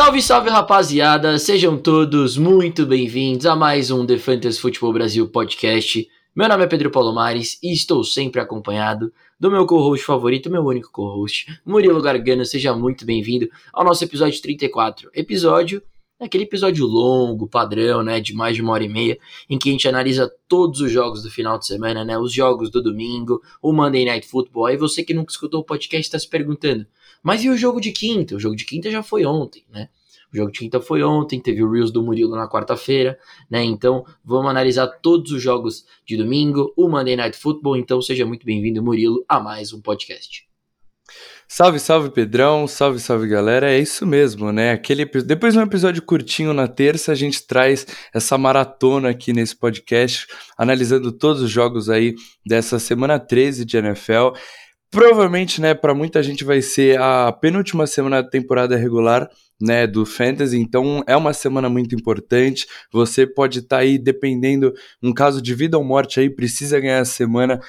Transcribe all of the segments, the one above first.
Salve, salve rapaziada, sejam todos muito bem-vindos a mais um The Fantasy Futebol Brasil podcast. Meu nome é Pedro Palomares e estou sempre acompanhado do meu co-host favorito, meu único co-host, Murilo Gargano. Seja muito bem-vindo ao nosso episódio 34. Episódio, aquele episódio longo, padrão, né, de mais de uma hora e meia, em que a gente analisa todos os jogos do final de semana, né, os jogos do domingo, o Monday Night Football. Aí você que nunca escutou o podcast está se perguntando, mas e o jogo de quinta? O jogo de quinta já foi ontem, né? O jogo de quinta foi ontem, teve o Reels do Murilo na quarta-feira, né? Então vamos analisar todos os jogos de domingo, o Monday Night Football. Então seja muito bem-vindo, Murilo, a mais um podcast. Salve, salve Pedrão, salve, salve galera. É isso mesmo, né? Aquele depois de um episódio curtinho na terça, a gente traz essa maratona aqui nesse podcast, analisando todos os jogos aí dessa semana 13 de NFL. Provavelmente, né, para muita gente vai ser a penúltima semana da temporada regular, né, do Fantasy, então é uma semana muito importante. Você pode estar tá aí dependendo, um caso de vida ou morte aí, precisa ganhar a semana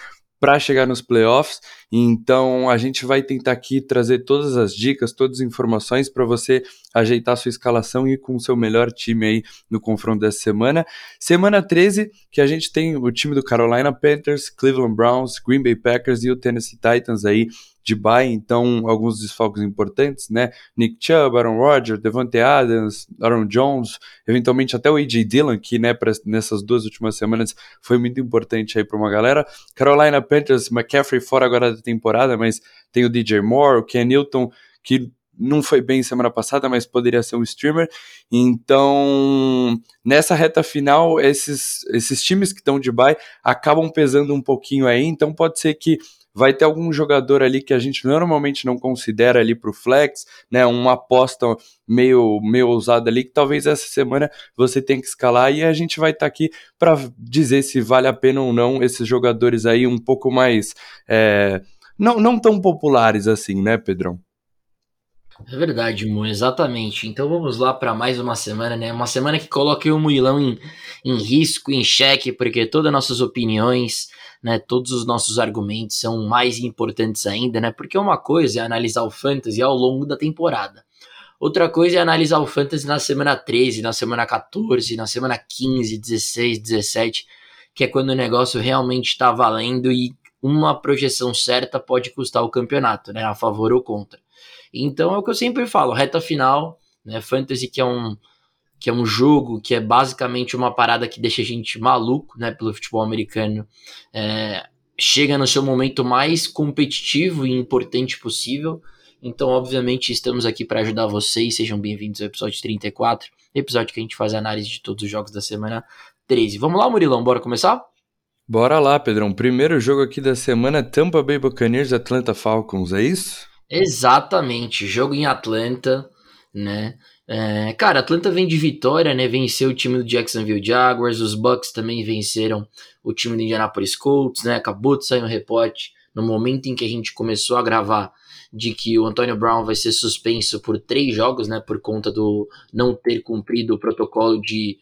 para chegar nos playoffs. Então a gente vai tentar aqui trazer todas as dicas, todas as informações para você ajeitar sua escalação e ir com o seu melhor time aí no confronto dessa semana. Semana 13, que a gente tem o time do Carolina Panthers, Cleveland Browns, Green Bay Packers e o Tennessee Titans aí de bye, então alguns desfalques importantes, né? Nick Chubb, Aaron Rodgers, Devante Adams, Aaron Jones, eventualmente até o AJ Dillon, que né, pra, nessas duas últimas semanas foi muito importante aí para uma galera. Carolina Panthers, McCaffrey fora agora da temporada, mas tem o DJ Moore, o Ken Newton, que não foi bem semana passada, mas poderia ser um streamer. Então, nessa reta final, esses, esses times que estão de bye acabam pesando um pouquinho aí, então pode ser que vai ter algum jogador ali que a gente normalmente não considera ali para o flex, né? Uma aposta meio, meio ousada ali que talvez essa semana você tenha que escalar e a gente vai estar tá aqui para dizer se vale a pena ou não esses jogadores aí um pouco mais é, não, não tão populares assim, né, Pedrão? É verdade, Mu, exatamente. Então vamos lá para mais uma semana, né? Uma semana que coloca o Muilão em, em risco, em xeque, porque todas as nossas opiniões, né, todos os nossos argumentos são mais importantes ainda, né? Porque uma coisa é analisar o fantasy ao longo da temporada. Outra coisa é analisar o fantasy na semana 13, na semana 14, na semana 15, 16, 17, que é quando o negócio realmente está valendo e uma projeção certa pode custar o campeonato, né? A favor ou contra. Então é o que eu sempre falo, reta final, né? Fantasy que é um que é um jogo que é basicamente uma parada que deixa a gente maluco, né, pelo futebol americano, é, chega no seu momento mais competitivo e importante possível. Então, obviamente, estamos aqui para ajudar vocês. Sejam bem-vindos ao episódio 34, episódio que a gente faz análise de todos os jogos da semana 13. Vamos lá, Murilão, bora começar? Bora lá, Pedrão. Primeiro jogo aqui da semana Tampa Bay Buccaneers Atlanta Falcons, é isso? Exatamente, jogo em Atlanta, né? É, cara, Atlanta vem de vitória, né? Venceu o time do Jacksonville Jaguars, os Bucks também venceram o time do Indianapolis Colts, né? Acabou de sair um reporte no momento em que a gente começou a gravar de que o Antonio Brown vai ser suspenso por três jogos, né? Por conta do não ter cumprido o protocolo de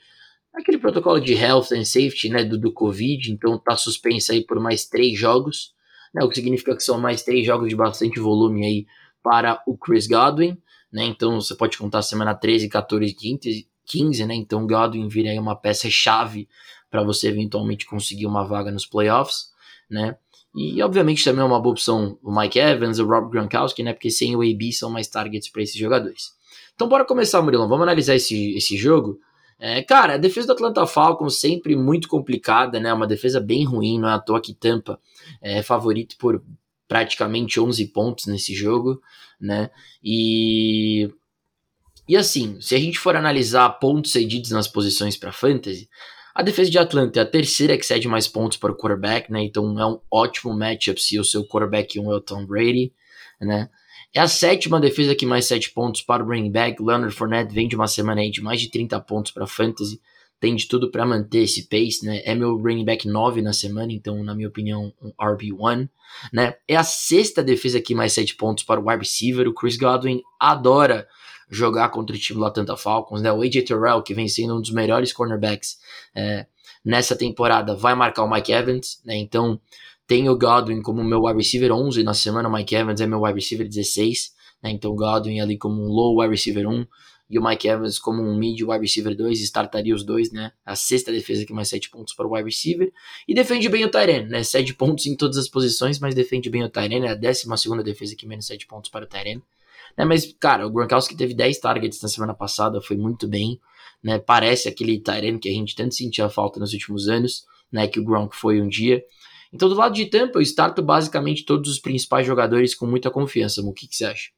aquele protocolo de health and safety, né? Do, do Covid, então tá suspenso aí por mais três jogos, né? O que significa que são mais três jogos de bastante volume aí para o Chris Godwin né? Então você pode contar semana 13, 14, 15, 15 né? Então Godwin vira aí uma peça-chave para você eventualmente conseguir uma vaga nos playoffs, né? E obviamente também é uma boa opção o Mike Evans, o Rob Gronkowski, né? Porque sem o AB são mais targets para esses jogadores. Então bora começar, Murilão. Vamos analisar esse, esse jogo. É, cara, a defesa do Atlanta Falcons sempre muito complicada, né? Uma defesa bem ruim, não é à toa que Tampa é favorito por praticamente 11 pontos nesse jogo, né? E e assim, se a gente for analisar pontos cedidos nas posições para fantasy, a defesa de Atlanta é a terceira que cede mais pontos para o quarterback, né? Então é um ótimo matchup se o seu quarterback 1 é o Tom Brady, né? É a sétima defesa que mais cede pontos para o running back. Leonard Fournette vem de uma semana aí de mais de 30 pontos para fantasy tem de tudo para manter esse pace, né? É meu running back 9 na semana, então, na minha opinião, um RB1, né? É a sexta defesa que mais 7 pontos para o wide receiver. O Chris Godwin adora jogar contra o time do Atlanta Falcons, né? O AJ Terrell, que vem sendo um dos melhores cornerbacks é, nessa temporada, vai marcar o Mike Evans, né? Então, tem o Godwin como meu wide receiver 11 na semana, o Mike Evans é meu wide receiver 16, né? Então, Godwin ali como um low wide receiver 1, e o Mike Evans como um mid wide receiver 2, startaria os dois, né? A sexta defesa que mais 7 pontos para o wide receiver. E defende bem o Tyren, né? 7 pontos em todas as posições, mas defende bem o Tyren, é a décima segunda defesa que menos 7 pontos para o Tyren. Né? Mas, cara, o Gronkowski teve 10 targets na semana passada, foi muito bem, né? Parece aquele Tyren que a gente tanto sentia falta nos últimos anos, né? Que o Gronk foi um dia. Então, do lado de Tampa, eu starto basicamente todos os principais jogadores com muita confiança. O que, que você acha?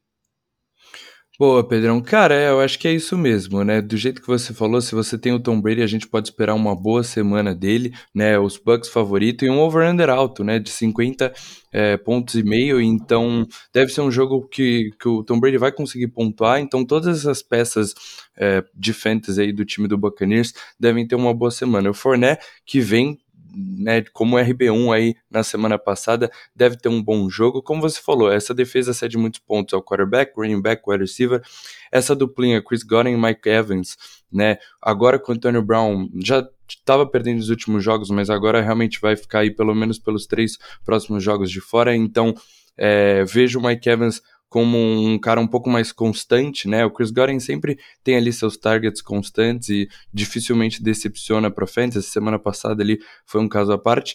Boa, Pedrão. Cara, é, eu acho que é isso mesmo, né? Do jeito que você falou, se você tem o Tom Brady, a gente pode esperar uma boa semana dele, né? Os Bucks favorito e um over-under alto, né? De 50 é, pontos e meio. Então, deve ser um jogo que, que o Tom Brady vai conseguir pontuar. Então, todas essas peças é, de fantasy aí do time do Buccaneers devem ter uma boa semana. O Fournette, que vem né, como RB1 aí na semana passada, deve ter um bom jogo. Como você falou, essa defesa cede muitos pontos ao quarterback, running back, wide receiver. Essa duplinha, Chris Godwin e Mike Evans, né, agora com o Antonio Brown, já estava perdendo os últimos jogos, mas agora realmente vai ficar aí pelo menos pelos três próximos jogos de fora. Então, é, vejo o Mike Evans como um cara um pouco mais constante, né? O Chris Godwin sempre tem ali seus targets constantes e dificilmente decepciona para fantasy. Semana passada ali foi um caso à parte,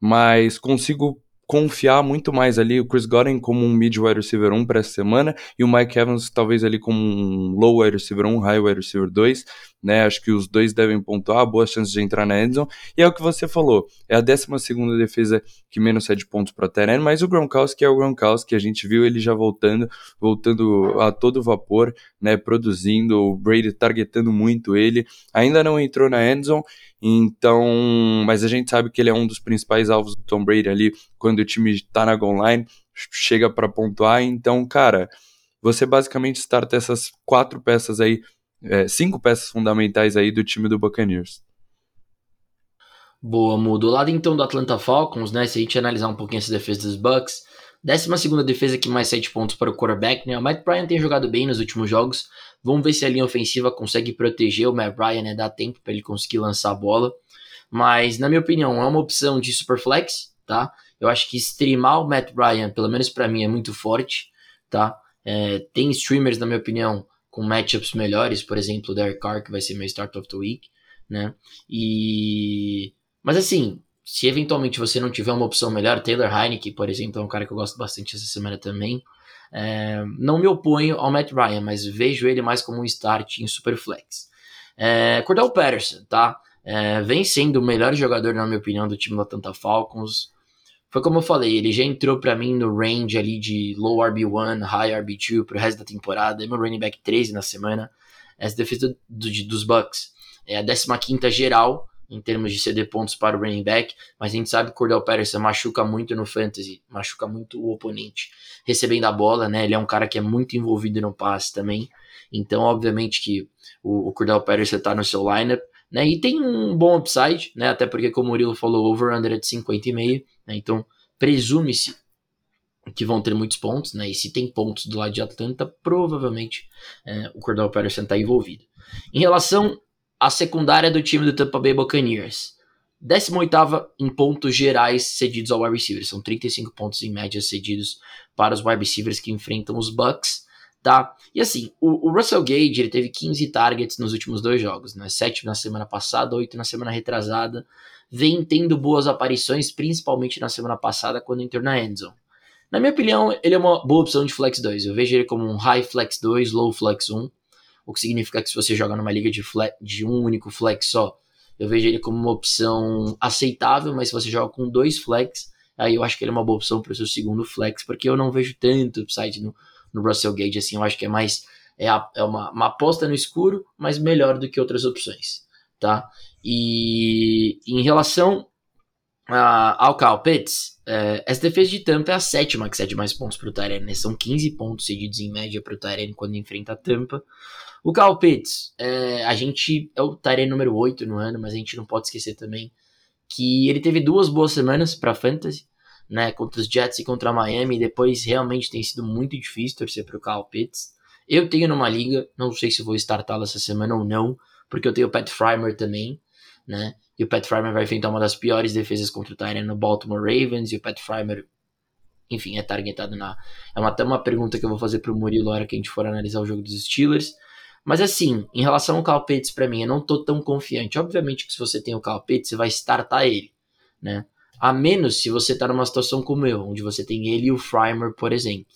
mas consigo confiar muito mais ali o Chris Godwin como um mid wide receiver 1 para essa semana e o Mike Evans talvez ali como um low wide receiver 1, high wide receiver 2, né? Acho que os dois devem pontuar, boas chances de entrar na endzone. E é o que você falou, é a 12 segunda defesa que menos cede pontos para Terren, mas o Gronkowski é o Gronkowski, a gente viu ele já voltando, voltando a todo vapor, né, produzindo, o Brady targetando muito ele. Ainda não entrou na endzone então, mas a gente sabe que ele é um dos principais alvos do Tom Brady ali quando o time tá na goal line, chega para pontuar. Então, cara, você basicamente starta essas quatro peças aí, é, cinco peças fundamentais aí do time do Buccaneers. Boa, Mu. Do lado então do Atlanta Falcons, né? Se a gente analisar um pouquinho essa defesa dos Bucks, 12 defesa que mais 7 pontos para o quarterback, né? O Matt Bryan tem jogado bem nos últimos jogos, Vamos ver se a linha ofensiva consegue proteger o Matt Ryan, né? Dá tempo para ele conseguir lançar a bola. Mas, na minha opinião, é uma opção de superflex, tá? Eu acho que streamar o Matt Ryan, pelo menos para mim, é muito forte, tá? É, tem streamers, na minha opinião, com matchups melhores, por exemplo, o Derek Carr, que vai ser meu Start of the Week, né? E... Mas assim, se eventualmente você não tiver uma opção melhor, Taylor Heineke, por exemplo, é um cara que eu gosto bastante essa semana também. É, não me oponho ao Matt Ryan, mas vejo ele mais como um start em Superflex. É, Cordell Patterson, tá? É, vem sendo o melhor jogador, na minha opinião, do time do Atlanta Falcons. Foi como eu falei, ele já entrou para mim no range ali de low RB1, high RB2 pro resto da temporada. É meu running back 13 na semana. Essa defesa do, do, dos Bucks é a 15 geral, em termos de ceder pontos para o running back, mas a gente sabe que o Cordell Patterson machuca muito no fantasy, machuca muito o oponente recebendo a bola, né? Ele é um cara que é muito envolvido no passe também, então obviamente que o, o Cordell Patterson está no seu lineup, né? E tem um bom upside, né? Até porque como o Murilo falou, over-under é de 50,5, né? Então presume-se que vão ter muitos pontos, né? E se tem pontos do lado de Atlanta, provavelmente é, o Cordell Patterson está envolvido. Em relação a secundária do time do Tampa Bay Buccaneers. 18 em pontos gerais cedidos ao wide receiver. São 35 pontos em média cedidos para os wide receivers que enfrentam os Bucks, tá? E assim, o, o, Russell Gage ele teve 15 targets nos últimos dois jogos, né? 7 na semana passada, 8 na semana retrasada. Vem tendo boas aparições, principalmente na semana passada, quando entrou na endzone. Na minha opinião, ele é uma boa opção de flex 2. Eu vejo ele como um high flex 2, low flex 1 o que significa que se você joga numa liga de, flex, de um único flex só, eu vejo ele como uma opção aceitável, mas se você joga com dois flex, aí eu acho que ele é uma boa opção para o seu segundo flex, porque eu não vejo tanto upside no, no Russell Gage, assim, eu acho que é mais, é, a, é uma, uma aposta no escuro, mas melhor do que outras opções, tá? E em relação a, ao Cal Pitts, é, essa defesa de Tampa é a sétima que cede mais pontos para o Tyrene, né? São 15 pontos cedidos em média para o Tyrene quando enfrenta a Tampa. O Pitts, é, a gente é o Tyrene número 8 no ano, mas a gente não pode esquecer também que ele teve duas boas semanas para Fantasy, né, contra os Jets e contra a Miami, depois realmente tem sido muito difícil torcer para o Pitts. Eu tenho numa liga, não sei se vou startá-lo essa semana ou não, porque eu tenho o Pat Frymer também, né, e o Pat Frymer vai enfrentar uma das piores defesas contra o Tyrene no Baltimore Ravens, e o Pat Frymer, enfim, é targetado na... É uma, até uma pergunta que eu vou fazer para o Murilo na hora que a gente for analisar o jogo dos Steelers, Mas assim, em relação ao Kyle Pitts, pra mim, eu não tô tão confiante. Obviamente que se você tem o Kyle você vai startar ele, né? A menos se você tá numa situação como eu, onde você tem ele e o Frymer, por exemplo,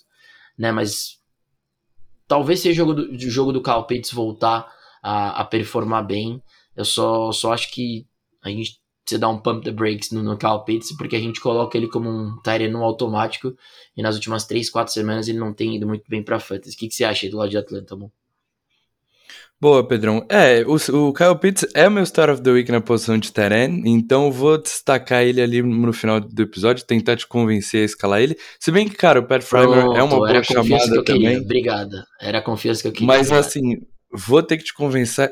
né? Mas talvez seja o jogo do, jogo do Kyle voltar a, a performar bem. Eu só, só acho que a gente precisa dar um pump the brakes no, no Kyle Pitts, porque a gente coloca ele como um Tyrant no automático, e nas últimas 3, 4 semanas ele não tem ido muito bem pra fantasy. O que, que você acha aí do lado de Atlanta, bom? Boa, Pedrão. É, o, o Kyle Pitts é o meu Star of the Week na posição de Teren, então vou destacar ele ali no final do episódio, tentar te convencer a escalar ele. Se bem que, cara, o Pat Frymer é uma boa chamada também. Obrigada. Era a confiança que eu queria. Mas assim, vou ter que te,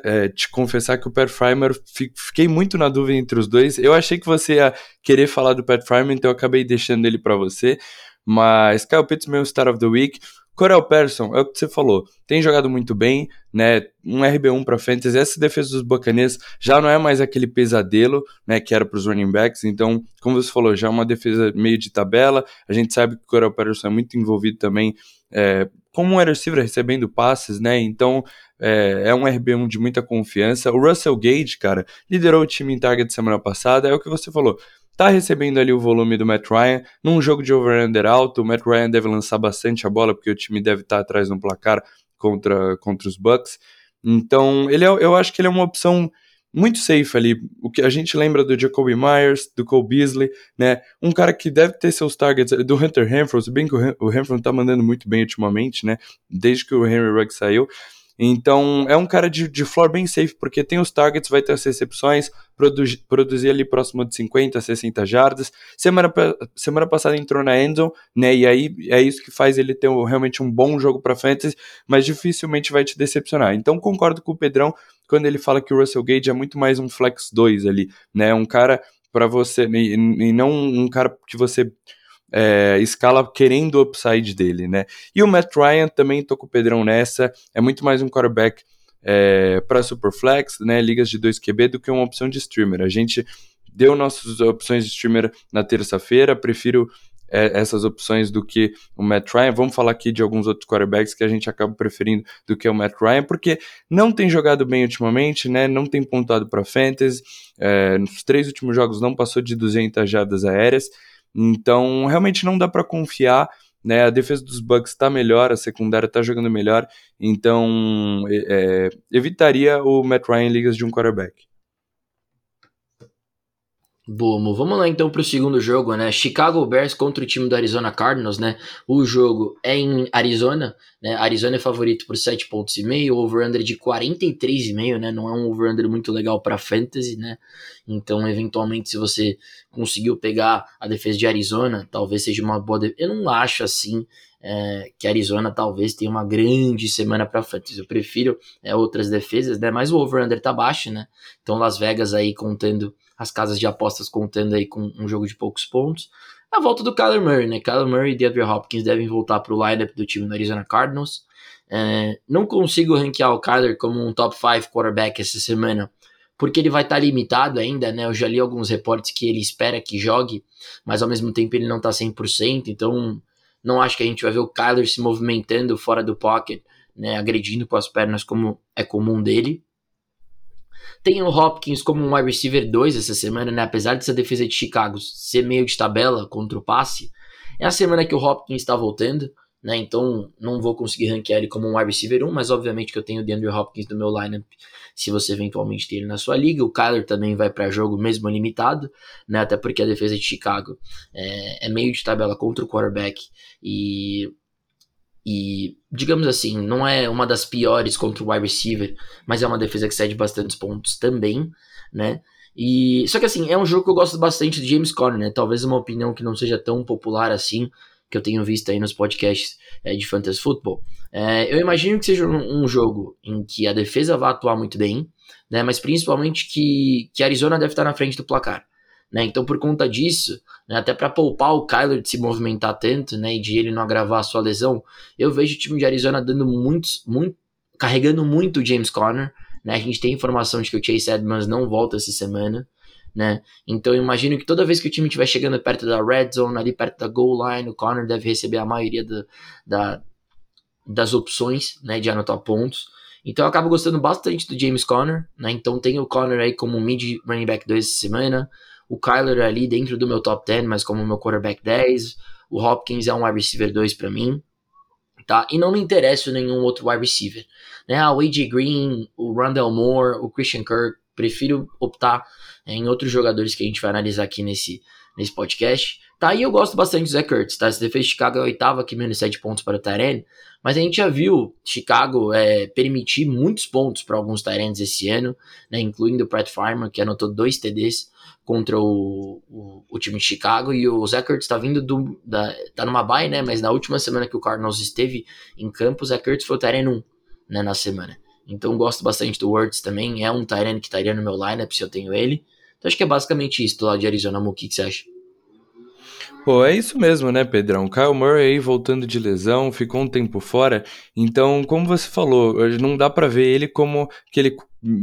é, te confessar que o Pat Frymer, fiquei muito na dúvida entre os dois. Eu achei que você ia querer falar do Pat Frymer, então eu acabei deixando ele para você. Mas Kyle Pitts, meu Star of the Week. Corel Persson, é o que você falou, tem jogado muito bem, né? Um RB1 para fantasy, essa defesa dos Buccaneers já não é mais aquele pesadelo, né, que era para os running backs. Então, como você falou, já é uma defesa meio de tabela. A gente sabe que o Corel Persson é muito envolvido também é, como um receiver recebendo passes, né? Então, é, é, um RB1 de muita confiança. O Russell Gage, cara, liderou o time em target semana passada, é o que você falou tá recebendo ali o volume do Matt Ryan. Num jogo de over-under alto, o Matt Ryan deve lançar bastante a bola, porque o time deve estar tá atrás no placar contra, contra os Bucks. Então, ele é, eu acho que ele é uma opção muito safe ali. O que a gente lembra do Jacoby Myers, do Cole Beasley, né? Um cara que deve ter seus targets, do Hunter Renfro, se bem que o Renfro tá mandando muito bem ultimamente, né? Desde que o Henry Ruggs saiu. Então, é um cara de, de floor bem safe, porque tem os targets, vai ter as recepções, produz, produzir ali próximo de 50, 60 jardas. Semana, semana passada entrou na Endzone, né? E aí é isso que faz ele ter realmente um bom jogo para fantasy, mas dificilmente vai te decepcionar. Então, concordo com o Pedrão quando ele fala que o Russell Gage é muito mais um flex 2 ali, né? Um cara para você, e, e não um cara que você é, escala querendo o upside dele, né? E o Matt Ryan também tô com o Pedrão nessa, é muito mais um quarterback é, para Superflex, né? Ligas de 2 QB do que uma opção de streamer. A gente deu nossas opções de streamer na terça-feira, prefiro é, essas opções do que o Matt Ryan. Vamos falar aqui de alguns outros quarterbacks que a gente acaba preferindo do que o Matt Ryan, porque não tem jogado bem ultimamente, né? Não tem pontuado para fantasy. É, nos três últimos jogos não passou de 200 jardas aéreas. Então, realmente não dá para confiar. Né, a defesa dos Bucks está melhor, a secundária está jogando melhor, então é, evitaria o Matt Ryan em ligas de um quarterback. Boa, vamos lá então para o segundo jogo, né? Chicago Bears contra o time do Arizona Cardinals, né? O jogo é em Arizona, né? Arizona é favorito por 7 pontos e meio, over-under de 43,5, né? Não é um over-under muito legal para fantasy, né? Então, eventualmente, se você conseguiu pegar a defesa de Arizona, talvez seja uma boa. De... Eu não acho assim é, que Arizona talvez tenha uma grande semana para fantasy. Eu prefiro é, outras defesas, né? Mas o over-under tá baixo, né? Então, Las Vegas aí contando as casas de apostas contando aí com um jogo de poucos pontos. A volta do Kyler Murray, né? Kyler Murray e DeAndre Hopkins devem voltar para o lineup do time do Arizona Cardinals. É, não consigo ranquear o Kyler como um top 5 quarterback essa semana, porque ele vai estar tá limitado ainda, né? Eu já li alguns reportes que ele espera que jogue, mas ao mesmo tempo ele não está 100%, então não acho que a gente vai ver o Kyler se movimentando fora do pocket, né? Agredindo com as pernas como é comum dele. Tem o Hopkins como um wide receiver 2 essa semana, né? Apesar dessa defesa de Chicago ser meio de tabela contra o passe, é a semana que o Hopkins está voltando, né? Então não vou conseguir ranquear ele como um wide receiver 1, mas obviamente que eu tenho o DeAndre Hopkins no meu lineup se você eventualmente tem ele na sua liga. O Kyler também vai para jogo mesmo limitado, né? Até porque a defesa de Chicago é, é meio de tabela contra o quarterback e e, digamos assim, não é uma das piores contra o wide receiver, mas é uma defesa que cede bastantes pontos também, né? E, só que assim, é um jogo que eu gosto bastante de James Conner, né? Talvez uma opinião que não seja tão popular assim, que eu tenho visto aí nos podcasts é, de Fantasy Football. É, eu imagino que seja um, um, jogo em que a defesa vai atuar muito bem, né? Mas principalmente que, que Arizona deve estar na frente do placar. Né? Então, por conta disso, né, até para poupar o Kyler de se movimentar tanto né, e de ele não agravar a sua lesão, eu vejo o time de Arizona dando muito, carregando muito o James Conner. Né? A gente tem informação de que o Chase Edmonds não volta essa semana. Né? Então eu imagino que toda vez que o time estiver chegando perto da red zone, ali perto da goal line, o Connor deve receber a maioria da das opções né, de anotar pontos. Então eu acabo gostando bastante do James Conner, né? Então tem o Conner aí como mid running back 2 essa semana, o Kyler ali dentro do meu top 10, mas como meu quarterback 10, o Hopkins é um wide receiver 2 para mim, tá? E não me interessa nenhum outro wide receiver, né? Ah, o AJ Green, o Randall Moore, o Christian Kirk, prefiro optar em outros jogadores que a gente vai analisar aqui nesse, nesse podcast. Tá, e eu gosto bastante do Zach Kurtz, tá? Essa defesa de Chicago é oitava, aqui menos 7 pontos para o Tyrene, mas a gente já viu Chicago é, permitir muitos pontos para alguns Tyrenes esse ano, né? Incluindo o Pratt Farmer, que anotou dois TDs contra o, o, o time de Chicago, e o Zach Kurtz tá vindo do. Da, tá numa bye, né? Mas na última semana que o Cardinals esteve em campo, o Zach Kurtz foi o Tyrene 1, né? Na semana. Então gosto bastante do Words também, é um Tyrene que estaria no meu lineup se eu tenho ele. Então acho que é basicamente isso do lado de Arizona, Mo, o que, que você acha? Pô, é isso mesmo, né, Pedrão? Kyle Murray aí voltando de lesão, ficou um tempo fora. Então, como você falou, não dá para ver ele como aquele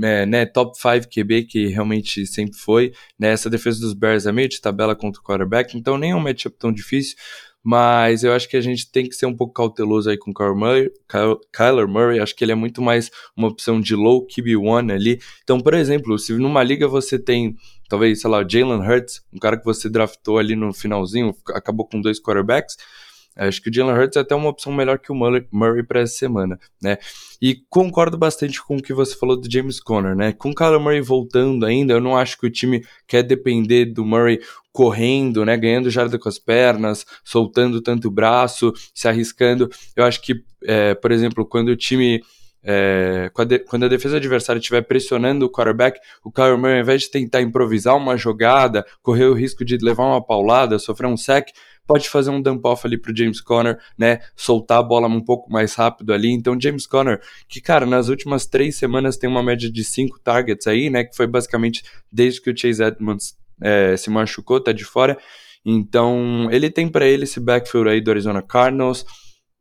é, né, top 5 QB que realmente sempre foi. Né? Essa defesa dos Bears é meio de tabela contra o quarterback, então nem é um matchup tão difícil mas eu acho que a gente tem que ser um pouco cauteloso aí com o Kyler Murray, Kyler Murray, acho que ele é muito mais uma opção de low QB1 ali. Então, por exemplo, se numa liga você tem, talvez, sei lá, Jalen Hurts, um cara que você draftou ali no finalzinho, acabou com dois quarterbacks, Acho que o Jalen Hurts é até uma opção melhor que o Murray para essa semana, né? E concordo bastante com o que você falou do James Conner, né? Com o Kyler Murray voltando ainda, eu não acho que o time quer depender do Murray correndo, né? Ganhando jarda com as pernas, soltando tanto o braço, se arriscando. Eu acho que, é, por exemplo, quando o time é, quando a defesa adversária estiver pressionando o quarterback, o Kyler Murray, ao invés de tentar improvisar uma jogada, correr o risco de levar uma paulada, sofrer um sec, pode fazer um dump off ali pro James Conner, né? Soltar a bola um pouco mais rápido ali. Então, James Conner, que, cara, nas últimas três semanas tem uma média de cinco targets aí, né? Que foi basicamente desde que o Chase Edmonds é, se machucou, tá de fora. Então, ele tem para ele esse backfield aí do Arizona Cardinals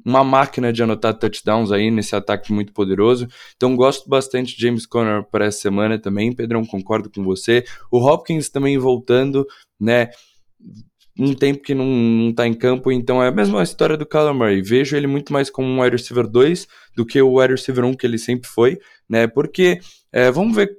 uma máquina de anotar touchdowns aí nesse ataque muito poderoso. Então gosto bastante de James Conner para essa semana também, Pedrão, concordo com você. O Hopkins também voltando, né? Um tempo que não, não tá em campo, então é a mesma história do Kyler Murray. Vejo ele muito mais como um wide receiver 2 do que o wide receiver 1 que ele sempre foi, né? Porque é, vamos ver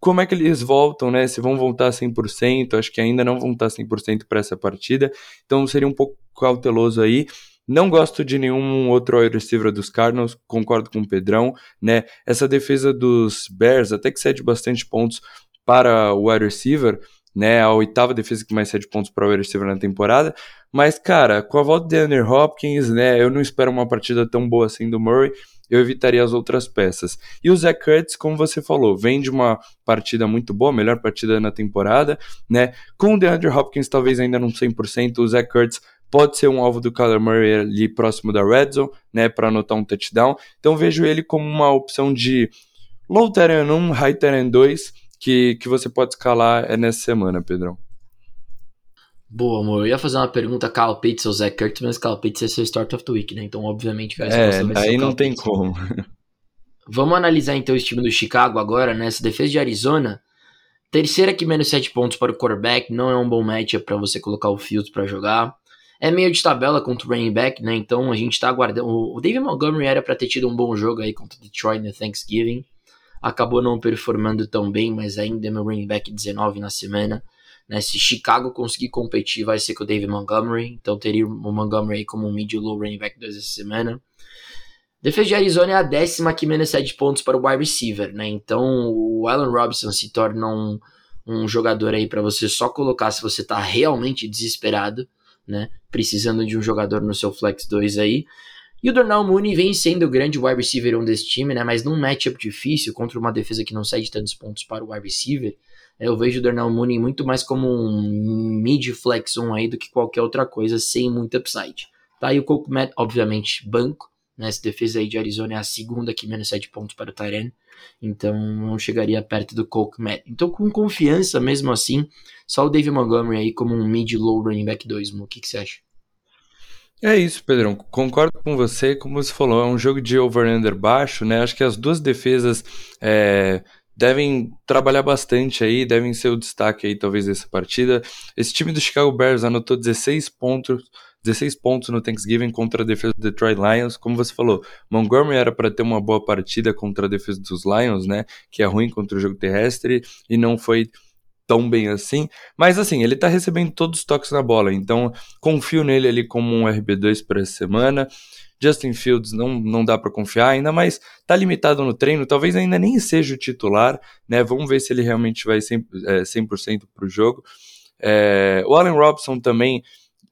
como é que eles voltam, né? Se vão voltar 100%, acho que ainda não vão estar 100% para essa partida, então seria um pouco cauteloso aí. Não gosto de nenhum outro wide receiver dos Cardinals, concordo com o Pedrão, né? Essa defesa dos Bears até que cede bastante pontos para o wide receiver, né? A oitava defesa que mais cede pontos para o wide receiver na temporada. Mas, cara, com a volta de Andrew Hopkins, né? Eu não espero uma partida tão boa assim do Murray. Eu evitaria as outras peças. E o Zach Kurtz, como você falou, vem de uma partida muito boa, melhor partida na temporada, né? Com o DeAndre Hopkins talvez ainda não 100%, o Zach Kurtz pode ser um alvo do Kyler Murray ali próximo da red zone, né, para anotar um touchdown. Então vejo ele como uma opção de low terrain 1, high terrain 2, que, que você pode escalar é nessa semana, Pedrão? Boa, amor. Eu ia fazer uma pergunta Kyle Pitts ou Zach Kurtz, mas Kyle Pitts é seu start of the week, né? Então, obviamente, vai é, aí não tem como. Vamos analisar então o time do Chicago agora, né? Essa defesa de Arizona. Terceira que menos 7 pontos para o quarterback, não é um bom matchup para você colocar o Fields para jogar. É meio de tabela contra o running back, né? Então a gente tá aguardando. O David Montgomery era para ter tido um bom jogo aí contra o Detroit no Thanksgiving acabou não performando tão bem, mas ainda é meu running back 19 na semana. Né? Se Chicago conseguir competir, vai ser com o David Montgomery, então teria o Montgomery como um mid-low running back 2 essa semana. Defesa de Arizona é a décima que menos 7 pontos para o wide receiver, né? Então o Allen Robinson se torna um, um jogador aí para você só colocar se você está realmente desesperado, né? Precisando de um jogador no seu flex 2 aí. E o Darnell Mooney vem sendo o grande wide receiver um desse time, né? Mas num matchup difícil contra uma defesa que não cede tantos pontos para o wide receiver, eu vejo o Darnell Mooney muito mais como um mid flex on aí do que qualquer outra coisa sem muito upside. Tá? E o Coke Matt, obviamente, banco. Né? Essa defesa aí de Arizona é a segunda que menos 7 pontos para o Tyren. Então não chegaria perto do Coke Matt. Então, com confiança mesmo assim, só o David Montgomery aí como um mid-low running back 2. O que, que você acha? É isso, Pedrão. Concordo com você. Como você falou, é um jogo de over-under baixo, né? Acho que as duas defesas é, devem trabalhar bastante aí, devem ser o destaque aí, talvez, dessa partida. Esse time do Chicago Bears anotou 16 pontos 16 pontos no Thanksgiving contra a defesa do Detroit Lions. Como você falou, Montgomery era para ter uma boa partida contra a defesa dos Lions, né? Que é ruim contra o jogo terrestre e não foi tão bem assim. Mas assim, ele tá recebendo todos os toques na bola, então confio nele ali como um RB2 para essa semana. Justin Fields não, não dá para confiar, ainda mais tá limitado no treino, talvez ainda nem seja o titular, né? Vamos ver se ele realmente vai 100%, é, 100 para o jogo. É, o Allen Robson também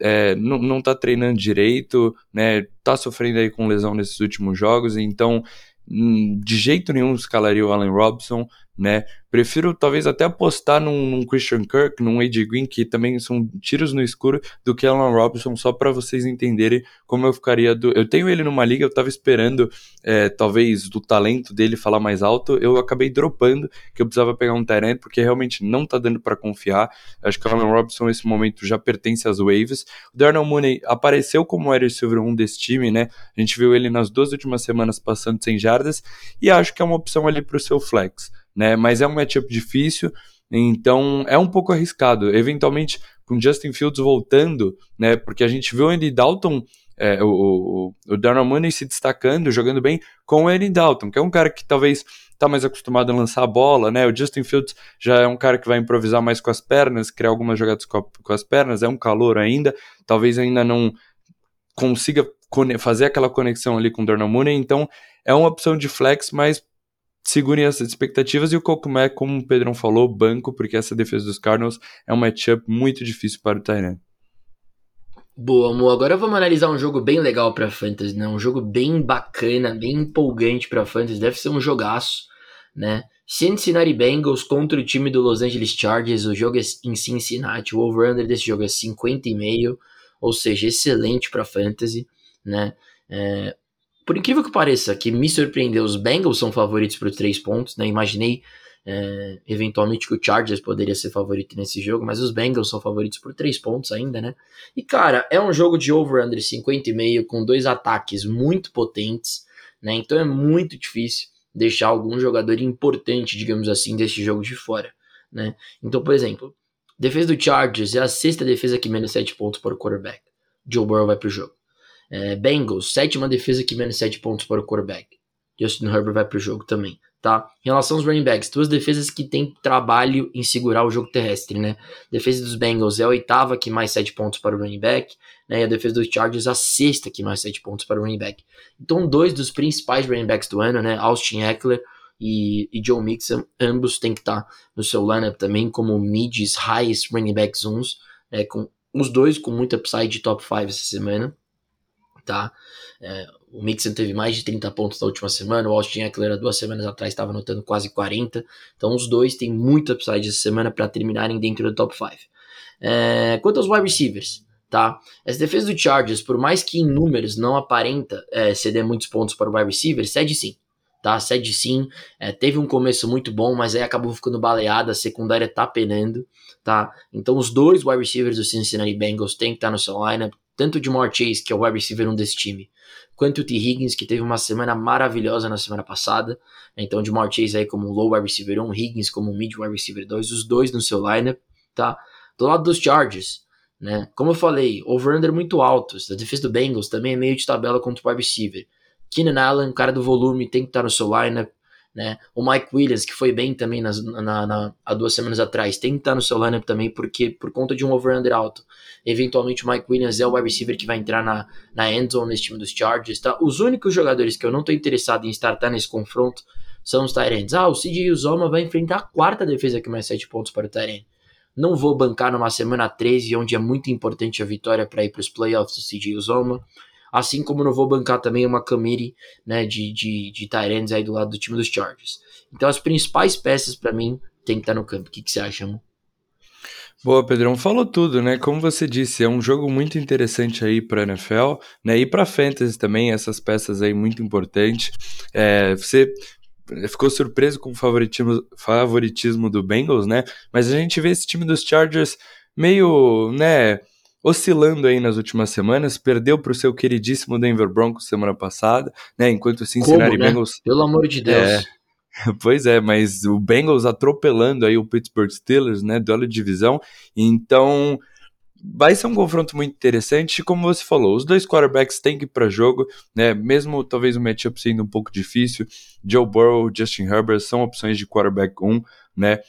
é, não, não tá treinando direito, né? Tá sofrendo aí com lesão nesses últimos jogos, então hum, de jeito nenhum escalaria o Allen Robson né? Prefiro talvez até apostar num, num, Christian Kirk, num AJ Green, que também são tiros no escuro, do que Alan Robinson, só para vocês entenderem como eu ficaria. Do... Eu tenho ele numa liga, eu tava esperando é, talvez do talento dele falar mais alto, eu acabei dropando que eu precisava pegar um Tyrant, porque realmente não tá dando para confiar. Acho que Alan Robinson nesse momento já pertence às waves. O Darnell Mooney apareceu como o Silver 1 desse time, né? A gente viu ele nas duas últimas semanas passando 100 jardas, e acho que é uma opção ali pro seu flex né? Mas é um matchup difícil, então é um pouco arriscado. Eventualmente, com Justin Fields voltando, né? Porque a gente viu o Andy Dalton, é, o, o, o Darnell Mooney se destacando, jogando bem com o Andy Dalton, que é um cara que talvez está mais acostumado a lançar a bola, né? O Justin Fields já é um cara que vai improvisar mais com as pernas, criar algumas jogadas com, com as pernas, é um calor ainda, talvez ainda não consiga fazer aquela conexão ali com o Darnell Mooney, então é uma opção de flex, mas segurem essas expectativas e o Cocumé, como o Pedrão falou, banco, porque essa defesa dos Cardinals é um matchup muito difícil para o Tyrant. Boa, amor. Agora vamos analisar um jogo bem legal para Fantasy, né? Um jogo bem bacana, bem empolgante para Fantasy. Deve ser um jogaço, né? Cincinnati Bengals contra o time do Los Angeles Chargers. O jogo é em Cincinnati. O over-under desse jogo é 50,5, ou seja, excelente para Fantasy, né? É, por incrível que pareça, que me surpreendeu, os Bengals são favoritos por três pontos, né? Imaginei é, eventualmente que o Chargers poderia ser favorito nesse jogo, mas os Bengals são favoritos por três pontos ainda, né? E cara, é um jogo de over-under 50,5 com dois ataques muito potentes, né? Então é muito difícil deixar algum jogador importante, digamos assim, desse jogo de fora, né? Então, por exemplo, defesa do Chargers é a sexta defesa que menos 7 pontos o quarterback. Joe Burrow vai pro jogo. É, Bengals, sétima defesa que menos 7 pontos para o quarterback. Justin Herbert vai para o jogo também, tá? Em relação aos running backs, duas defesas que têm trabalho em segurar o jogo terrestre, né? Defesa dos Bengals é a oitava que mais 7 pontos para o running back, né? E a defesa dos Chargers a sexta que mais 7 pontos para o running back. Então, dois dos principais running backs do ano, né? Austin Eckler e, e Joe Mixon, ambos têm que estar tá no seu lineup também como mids, highs running backs uns, né? Com os dois com muita upside de top 5 essa semana tá? É, o Mixon teve mais de 30 pontos na última semana, o Austin Eckler há duas semanas atrás estava anotando quase 40, então os dois têm muito upside essa semana para terminarem dentro do top 5. É, quanto aos wide receivers, tá? Essa defesa do Chargers, por mais que em números não aparenta é, ceder muitos pontos para o wide receiver, cede sim, tá? Cede sim, é, teve um começo muito bom, mas aí acabou ficando baleada, a secundária tá penando, tá? Então os dois wide receivers do Cincinnati Bengals têm que estar no seu lineup, tanto de Jamar Chase, que é o wide receiver 1 desse time, quanto o T. Higgins, que teve uma semana maravilhosa na semana passada. Então, de Jamar Chase aí como low wide receiver 1, Higgins como mid wide receiver 2, os dois no seu lineup, tá? Do lado dos Chargers, né? Como eu falei, over-under muito alto. A defesa do Bengals também é meio de tabela contra o wide receiver. Keenan Allen, cara do volume, tem que estar no seu lineup. Né? O Mike Williams, que foi bem também nas, na, na, há duas semanas atrás, tem que estar no seu lineup também, porque por conta de um over-under alto. Eventualmente o Mike Williams é o wide receiver que vai entrar na, na endzone nesse time dos Chargers. Tá? Os únicos jogadores que eu não estou interessado em startar nesse confronto são os Tyrants. Ah, o CJ Uzoma vai enfrentar a quarta defesa que mais 7 pontos para o Tyrant. Não vou bancar numa semana 13, onde é muito importante a vitória para ir para os playoffs do CJ Uzoma. Assim como não vou bancar também uma Camiri né, de, de, de aí do lado do time dos Chargers. Então as principais peças para mim tem que estar tá no campo. O que, que você acha, amor? Boa, Pedrão, falou tudo, né? Como você disse, é um jogo muito interessante aí para NFL, né? E para fantasy também, essas peças aí muito importantes. É, você ficou surpreso com o favoritismo, favoritismo do Bengals, né? Mas a gente vê esse time dos Chargers meio, né, oscilando aí nas últimas semanas, perdeu para o seu queridíssimo Denver Broncos semana passada, né? Enquanto o Cincinnati Como, né? Bengals. Pelo amor de Deus. É, pois é, mas o Bengals atropelando aí o Pittsburgh Steelers, né? Duelo de divisão. Então, vai ser um confronto muito interessante, como você falou, os dois quarterbacks têm que ir para jogo, né? Mesmo talvez o matchup sendo um pouco difícil, Joe Burrow, Justin Herbert são opções de quarterback 1, né?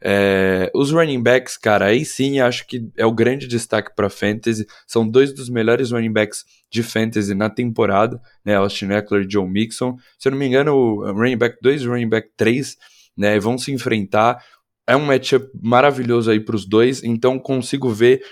É, os running backs, cara, aí sim acho que é o grande destaque para fantasy. São dois dos melhores running backs de fantasy na temporada, né? Austin Eckler e Joe Mixon. Se eu não me engano, o running back 2 e running back 3 né, vão se enfrentar. É um matchup maravilhoso aí para os dois, então consigo ver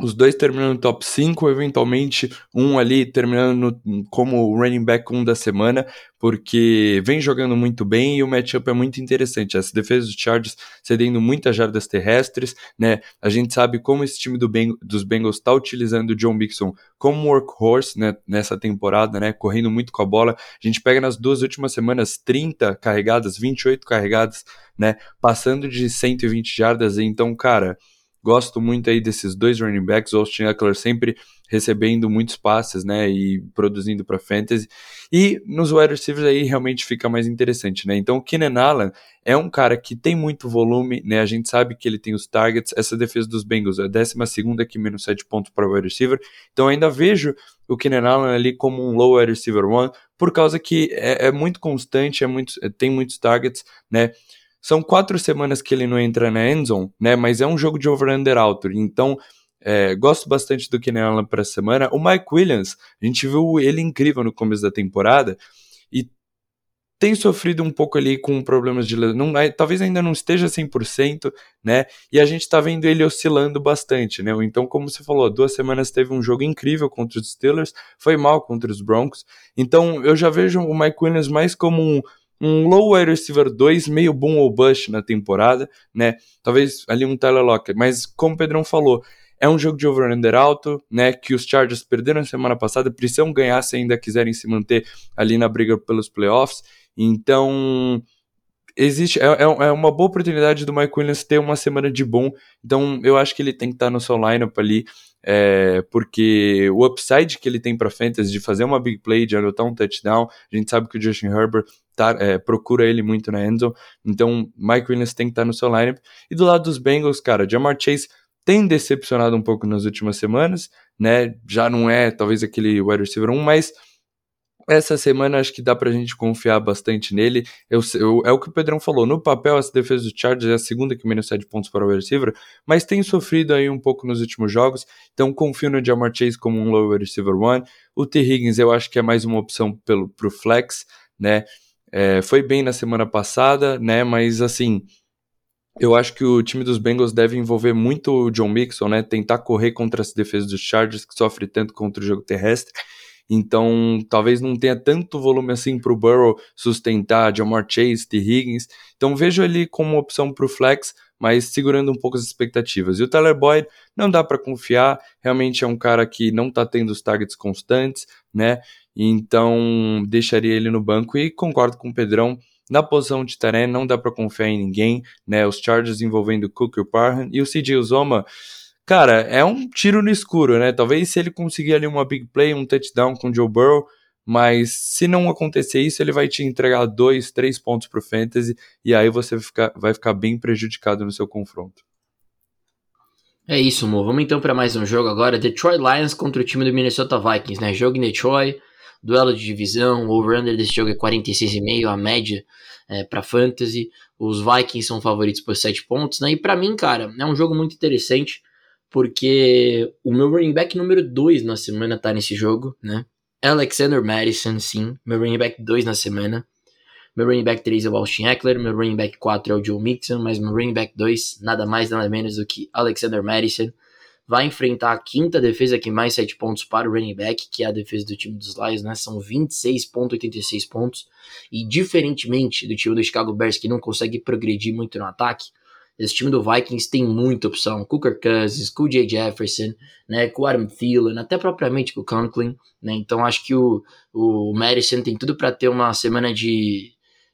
os dois terminando no top 5, eventualmente um ali terminando no, como running back 1 da semana, porque vem jogando muito bem e o matchup é muito interessante. Essa defesa dos Chargers cedendo muitas jardas terrestres, né? A gente sabe como esse time do ben dos Bengals está utilizando o John Mixon como workhorse né, nessa temporada, né? Correndo muito com a bola. A gente pega nas duas últimas semanas 30 carregadas, 28 carregadas, né? Passando de 120 jardas, então, cara Gosto muito aí desses dois running backs, Austin Eckler sempre recebendo muitos passes, né, e produzindo para fantasy. E nos wide receivers aí realmente fica mais interessante, né? Então o Keenan Allen é um cara que tem muito volume, né? A gente sabe que ele tem os targets. Essa defesa dos Bengals é a 12 segunda que menos 7 pontos para o wide receiver. Então ainda vejo o Keenan Allen ali como um low wide receiver one, por causa que é, é muito constante, é muito, tem muitos targets, né? São quatro semanas que ele não entra na endzone, né? Mas é um jogo de over-under alto. Então, é, gosto bastante do Kenny Allen para a semana. O Mike Williams, a gente viu ele incrível no começo da temporada e tem sofrido um pouco ali com problemas de lesão. Talvez ainda não esteja 100%, né? E a gente está vendo ele oscilando bastante, né? Então, como você falou, duas semanas teve um jogo incrível contra os Steelers, foi mal contra os Broncos. Então, eu já vejo o Mike Williams mais como um um low wide receiver 2, meio boom ou bust na temporada, né? Talvez ali um Tyler Lockett, mas como o Pedrão falou, é um jogo de over-under alto, né? Que os Chargers perderam semana passada, precisam ganhar se ainda quiserem se manter ali na briga pelos playoffs. Então, existe é, é, é uma boa oportunidade do Mike Williams ter uma semana de bom. Então, eu acho que ele tem que estar no seu lineup ali é, porque o upside que ele tem para fantasy de fazer uma big play, de anotar um touchdown, a gente sabe que o Justin Herbert tá, é, procura ele muito na endzone, então Mike Williams tem que estar no seu lineup. E do lado dos Bengals, cara, Jamar Chase tem decepcionado um pouco nas últimas semanas, né? Já não é talvez aquele wide receiver 1, mas essa semana acho que dá pra gente confiar bastante nele. Eu, eu, é o que o Pedrão falou. No papel, essa defesa do Chargers é a segunda que menos 7 pontos para o receiver, mas tem sofrido aí um pouco nos últimos jogos. Então confio no Jamar Chase como um low receiver one. O T. Higgins eu acho que é mais uma opção pelo, pro flex, né? É, foi bem na semana passada, né? Mas assim, eu acho que o time dos Bengals deve envolver muito o John Mixon, né? Tentar correr contra as defesas dos Chargers, que sofre tanto contra o jogo terrestre. Então, talvez não tenha tanto volume assim para o Burrow sustentar Jamar Chase, T. Higgins. Então, vejo ele como opção para o flex, mas segurando um pouco as expectativas. E o Tyler Boyd não dá para confiar, realmente é um cara que não está tendo os targets constantes, né? Então, deixaria ele no banco e concordo com o Pedrão. Na posição de Taré, não dá para confiar em ninguém, né? Os Chargers envolvendo Cook e o Parham e o CJ Uzoma cara, é um tiro no escuro, né? Talvez se ele conseguir ali uma big play, um touchdown com o Joe Burrow, mas se não acontecer isso, ele vai te entregar dois, três pontos pro Fantasy e aí você vai ficar, vai ficar bem prejudicado no seu confronto. É isso, Mo. Vamos então para mais um jogo agora. Detroit Lions contra o time do Minnesota Vikings, né? Jogo em Detroit, duelo de divisão. O over-under desse jogo é 46,5, a média é, para fantasy. Os Vikings são favoritos por 7 pontos, né? E para mim, cara, é um jogo muito interessante porque o meu running back número 2 na semana tá nesse jogo, né? Alexander Madison, sim, meu running back 2 na semana. Meu running back 3 é o Austin Eckler, meu running back 4 é o Joe Mixon, mas meu running back 2, nada mais, nada menos do que Alexander Madison, vai enfrentar a quinta defesa que mais 7 pontos para o running back, que é a defesa do time dos Lions, né? São 26.86 pontos. E diferentemente do time do Chicago Bears, que não consegue progredir muito no ataque, esse time do Vikings tem muita opção. Cooker Cousins, com o Jay Jefferson, né, com o Adam Thielen, até propriamente com o Conklin. Né, então acho que o, o Madison tem tudo para ter uma semana de,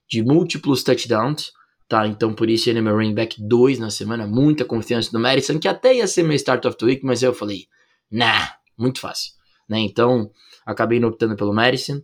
de múltiplos touchdowns. Tá, então por isso ele é meu running back 2 na semana. Muita confiança no Madison, que até ia ser meu start of the week, mas eu falei, nah, muito fácil. Né, então acabei optando pelo Madison.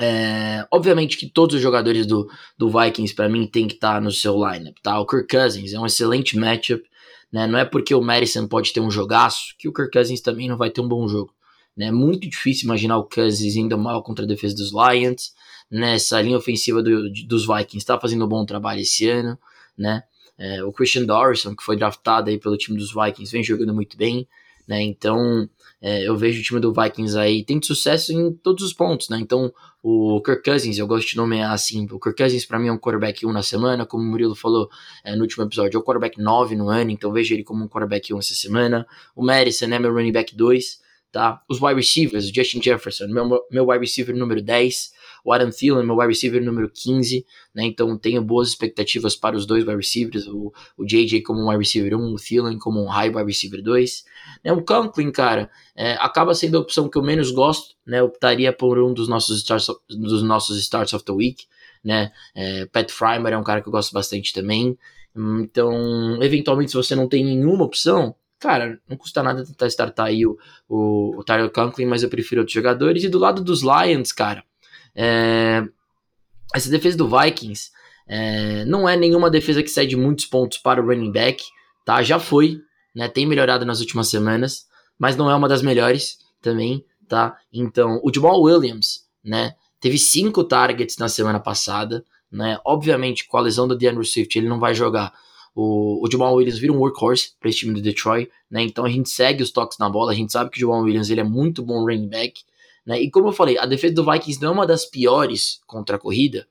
É, obviamente que todos os jogadores do, do Vikings, para mim, tem que estar tá no seu lineup, tá? O Kirk Cousins é um excelente matchup, Né? Não é porque o Madison pode ter um jogaço que o Kirk Cousins também não vai ter um bom jogo. Né? É muito difícil imaginar o Cousins indo mal contra a defesa dos Lions. Né? Essa linha ofensiva do, dos Vikings está fazendo um bom trabalho esse ano. Né? É, o Christian Dorson, que foi draftado aí pelo time dos Vikings, vem jogando muito bem. Né? Então, é, eu vejo o time do Vikings aí tem sucesso em todos os pontos, né? Então, o Kirk Cousins, eu gosto de nomear assim, o Kirk Cousins para mim é um quarterback 1 na semana, como o Murilo falou é, no último episódio, é o quarterback 9 no ano, então vejo ele como um quarterback 1 essa semana. O Madison é meu running back 2, tá? Os wide receivers, o Justin Jefferson, meu, meu wide receiver número 10, o Adam Thielen, meu wide receiver número 15, né? Então tenho boas expectativas para os dois wide receivers, o, o JJ como um wide receiver 1, o Thielen como um high wide receiver 2. Né? O Conklin, cara, é, acaba sendo a opção que eu menos gosto, né? Optaria por um dos nossos starts, dos nossos starts of the week, né? É, Pat Frymer é um cara que eu gosto bastante também. Então, eventualmente, se você não tem nenhuma opção, cara, não custa nada tentar startar aí o, o, o Tyler Conklin, mas eu prefiro outros jogadores. E do lado dos Lions, cara, é, essa defesa do Vikings é, não é nenhuma defesa que cede muitos pontos para o running back, tá? Já foi, né? Tem melhorado nas últimas semanas, mas não é uma das melhores também, tá? Então, o Jamal Williams, né? Teve cinco targets na semana passada, né? Obviamente, com a lesão do DeAndre Swift, ele não vai jogar. O, o Jamal Williams vira um workhorse para esse time do Detroit, né? Então a gente segue os toques na bola, a gente sabe que o Jamal Williams ele é muito bom running back, né? E como eu falei, a defesa do Vikings não é uma das piores contra a corrida,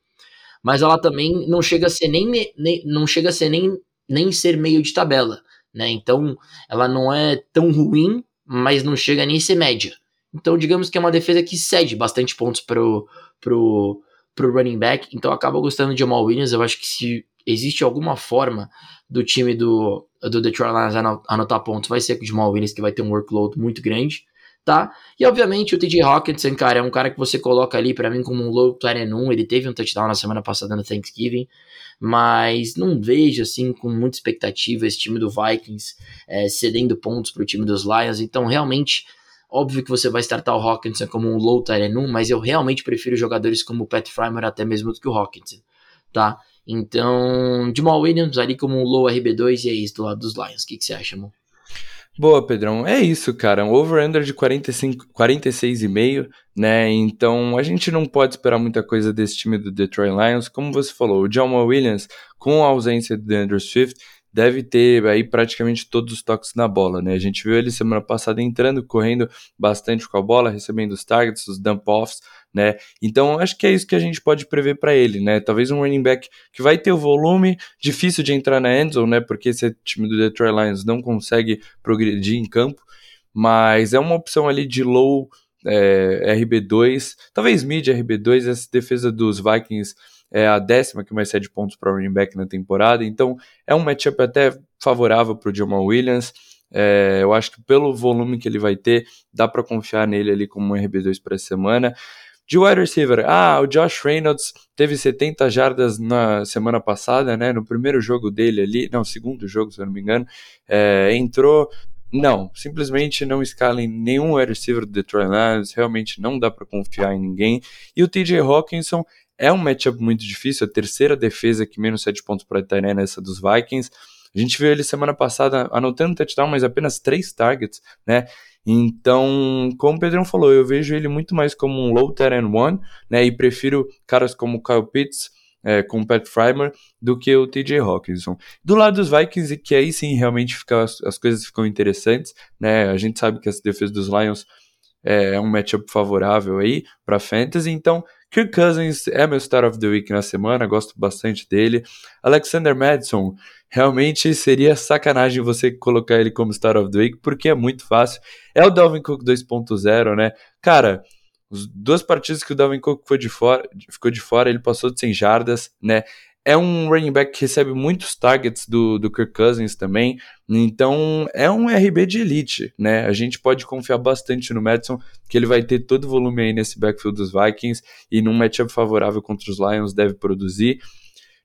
mas ela também não chega a ser nem, nem não chega a ser nem, nem ser meio de tabela, né? Então ela não é tão ruim, mas não chega nem a ser média. Então digamos que é uma defesa que cede bastante pontos pro, pro, pro running back, então acaba gostando de Jamal Williams, eu acho que se existe alguma forma do time do, do Detroit Lions anotar pontos, vai ser com o Jamal Williams, que vai ter um workload muito grande tá? E obviamente o TJ Hawkinson, cara, é um cara que você coloca ali para mim como um low tight 1, ele teve um touchdown na semana passada no Thanksgiving, mas não vejo assim com muita expectativa esse time do Vikings é, cedendo pontos pro time dos Lions, então realmente Óbvio que você vai startar o Hawkinson como um low tight 1, mas eu realmente prefiro jogadores como o Pat Frymer até mesmo do que o Hawkinson, tá? Então, Jamal Williams ali como um low RB2 e é isso do lado dos Lions. O que, que você acha, amor? Boa, Pedrão. É isso, cara. Um over-under de 45, 46,5, né? Então a gente não pode esperar muita coisa desse time do Detroit Lions. Como você falou, o Jamal Williams, com a ausência do Andrew Swift, deve ter aí praticamente todos os toques na bola, né? A gente viu ele semana passada entrando, correndo bastante com a bola, recebendo os targets, os dump-offs, né? Então acho que é isso que a gente pode prever para ele, né? Talvez um running back que vai ter o volume, difícil de entrar na endzone, né? Porque esse time do Detroit Lions não consegue progredir em campo, mas é uma opção ali de low é, RB2, talvez mid RB2, essa defesa dos Vikings é a décima que mais cede pontos para running back na temporada, então é um matchup até favorável para o Jamal Williams. É, eu acho que pelo volume que ele vai ter, dá para confiar nele ali como um RB2 para essa semana. De wide receiver, ah, o Josh Reynolds teve 70 jardas na semana passada, né? No primeiro jogo dele ali, não, segundo jogo, se eu não me engano, é, entrou. Não, simplesmente não escala em nenhum wide receiver do Detroit Lions, realmente não dá para confiar em ninguém. E o TJ Hawkinson é um matchup muito difícil, a terceira defesa que menos 7 pontos para Tyrene é essa dos Vikings. A gente viu ele semana passada anotando touchdown, mas apenas três targets, né? Então, como o Pedrão falou, eu vejo ele muito mais como um low terrain one, né? E prefiro caras como Kyle Pitts, é, com o Pat Frymer, do que o TJ Hawkinson. Do lado dos Vikings, que aí sim realmente fica, as, as coisas ficam interessantes, né? A gente sabe que essa defesa dos Lions é, é um matchup favorável aí para fantasy, então Kirk Cousins é meu Star of the Week na semana, gosto bastante dele. Alexander Madison, realmente seria sacanagem você colocar ele como Star of the Week, porque é muito fácil. É o Dalvin Cook 2.0, né? Cara, as duas partidas que o Dalvin Cook foi de fora, ficou de fora, ele passou de 100 jardas, né? É um running back que recebe muitos targets do, do Kirk Cousins também. Então é um RB de elite, né? A gente pode confiar bastante no Madison, que ele vai ter todo o volume aí nesse backfield dos Vikings e num matchup favorável contra os Lions deve produzir.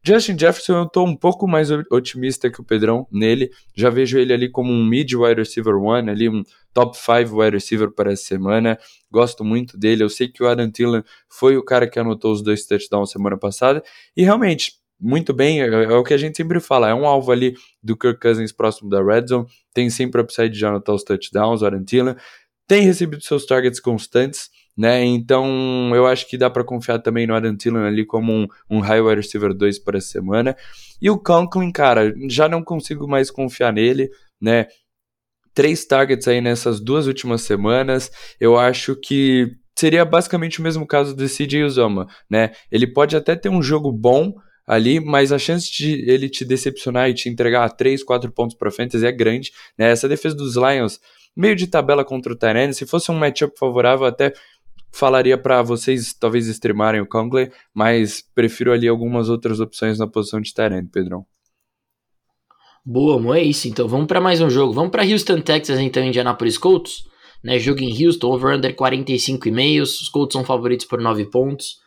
Justin Jefferson, eu estou um pouco mais otimista que o Pedrão nele. Já vejo ele ali como um mid wide receiver one, ali um top 5 wide receiver para essa semana. Gosto muito dele. Eu sei que o Adam Thielen foi o cara que anotou os dois touchdowns semana passada. E realmente, muito bem, é, é, o que a gente sempre fala, é um alvo ali do Kirk Cousins próximo da red zone, tem sempre upside já anotar os touchdowns, o Arantila, tem recebido seus targets constantes, né? Então eu acho que dá para confiar também no Thielen ali como um, um high wide receiver 2 para essa semana. E o Conklin, cara, já não consigo mais confiar nele, né? Três targets aí nessas duas últimas semanas. Eu acho que seria basicamente o mesmo caso do CJ Uzoma, né? Ele pode até ter um jogo bom ali, mas a chance de ele te decepcionar e te entregar 3, 4 pontos para fantasy é grande, né? Essa defesa dos Lions, meio de tabela contra o Tyrene, se fosse um matchup favorável, até falaria para vocês talvez extremarem o Conklin, mas prefiro ali algumas outras opções na posição de Tyrene, Pedrão. Boa, amor, é isso. Então vamos para mais um jogo. Vamos para Houston, Texas, então Indianapolis Colts. Né, jogo em Houston, over-under 45,5. Os Colts são favoritos por 9 pontos.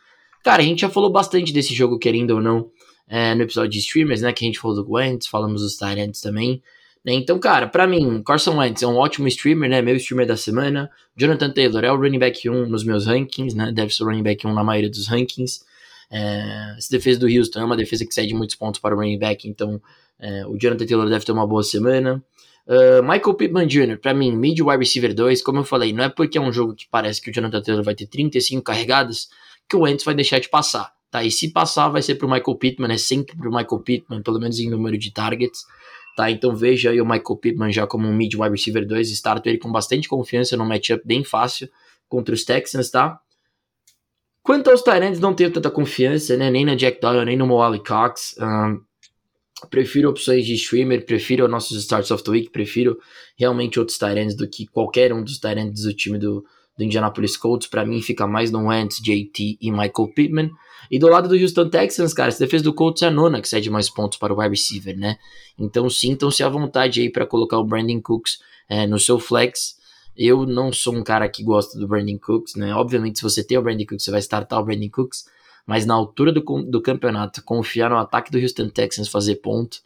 Cara, a gente já falou bastante desse jogo, querendo ou não, é, no episódio de streamers, né? Que a gente falou do Wentz, falamos dos Tyrants também. Né? Então, cara, para mim, Carson Wentz é um ótimo streamer, né? Meu streamer da semana. Jonathan Taylor é o running back 1 nos meus rankings, né? Deve ser o running back 1 na maioria dos rankings. É, essa defesa do Houston é uma defesa que cede muitos pontos para o running back, então é, o Jonathan Taylor deve ter uma boa semana. Uh, Michael Pittman Jr., para mim, mid wide receiver 2, como eu falei, não é porque é um jogo que parece que o Jonathan Taylor vai ter 35 carregadas que o Wentz vai deixar de passar, tá? E se passar, vai ser pro Michael Pittman, é sempre pro Michael Pittman, pelo menos em número de targets. Tá, então veja aí o Michael Pittman já como um mid wide receiver 2, starto ele com bastante confiança no matchup bem fácil contra os Texans, tá? Quanto aos Tyrants, não tenho tanta confiança, né? Nem na Jack Doyle, nem no Moali Cox. Um, prefiro opções de streamer, prefiro nossos starts of the week, prefiro realmente outros Tyrants do que qualquer um dos Tyrants do time do, do Indianapolis Colts. Para mim, fica mais no Wentz, JT e Michael Pittman. E do lado do Houston Texans, cara, essa defesa do Colts é a nona que cede mais pontos para o wide receiver, né? Então sintam-se à vontade aí para colocar o Brandon Cooks é, no seu flex. Eu não sou um cara que gosta do Brandon Cooks, né? Obviamente, se você tem o Brandon Cooks, você vai startar o Brandon Cooks. Mas na altura do, do campeonato, confiar no ataque do Houston Texans fazer ponto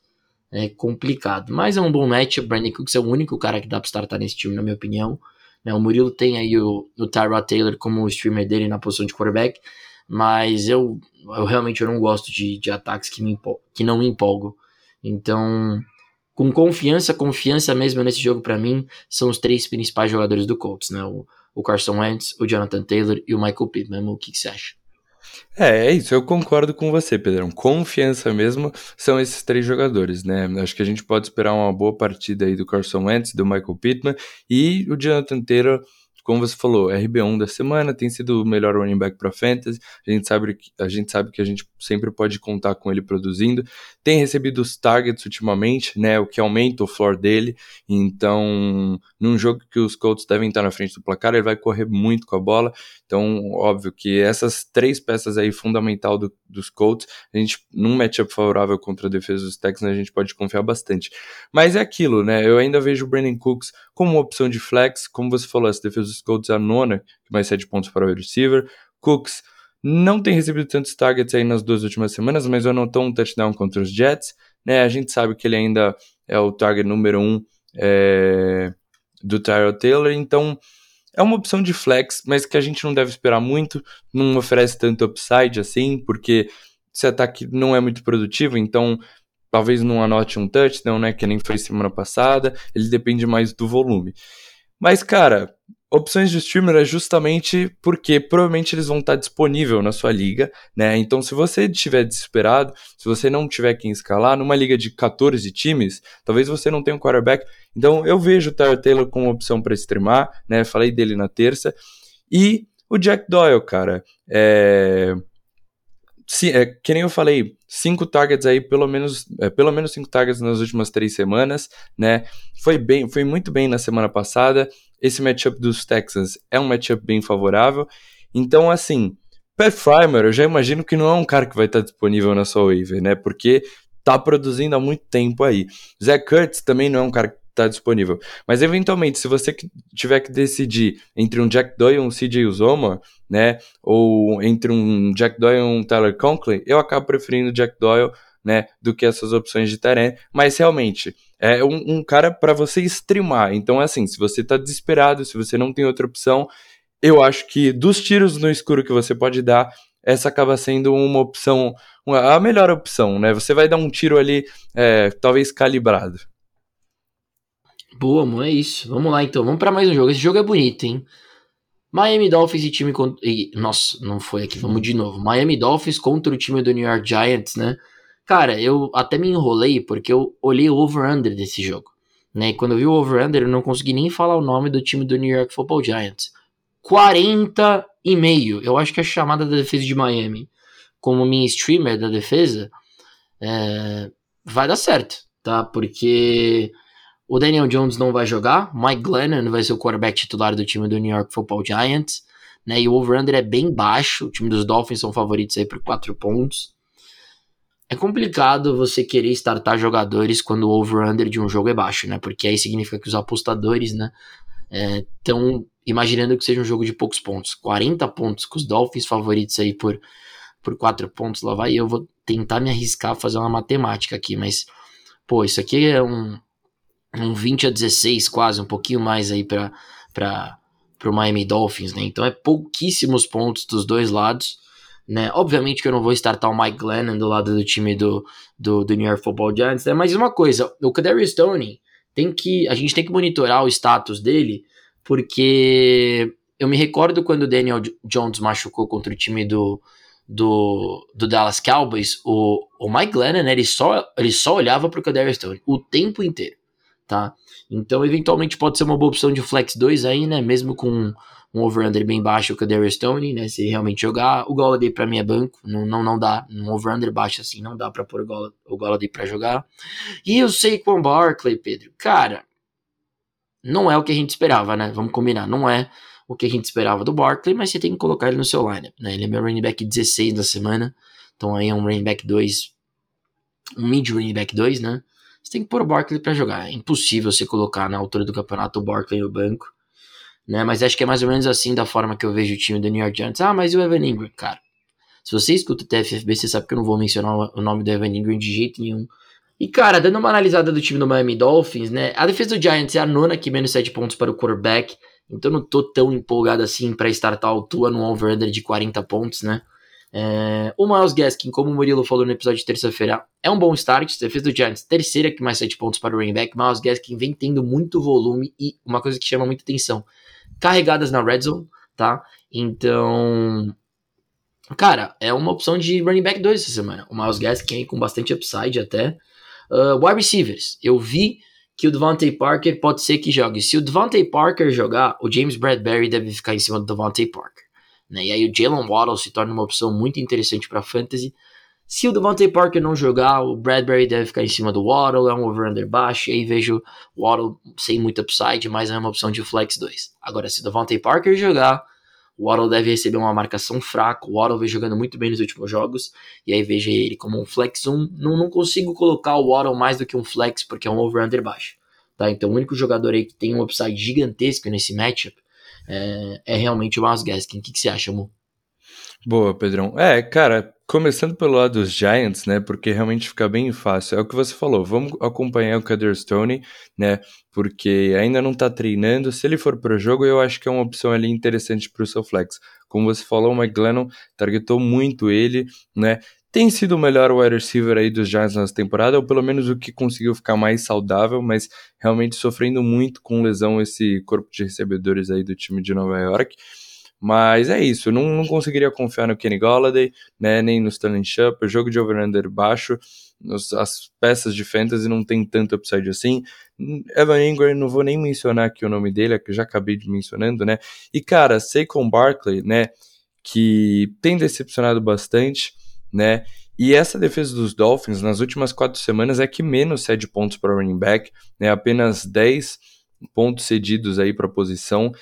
é complicado. Mas é um bom match. O Brandon Cooks é o único cara que dá para startar nesse time, na minha opinião. Né? O Murilo tem aí o, o Tyrod Taylor como streamer dele na posição de quarterback mas eu, eu realmente eu não gosto de, de ataques que, me que não me empolgam. Então, com confiança, confiança mesmo nesse jogo para mim, são os três principais jogadores do Colts, né? O, o Carson Wentz, o Jonathan Taylor e o Michael Pittman. O que, que você acha? É, é isso, eu concordo com você, Pedrão. Confiança mesmo são esses três jogadores, né? Acho que a gente pode esperar uma boa partida aí do Carson Wentz, do Michael Pittman e o Jonathan Taylor como você falou, RB1 da semana, tem sido o melhor running back para fantasy. A gente sabe que a gente sabe que a gente sempre pode contar com ele produzindo. Tem recebido os targets ultimamente, né, o que aumenta o floor dele. Então, num jogo que os Colts devem estar na frente do placar, ele vai correr muito com a bola. Então, óbvio que essas três peças aí fundamental do, dos Colts, a gente num matchup favorável contra a defesa dos Texans, a gente pode confiar bastante. Mas é aquilo, né? Eu ainda vejo o Brandon Cooks como uma opção de flex, como você falou, essa defesa dos Colts é a nona, que mais sete pontos para o receiver. Cooks não tem recebido tantos targets aí nas duas últimas semanas, mas eu notou um touchdown contra os Jets. Né? A gente sabe que ele ainda é o target número um é, do Tyrell Taylor, então é uma opção de flex, mas que a gente não deve esperar muito, não oferece tanto upside assim, porque esse ataque não é muito produtivo, então talvez não anote um touchdown, né, que nem foi semana passada, ele depende mais do volume. Mas, cara, opções de streamer é justamente porque provavelmente eles vão estar disponível na sua liga, né? Então, se você estiver desesperado, se você não tiver quem escalar, numa liga de 14 times, talvez você não tenha um quarterback. Então, eu vejo o Tyler Taylor como opção para streamar, né? Falei dele na terça. E o Jack Doyle, cara, é... Se, é, que nem eu falei, cinco targets aí, pelo menos, é, pelo menos cinco targets nas últimas três semanas, né? Foi bem, foi muito bem na semana passada. Esse matchup dos Texans é um matchup bem favorável. Então, assim, Pat Frymer, eu já imagino que não é um cara que vai estar disponível na sua waiver, né? Porque tá produzindo há muito tempo aí. Zach Kurtz também não é um cara que tá disponível. Mas eventualmente, se você tiver que decidir entre um Jack Doyle e um CJ Uzoma, né, ou entre um Jack Doyle e um Tyler Conklin, eu acabo preferindo Jack Doyle, né, do que essas opções de terreno. Mas realmente, é um, um cara para você streamar. Então, assim, se você tá desesperado, se você não tem outra opção, eu acho que dos tiros no escuro que você pode dar, essa acaba sendo uma opção a melhor opção, né? Você vai dar um tiro ali, é, talvez calibrado. Boa, amor, é isso. Vamos lá então, vamos para mais um jogo. Esse jogo é bonito, hein? Miami Dolphins e time contra. Nossa, não foi aqui, vamos de novo. Miami Dolphins contra o time do New York Giants, né? Cara, eu até me enrolei porque eu olhei o over-under desse jogo. Né? E quando eu vi o over-under, eu não consegui nem falar o nome do time do New York Football Giants. 40 e meio. Eu acho que a chamada da defesa de Miami, como minha streamer da defesa, é... vai dar certo, tá? Porque o Daniel Jones não vai jogar, Mike Glennon vai ser o quarterback titular do time do New York Football Giants, né? E o over-under é bem baixo, o time dos Dolphins são favoritos aí por 4 pontos. É complicado você querer startar jogadores quando o over-under de um jogo é baixo, né? Porque aí significa que os apostadores, né, estão é, imaginando que seja um jogo de poucos pontos. 40 pontos com os Dolphins favoritos aí por, por 4 pontos, lá vai eu vou tentar me arriscar a fazer uma matemática aqui, mas, pô, isso aqui é um, um 20 a 16 quase, um pouquinho mais aí para o Miami Dolphins, né? Então é pouquíssimos pontos dos dois lados né? Obviamente que eu não vou startar o Mike Glennon do lado do time do, do, do New York Football Giants, né? Mas uma coisa, o Kadarius Stoney tem que, a gente tem que monitorar o status dele, porque eu me recordo quando o Daniel Jones machucou contra o time do, do, do Dallas Cowboys, o, o Mike Glennon, né, ele só, ele só olhava para o Kadarius Stoney o tempo inteiro, tá? Então, eventualmente pode ser uma boa opção de flex 2 aí, né, mesmo com um over-under bem baixo com o Darius Stone, né? Se realmente jogar. O Golladay para mim é banco, não, não, não dá. Um over-under baixo assim, não dá para pôr o Golladay para jogar. E eu sei com o Barkley, Pedro, cara, não é o que a gente esperava, né? Vamos combinar, não é o que a gente esperava do Barkley, mas você tem que colocar ele no seu lineup, né? Ele é meu running back 16 da semana, então aí é um running back 2, um mid running back 2, né? Você tem que pôr o Barkley para jogar. É impossível você colocar na altura do campeonato o Barkley no banco né? Mas acho que é mais ou menos assim da forma que eu vejo o time do New York Giants. Ah, mas e o Evan Ingram, cara? Se você escuta o TFFB, você sabe que eu não vou mencionar o nome do Evan Ingram de jeito nenhum. E, cara, dando uma analisada do time do Miami Dolphins, né? A defesa do Giants é a nona que menos 7 pontos para o quarterback. Então não tô tão empolgado assim para startar o Tua no over-under de 40 pontos, né? É, o Miles Gaskin, como o Murilo falou no episódio de terça-feira, é um bom start. Defesa do Giants, terceira que mais 7 pontos para o running back. Miles Gaskin vem tendo muito volume e uma coisa que chama muita atenção carregadas na red zone, tá? Então, cara, é uma opção de running back 2 essa semana. O Miles Gaskin com bastante upside até. Uh, wide receivers, eu vi que o Devontae Parker pode ser que jogue. Se o Devontae Parker jogar, o James Bradbury deve ficar em cima do Devontae Parker. Né? E aí o Jalen Waddle se torna uma opção muito interessante para fantasy. Se o Devontae Parker não jogar, o Bradbury deve ficar em cima do Waddle, é um over-under baixo, e aí vejo o Waddle sem muito upside, mas é uma opção de flex 2. Agora, se o Devontae Parker jogar, o Waddle deve receber uma marcação fraca, o Waddle vem jogando muito bem nos últimos jogos, e aí vejo ele como um flex 1. Não, não consigo colocar o Waddle mais do que um flex, porque é um over-under baixo. Tá? Então o único jogador aí que tem um upside gigantesco nesse matchup é, é realmente o Miles Gaskin. O que, que você acha, Mu? Boa, Pedrão. É, cara, começando pelo lado dos Giants, né, porque realmente fica bem fácil. É o que você falou, vamos acompanhar o Kader Stone, né, porque ainda não tá treinando. Se ele for pro jogo, eu acho que é uma opção ali interessante pro seu flex. Como você falou, o McGlennon targetou muito ele, né, tem sido o melhor wide receiver aí dos Giants nessa temporada, ou pelo menos o que conseguiu ficar mais saudável, mas realmente sofrendo muito com lesão esse corpo de recebedores aí do time de Nova York. Mas é isso, não, não conseguiria confiar no Kenny Golladay, né, nem no Stanley Shepard, jogo de over-under baixo, nos, as peças de fantasy não tem tanto upside assim. Evan Ingram, não vou nem mencionar aqui o nome dele, é que já acabei de mencionando, né. E cara, Saquon Barkley, né, que tem decepcionado bastante, né, e essa defesa dos Dolphins nas últimas quatro semanas é que menos cede pontos para running back, né, apenas 10 pontos cedidos aí para posição.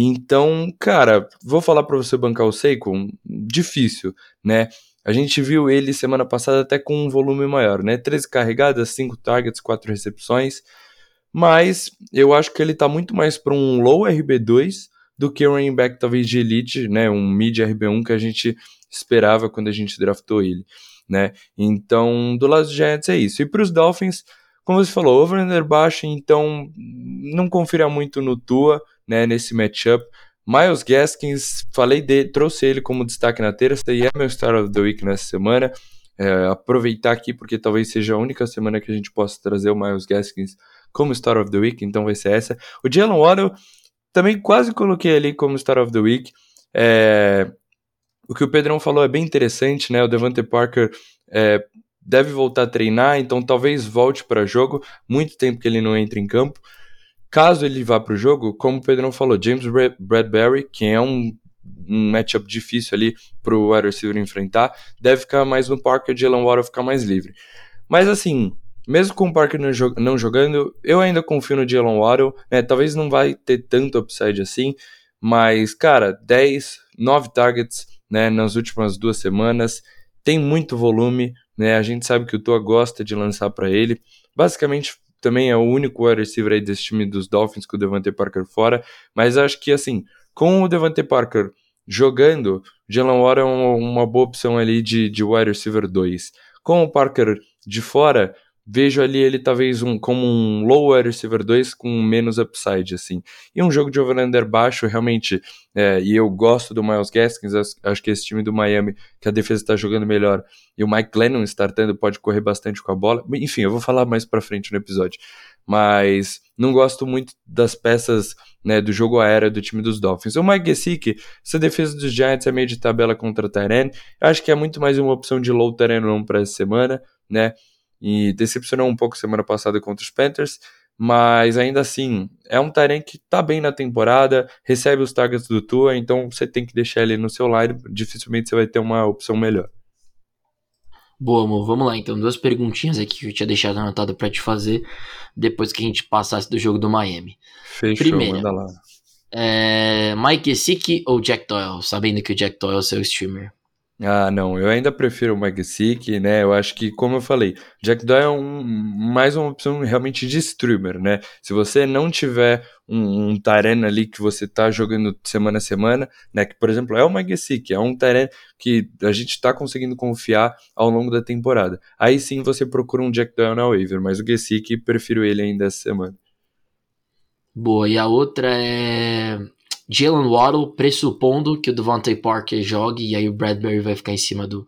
Então, cara, vou falar para você bancar o Saquon, difícil, né? A gente viu ele semana passada até com um volume maior, né? 13 carregadas, 5 targets, 4 recepções. Mas eu acho que ele tá muito mais para um low RB2 do que um running back talvez de elite, né? Um mid RB1 que a gente esperava quando a gente draftou ele, né? Então, do lado dos Giants é isso. E para os Dolphins, como você falou, over-under baixo, então não confira muito no Tua, né, nesse matchup. Miles Gaskins, falei dele, trouxe ele como destaque na terça e é meu Star of the Week nessa semana. é, aproveitar aqui, porque talvez seja a única semana que a gente possa trazer o Miles Gaskins como Star of the Week, então vai ser essa. O Jalen Waddle também quase coloquei ali como Star of the Week. É, o que o Pedrão falou é bem interessante, né? O Devante Parker é, deve voltar a treinar, então talvez volte para jogo. Muito tempo que ele não entra em campo. Caso ele vá para o jogo, como o Pedrão falou, James Bradbury, que é um, um matchup difícil ali para o wide receiver enfrentar, deve ficar mais no Parker, Jalen Waddle ficar mais livre. Mas assim, mesmo com o Parker não, jogando, eu ainda confio no Jalen Waddle, né? Talvez não vai ter tanto upside assim, mas, cara, 10, 9 targets, né, nas últimas duas semanas, tem muito volume, né? A gente sabe que o Tua gosta de lançar para ele. Basicamente, também é o único wide receiver aí desse time dos Dolphins com o Devante Parker fora, mas acho que assim, com o Devante Parker jogando, Jalen Waddle é uma, uma, boa opção ali de, de wide receiver 2. Com o Parker de fora, vejo ali ele talvez um, como um low wide receiver 2 com menos upside, assim. E um jogo de over-under baixo, realmente, é, e eu gosto do Miles Gaskins, acho que esse time do Miami, que a defesa está jogando melhor, e o Mike Glennon startando, pode correr bastante com a bola. Enfim, eu vou falar mais pra frente no episódio. Mas não gosto muito das peças né, do jogo aéreo do time dos Dolphins. O Mike Gesicki, essa defesa dos Giants é meio de tabela contra o Tyrene. Acho que é muito mais uma opção de low Tyrene para essa semana, né? E decepcionou um pouco semana passada contra os Panthers, mas ainda assim, é um Tyrant que tá bem na temporada, recebe os targets do Tua, então você tem que deixar ele no seu line, dificilmente você vai ter uma opção melhor. Boa, amor. Vamos lá, então. Duas perguntinhas aqui que eu tinha deixado anotado para te fazer depois que a gente passasse do jogo do Miami. Fechou, Primeira, manda lá. É, Mike Gesicki ou Jack Doyle? Sabendo que o Jack Doyle é o seu streamer. Ah, não, eu ainda prefiro o McSick, né? Eu acho que, como eu falei, Jack Doyle é um, mais uma opção realmente de streamer, né? Se você não tiver um, um Taren ali que você tá jogando semana a semana, né? Que, por exemplo, é o McSick, é um Taren que a gente tá conseguindo confiar ao longo da temporada. Aí sim você procura um Jack Doyle na waiver, mas o Gesick, prefiro ele ainda essa semana. Boa, e a outra é Jalen Waddle, pressupondo que o Devontae Parker jogue, e aí o Bradbury vai ficar em cima do,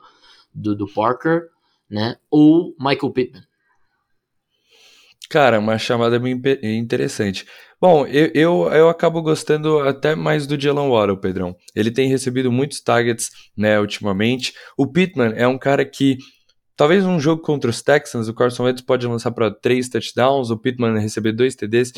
do, do Parker, né? Ou Michael Pittman. Cara, uma chamada bem interessante. Bom, eu, eu, eu acabo gostando até mais do Jalen Waddle, Pedrão. Ele tem recebido muitos targets, né, ultimamente. O Pittman é um cara que Talvez um jogo contra os Texans, o Carson Wentz pode lançar para três touchdowns, o Pittman receber dois TDs,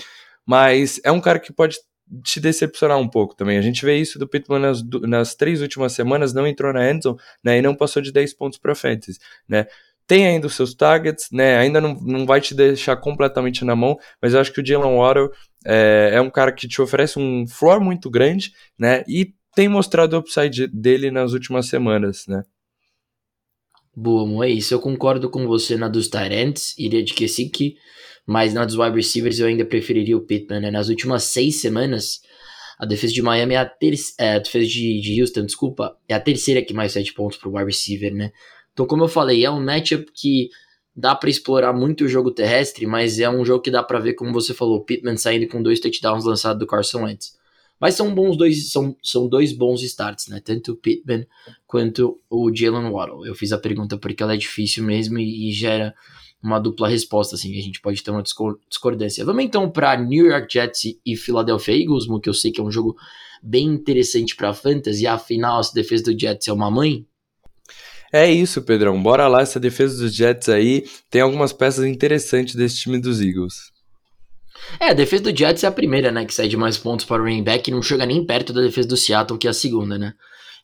mas é um cara que pode te decepcionar um pouco também. A gente vê isso do Pittman nas, nas três últimas semanas, não entrou na endzone, né, e não passou de 10 pontos para fantasy, né. Tem ainda os seus targets, né, ainda não, não vai te deixar completamente na mão, mas eu acho que o Jalen Waddle é, é um cara que te oferece um floor muito grande, né, e tem mostrado o upside dele nas últimas semanas, né. Boa, é isso. Eu concordo com você na dos Tyrants, iria de que sim que mas na dos wide receivers eu ainda preferiria o Pittman. Né? Nas últimas seis semanas, a defesa de Miami é a terceira. É, a defesa de, de Houston, desculpa, é a terceira que mais sete pontos para o wide receiver, né? Então, como eu falei, é um matchup que dá para explorar muito o jogo terrestre, mas é um jogo que dá para ver, como você falou, o Pittman saindo com dois touchdowns lançados do Carson Wentz. Mas são bons dois, são, são dois bons starts, né? Tanto o Pittman quanto o Jalen Waddle. Eu fiz a pergunta porque ela é difícil mesmo e, e gera uma dupla resposta, assim, a gente pode ter uma discordância. Vamos então para New York Jets e Philadelphia Eagles, que eu sei que é um jogo bem interessante para fantasy, afinal a defesa do Jets é uma mãe. É isso, Pedrão. Bora lá, essa defesa dos Jets aí tem algumas peças interessantes desse time dos Eagles. É, a defesa do Jets é a primeira, né, que cede mais pontos para o running back e não chega nem perto da defesa do Seattle, que é a segunda, né?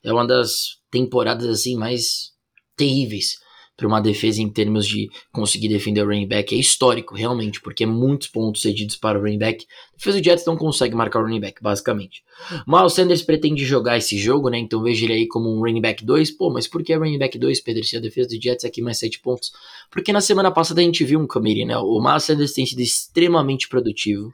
É uma das temporadas assim mais terríveis para uma defesa em termos de conseguir defender o running back é histórico, realmente, porque é muitos pontos cedidos para o running back. A defesa do Jets não consegue marcar o running back, basicamente. Miles Sanders pretende jogar esse jogo, né? Então vejo ele aí como um running back 2. Pô, mas por que running back 2, Pedro? Se a defesa do Jets aqui mais 7 pontos. Porque na semana passada a gente viu um committee, né? O Miles Sanders tem sido extremamente produtivo,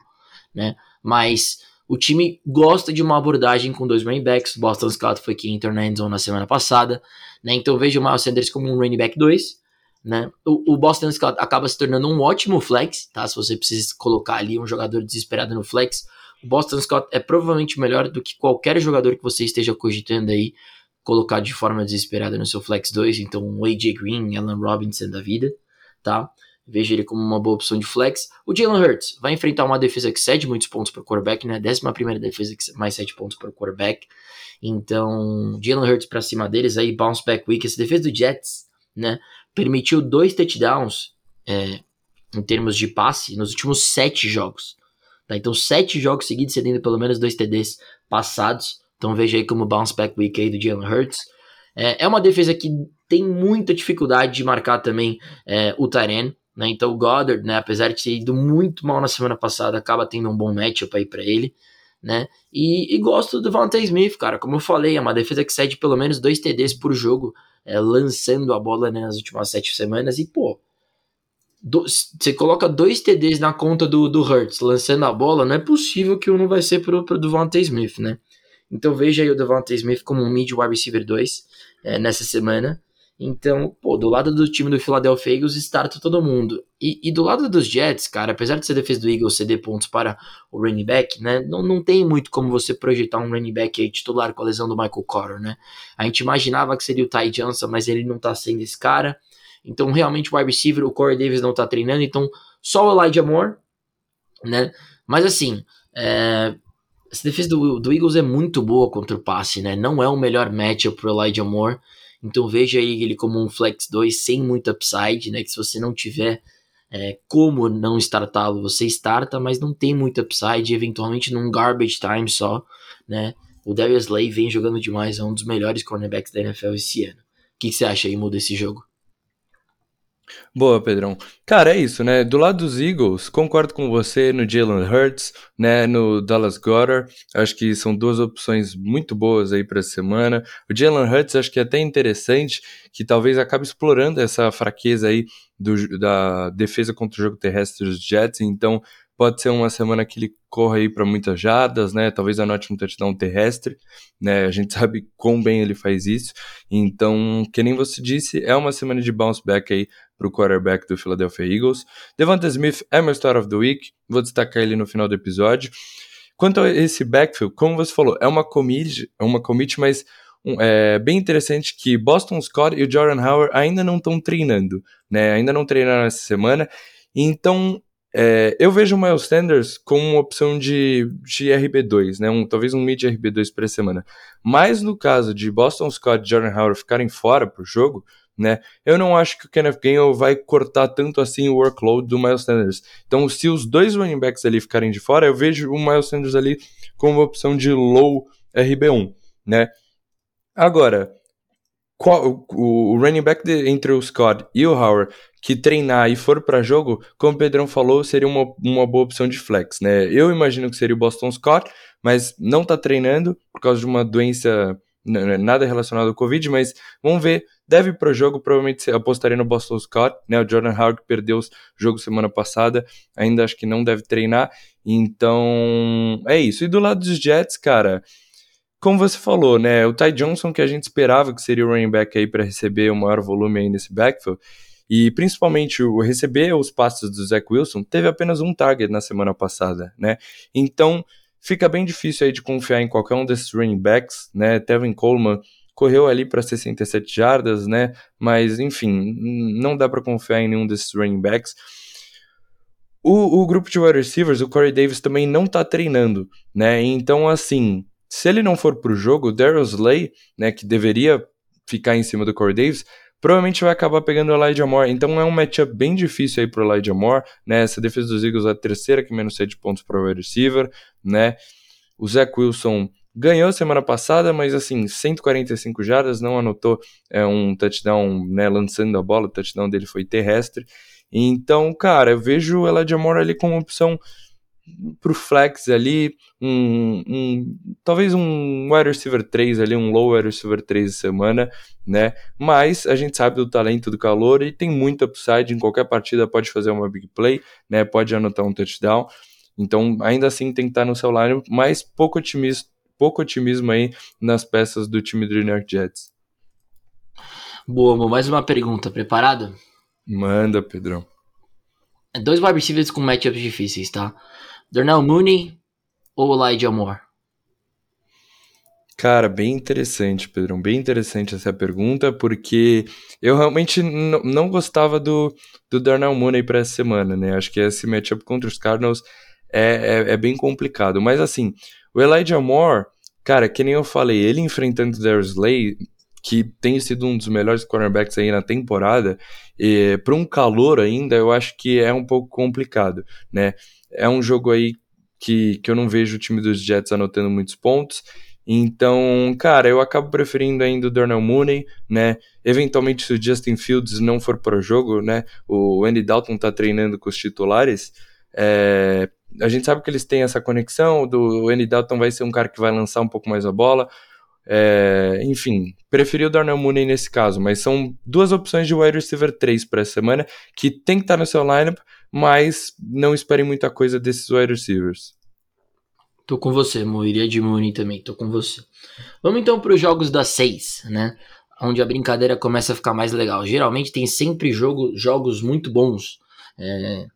né? Mas o time gosta de uma abordagem com dois running backs. Boston Scott foi quem entrou na endzone na semana passada. Né? Então vejo o Miles Sanders como um running back 2. Né? O, o, Boston Scott acaba se tornando um ótimo flex, tá? Se você precisa colocar ali um jogador desesperado no flex, o Boston Scott é provavelmente melhor do que qualquer jogador que você esteja cogitando aí colocar de forma desesperada no seu flex 2, então o AJ Green, Alan Robinson da vida, tá? Veja ele como uma boa opção de flex. O Jalen Hurts vai enfrentar uma defesa que cede muitos pontos para o quarterback, né? Décima primeira defesa que mais cede pontos para o quarterback. Então, Jalen Hurts para cima deles aí, bounce back week. Essa defesa do Jets, né? Permitiu dois touchdowns é, em termos de passe nos últimos sete jogos. Tá? Então, sete jogos seguidos cedendo pelo menos dois TDs passados. Então, veja aí como bounce back week aí do Jalen Hurts. É, é uma defesa que tem muita dificuldade de marcar também é, o Tyren. Né? Então, o Goddard, né, apesar de ter ido muito mal na semana passada, acaba tendo um bom matchup aí para ele. Né? E, e, gosto do Devontae Smith, cara. Como eu falei, é uma defesa que cede pelo menos dois TDs por jogo, é, lançando a bola né, nas últimas sete semanas. E, pô, você coloca dois TDs na conta do, do Hurts lançando a bola, não é possível que um não vai ser pro, pro Devontae Smith, né? Então veja aí o Devontae Smith como um mid wide receiver 2 é, nessa semana. Então, pô, do lado do time do Philadelphia Eagles, starta todo mundo. E, e, do lado dos Jets, cara, apesar de ser defesa do Eagles ceder pontos para o running back, né, não, não tem muito como você projetar um running back aí titular com a lesão do Michael Carter, né? A gente imaginava que seria o Ty Johnson, mas ele não tá sendo esse cara. Então, realmente, o wide receiver, o Corey Davis não tá treinando, então só o Elijah Moore, né? Mas assim, é, essa defesa do, do, Eagles é muito boa contra o passe, né? Não é o melhor matchup pro Elijah Moore. Então veja aí ele como um flex 2 sem muito upside, né? Que se você não tiver é, como não startá-lo, você starta, mas não tem muito upside, eventualmente num garbage time só, né? O Darius Slay vem jogando demais, é um dos melhores cornerbacks da NFL esse ano. O que, que você acha aí, muda esse jogo? Boa, Pedrão. Cara, é isso, né? Do lado dos Eagles, concordo com você no Jalen Hurts, né? No Dallas Goddard. Acho que são duas opções muito boas aí para essa semana. O Jalen Hurts, acho que é até interessante que talvez acabe explorando essa fraqueza aí do, da defesa contra o jogo terrestre dos Jets. Então, Pode ser uma semana que ele corra aí para muitas jardas, né? Talvez anote um touchdown terrestre, né? A gente sabe quão bem ele faz isso. Então, que nem você disse, é uma semana de bounce back aí para o quarterback do Philadelphia Eagles. Devonta Smith é meu Star of the Week, vou destacar ele no final do episódio. Quanto a esse backfield, como você falou, é uma commit, é uma commit, mas é bem interessante que Boston Scott e o Jordan Howard ainda não estão treinando, né? Ainda não treinaram essa semana. Então, é, eu vejo o Miles Sanders como uma opção de, de RB2, né? Um, talvez um mid RB2 por semana. Mas no caso de Boston Scott e Jordan Howard ficarem fora pro jogo, né? Eu não acho que o Kenneth Gainwell vai cortar tanto assim o workload do Miles Sanders. Então, se os dois running backs ali ficarem de fora, eu vejo o Miles Sanders ali como uma opção de low RB1, né? Agora, qual, o, o running back de, entre o Scott e o Howard que treinar e for para jogo, como o Pedrão falou, seria uma, uma boa opção de flex, né? Eu imagino que seria o Boston Scott, mas não tá treinando por causa de uma doença nada relacionado ao Covid, mas vamos ver. Deve ir pro jogo, provavelmente apostaria no Boston Scott, né? O Jordan Howard perdeu o jogo semana passada, ainda acho que não deve treinar. Então, é isso. E do lado dos Jets, cara, como você falou, né? O Ty Johnson que a gente esperava que seria o running back aí para receber o maior volume aí nesse backfield, e principalmente o receber os passes do Zach Wilson, teve apenas um target na semana passada, né? Então fica bem difícil aí de confiar em qualquer um desses running backs, né? Tevin Coleman correu ali para 67 jardas, né? Mas enfim, não dá para confiar em nenhum desses running backs. O, o grupo de wide receivers, o Corey Davis também não tá treinando, né? Então assim, se ele não for pro jogo, Daryl Slay, né, que deveria ficar em cima do Corey Davis, provavelmente vai acabar pegando o Elijah Moore. Então é um matchup bem difícil aí pro Elijah Moore, né? Essa defesa dos Eagles é a terceira que menos 7 pontos para o receiver, né? O Zach Wilson ganhou semana passada, mas assim, 145 jardas, não anotou é, um touchdown, né, lançando a bola, o touchdown dele foi terrestre. Então, cara, eu vejo o Elijah Moore ali como opção pro flex ali, um, um, talvez um wide receiver 3 ali, um low wide receiver 3 de semana, né? Mas a gente sabe do talento do calor e tem muito upside em qualquer partida, pode fazer uma big play, né? Pode anotar um touchdown. Então, ainda assim tem que estar no seu line, mas pouco otimismo, pouco otimismo aí nas peças do time do New York Jets. Boa, mais uma pergunta, preparado? Manda, Pedrão. Dois wide receivers com matchups difíceis, tá? Darnell Mooney ou Elijah Moore? Cara, bem interessante, Pedrão. Bem interessante essa pergunta, porque eu realmente não gostava do, do Darnell Mooney para essa semana, né? Acho que esse matchup contra os Cardinals é, é, é, bem complicado. Mas assim, o Elijah Moore, cara, que nem eu falei, ele enfrentando o Darius Slay, que tem sido um dos melhores cornerbacks aí na temporada, para um calor ainda, eu acho que é um pouco complicado, né? É um jogo aí que, que eu não vejo o time dos Jets anotando muitos pontos. Então, cara, eu acabo preferindo ainda o Darnell Mooney, né? Eventualmente, se o Justin Fields não for para o jogo, né? O Andy Dalton tá treinando com os titulares. É... A gente sabe que eles têm essa conexão. Do Andy Dalton vai ser um cara que vai lançar um pouco mais a bola. É... Enfim, preferi o Darnell Mooney nesse caso, mas são duas opções de wide receiver 3 para essa semana que tem que estar tá no seu lineup, mas não esperem muita coisa desses wide receivers. Tô com você, Mo. Iria de Mooney também, tô com você. Vamos então para os jogos das seis, né? Onde a brincadeira começa a ficar mais legal. Geralmente tem sempre jogo, jogos muito bons é,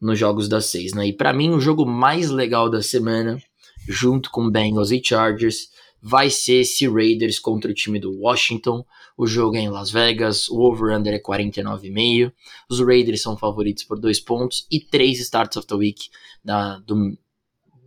nos jogos das seis, né? E para mim o jogo mais legal da semana, junto com Bengals e Chargers, vai ser esse Raiders contra o time do Washington. O jogo é em Las Vegas, o over-under é 49,5. Os Raiders são favoritos por dois pontos e três starts of the week da, do,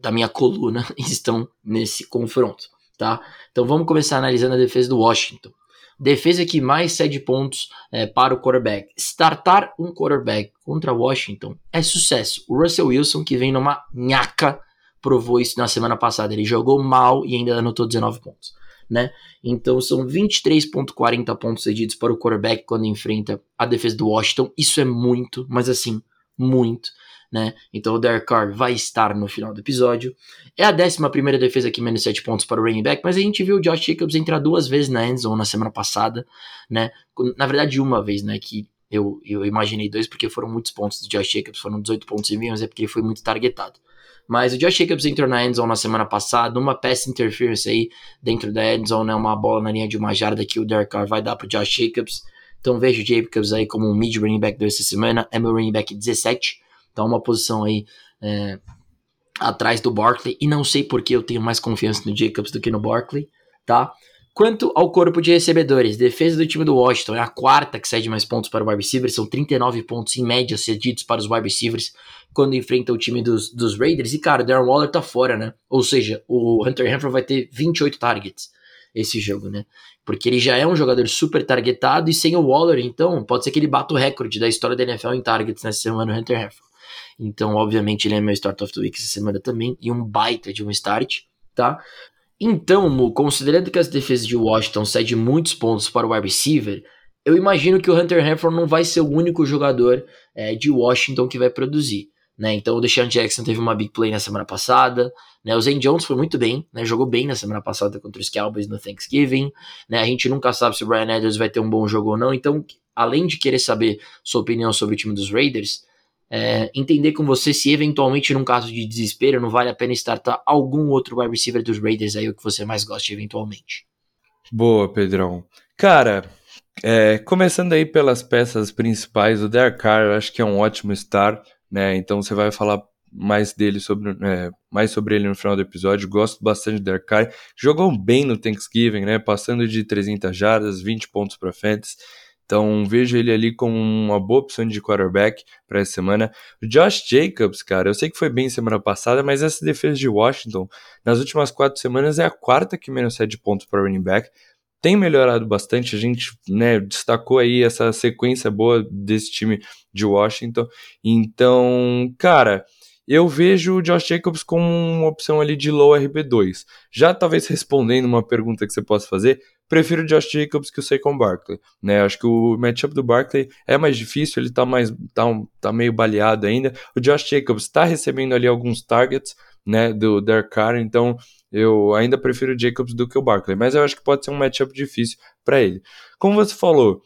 da minha coluna estão nesse confronto, tá? Então vamos começar analisando a defesa do Washington. Defesa que mais cede pontos é, para o quarterback. Startar um quarterback contra Washington é sucesso. O Russell Wilson, que vem numa nhaca, provou isso na semana passada. Ele jogou mal e ainda anotou 19 pontos. Né? Então são 23.40 pontos cedidos para o quarterback quando enfrenta a defesa do Washington. Isso é muito, mas assim, muito né? Então o Derek Carr vai estar no final do episódio. É a 11 primeira defesa aqui, menos 7 pontos para o running back, mas a gente viu o Josh Jacobs entrar duas vezes na endzone na semana passada, né? Na verdade, uma vez, né? Que eu, eu imaginei dois porque foram muitos pontos do Josh Jacobs, foram 18 pontos e meio, mas é porque ele foi muito targetado. Mas o Josh Jacobs entrou na endzone na semana passada, uma pass interference aí dentro da endzone, né? Uma bola na linha de uma jarda que o Derek Carr vai dar para o Josh Jacobs. Então vejo o Jacobs aí como um mid running back dessa semana, é meu running back 17, Tá uma posição aí é, atrás do Barkley. E não sei porque eu tenho mais confiança no Jacobs do que no Barkley, tá? Quanto ao corpo de recebedores, defesa do time do Washington é a quarta que cede mais pontos para o wide receiver, são 39 pontos em média cedidos para os wide receivers quando enfrenta o time dos, dos Raiders. E cara, o Darren Waller tá fora, né? Ou seja, o Hunter Henry vai ter 28 targets esse jogo, né? Porque ele já é um jogador super targetado e sem o Waller, então, pode ser que ele bata o recorde da história da NFL em targets nessa semana, o Hunter Henry. Então, obviamente, ele é meu start of the week essa semana também. E um baita de um start, tá? Então, Mu, considerando que as defesas de Washington cedem muitos pontos para o wide receiver, eu imagino que o Hunter Henry não vai ser o único jogador é, de Washington que vai produzir. Né? Então o Deshaun Jackson teve uma big play na semana passada, né? O Zane Jones foi muito bem, né? Jogou bem na semana passada contra os Cowboys no Thanksgiving, né? A gente nunca sabe se o Brian Edwards vai ter um bom jogo ou não, então além de querer saber sua opinião sobre o time dos Raiders, é, entender com você se eventualmente num caso de desespero não vale a pena startar algum outro wide receiver dos Raiders aí o que você mais gosta eventualmente. Boa, Pedrão. Cara, é, começando aí pelas peças principais, o Derek Carr acho que é um ótimo start, né? Então você vai falar mais dele sobre é, mais sobre ele no final do episódio. Gosto bastante do Derek Carr. Jogou bem no Thanksgiving, né? Passando de 300 jardas, 20 pontos para frente. Então vejo ele ali como uma boa opção de quarterback para essa semana. O Josh Jacobs, cara, eu sei que foi bem semana passada, mas essa defesa de Washington nas últimas quatro semanas é a quarta que menos cede pontos para running back. Tem melhorado bastante, a gente né, destacou aí essa sequência boa desse time de Washington. Então, cara, eu vejo o Josh Jacobs como uma opção ali de low RB2. Já talvez respondendo uma pergunta que você possa fazer, prefiro o Josh Jacobs que o Saquon Barkley, né? Acho que o matchup do Barkley é mais difícil, ele tá mais tá, tá meio baleado ainda. O Josh Jacobs está recebendo ali alguns targets, né, do Derek Carr, então eu ainda prefiro o Jacobs do que o Barkley, mas eu acho que pode ser um matchup difícil para ele. Como você falou,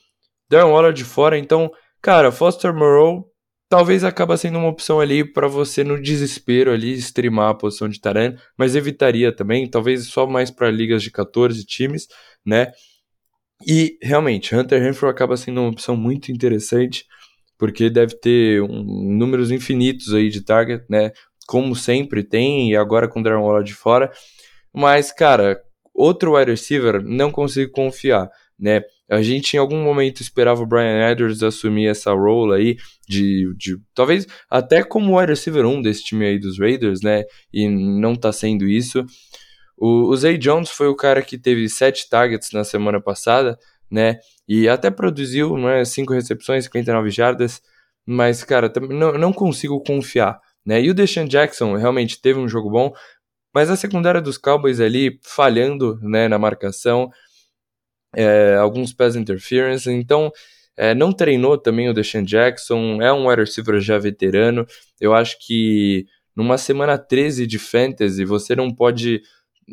Darren Waller de fora, então, cara, Foster Moreau talvez acaba sendo uma opção ali para você no desespero ali streamar a posição de Taran, mas evitaria também, talvez só mais para ligas de 14 times, né? E realmente, Hunter Renfrew acaba sendo uma opção muito interessante, porque deve ter um, números infinitos aí de target, né? Como sempre tem, e agora com o Darren Waller de fora. Mas, cara, outro wide receiver, não consigo confiar, né? A gente em algum momento esperava o Brian Edwards assumir essa role aí de, de talvez até como wide receiver 1 desse time aí dos Raiders, né? E não tá sendo isso. O, o Zay Jones foi o cara que teve sete targets na semana passada, né? E até produziu, né? Cinco recepções, 59 jardas. Mas, cara, não, não consigo confiar, né? E o Deshaun Jackson realmente teve um jogo bom, mas a secundária dos Cowboys ali falhando, né? Na marcação é, alguns pass interference, então é, não treinou também o Deshaun Jackson, é um wide receiver já veterano, eu acho que numa semana 13 de fantasy você não pode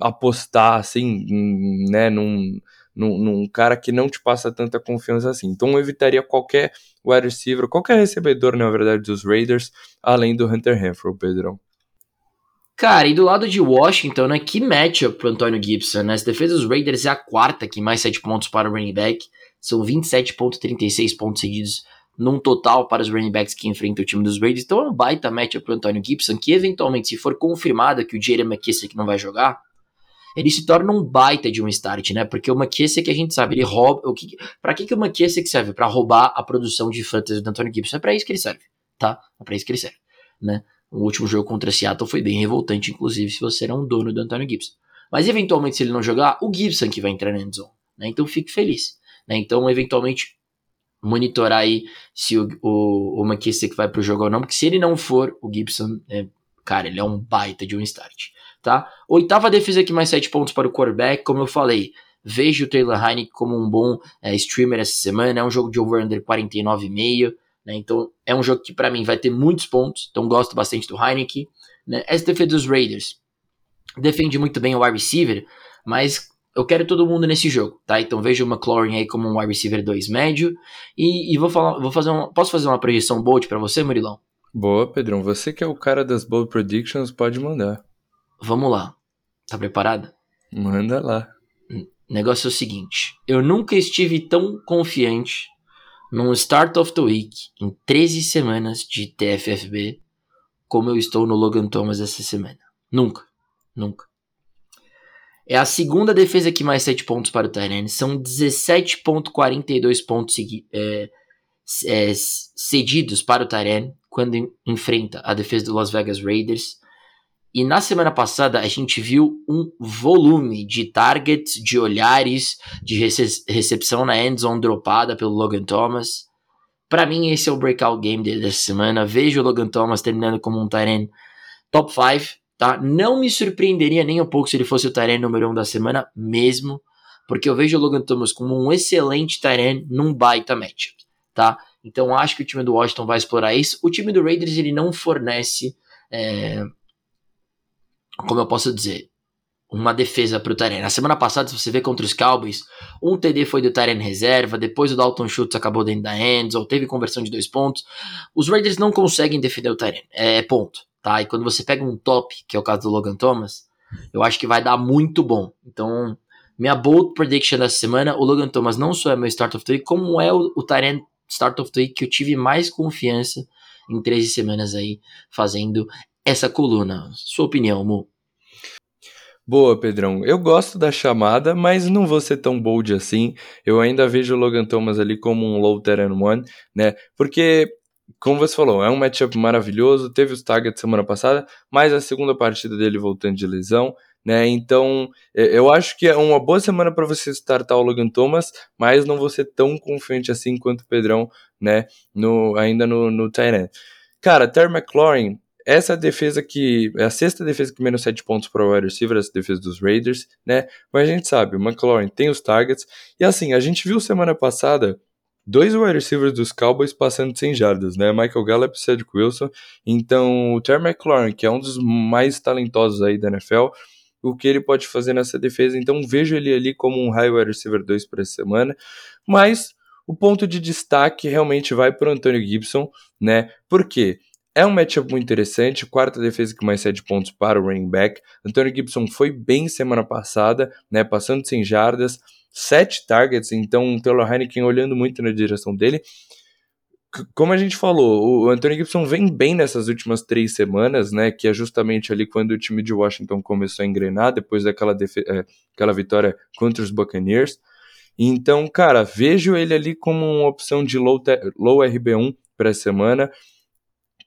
apostar assim, né, num, num, num, cara que não te passa tanta confiança assim. Então eu evitaria qualquer wide receiver, qualquer recebedor, na verdade, dos Raiders, além do Hunter Renfrew, Pedrão. Cara, e do lado de Washington, né? Que matchup pro Antônio Gibson, né? Essa defesa dos Raiders é a quarta que mais 7 pontos para o running back. São 27,36 pontos seguidos num total para os running backs que enfrentam o time dos Raiders. Então é um baita matchup pro Antônio Gibson, que eventualmente, se for confirmado que o Jerry McKissick não vai jogar, ele se torna um baita de um start, né? Porque o McKissick, a gente sabe, ele rouba. O que, pra que, que o McKissick serve? Para roubar a produção de fantasy do Antônio Gibson. É pra isso que ele serve, tá? É pra isso que ele serve, né? O último jogo contra Seattle foi bem revoltante, inclusive, se você era um dono do Antônio Gibson. Mas eventualmente, se ele não jogar, o Gibson que vai entrar na endzone. Né? Então fique feliz. Né? Então, eventualmente, monitorar aí se o, o, o McKissick vai pro jogo ou não, porque se ele não for, o Gibson, é, cara, ele é um baita de um start. Tá? Oitava defesa aqui, mais 7 pontos para o quarterback, como eu falei. Vejo o Taylor Heineken como um bom é, streamer essa semana. É um jogo de over-under 49,5. Né? Então é um jogo que para mim vai ter muitos pontos, então gosto bastante do Heineken. Né? Essa defesa dos Raiders defende muito bem o wide receiver, mas eu quero todo mundo nesse jogo, tá? Então vejo o McLaurin aí como um wide receiver 2 médio e, e, vou falar, vou fazer uma, posso fazer uma projeção bold para você, Murilão? Boa, Pedrão. Você que é o cara das bold predictions, pode mandar. Vamos lá. Tá preparada? Manda lá. O negócio é o seguinte, eu nunca estive tão confiante num Start of the Week em 13 semanas de TFFB como eu estou no Logan Thomas essa semana. Nunca. Nunca. É a segunda defesa que mais 7 pontos para o Tyrene. São 17.42 pontos é, é, cedidos para o Tyrene quando enfrenta a defesa do Las Vegas Raiders. E na semana passada a gente viu um volume de targets, de olhares, de rece recepção na endzone dropada pelo Logan Thomas. Para mim, esse é o breakout game dele dessa semana. Vejo o Logan Thomas terminando como um Tyrant top 5, tá? Não me surpreenderia nem um pouco se ele fosse o Tyrant número 1 um da semana, mesmo, porque eu vejo o Logan Thomas como um excelente Tyrant num baita matchup, tá? Então acho que o time do Washington vai explorar isso. O time do Raiders ele não fornece é, como eu posso dizer, uma defesa para o Tyrene. Na semana passada, se você vê contra os Cowboys, um TD foi do Tyrene reserva, depois o Dalton Schultz acabou dentro da ou teve conversão de dois pontos. Os Raiders não conseguem defender o Tyrene, é ponto, tá? E quando você pega um top, que é o caso do Logan Thomas, eu acho que vai dar muito bom. Então, minha bold prediction dessa semana, o Logan Thomas não só é meu start of the week, como é o, o Tyrene start of the week que eu tive mais confiança em 13 semanas aí, fazendo essa coluna. Sua opinião, Mu? Boa, Pedrão. Eu gosto da chamada, mas não vou ser tão bold assim. Eu ainda vejo o Logan Thomas ali como um low terrain one, né? Porque, como você falou, é um matchup maravilhoso. Teve os targets semana passada, mas a segunda partida dele voltando de lesão, né? Então, eu acho que é uma boa semana para você startar o Logan Thomas, mas não vou ser tão confiante assim quanto o Pedrão, né? No, ainda no, no Tyrant. Cara, Terry McLaurin essa defesa que é a sexta defesa que menos 7 pontos para o wide receiver, essa defesa dos Raiders, né? Mas a gente sabe, o McLaurin tem os targets. E assim, a gente viu semana passada dois wide receivers dos Cowboys passando 100 jardas, né? Michael Gallup e Cedric Wilson. Então, o Terry McLaurin, que é um dos mais talentosos aí da NFL, o que ele pode fazer nessa defesa. Então, vejo ele ali como um high wide receiver 2 para essa semana. Mas o ponto de destaque realmente vai para o Antonio Gibson, né? Por quê? É um matchup muito interessante, quarta defesa que mais 7 pontos para o running back. Antônio Gibson foi bem semana passada, né, passando sem jardas, 7 targets, então o Taylor Heineken olhando muito na direção dele. como a gente falou, o Anthony Gibson vem bem nessas últimas três semanas, né? Que é justamente ali quando o time de Washington começou a engrenar, depois daquela é, aquela vitória contra os Buccaneers. Então, cara, vejo ele ali como uma opção de low, low RB1 para a semana,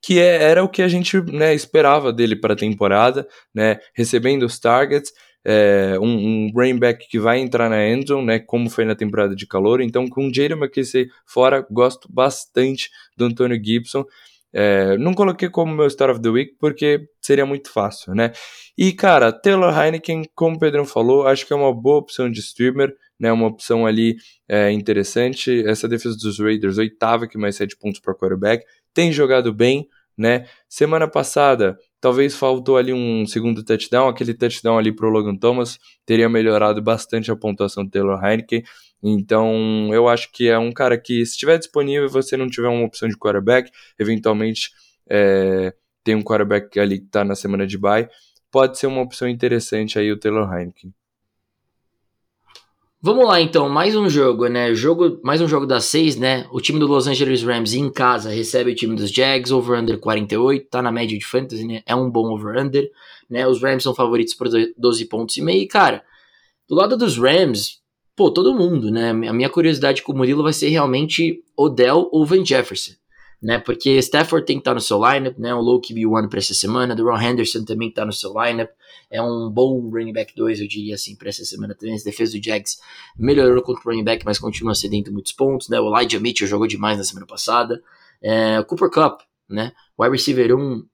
que é, era o que a gente né, esperava dele para a temporada, né? Recebendo os targets é, um, um running back que vai entrar na endzone, né, como foi na temporada de calor. Então, com o Jaden McKinsey fora, gosto bastante do Antônio Gibson. É, não coloquei como meu Star of the Week porque seria muito fácil, né? E, cara, Taylor Heineken, como o Pedrão falou, acho que é uma boa opção de streamer, né? Uma opção ali é, interessante. Essa defesa dos Raiders, oitava que mais 7 pontos para quarterback, tem jogado bem, né? Semana passada Talvez faltou ali um segundo touchdown, aquele touchdown ali pro Logan Thomas teria melhorado bastante a pontuação do Taylor Heineken. Então, eu acho que é um cara que, se estiver disponível e você não tiver uma opção de quarterback, eventualmente é, tem um quarterback ali que está na semana de bye, pode ser uma opção interessante aí o Taylor Heineken. Vamos lá então, mais um jogo, né? Jogo, mais um jogo das seis, né? O time do Los Angeles Rams em casa recebe o time dos Jags, over-under 48, tá na média de fantasy, né? É um bom over-under, né? Os Rams são favoritos por 12 pontos e meio. E, cara, do lado dos Rams, pô, todo mundo, né? A minha curiosidade com o Murilo vai ser realmente Odell ou Van Jefferson né? Porque Stafford tem que estar no seu lineup, né? O low QB1 para essa semana, Ron Henderson também está no seu lineup. É um bom running back 2, eu diria assim, para essa semana também. A defesa do Jags melhorou contra o running back, mas continua cedendo muitos pontos, né? O Elijah Mitchell jogou demais na semana passada. É, Cooper Cup, né? Wide receiver 1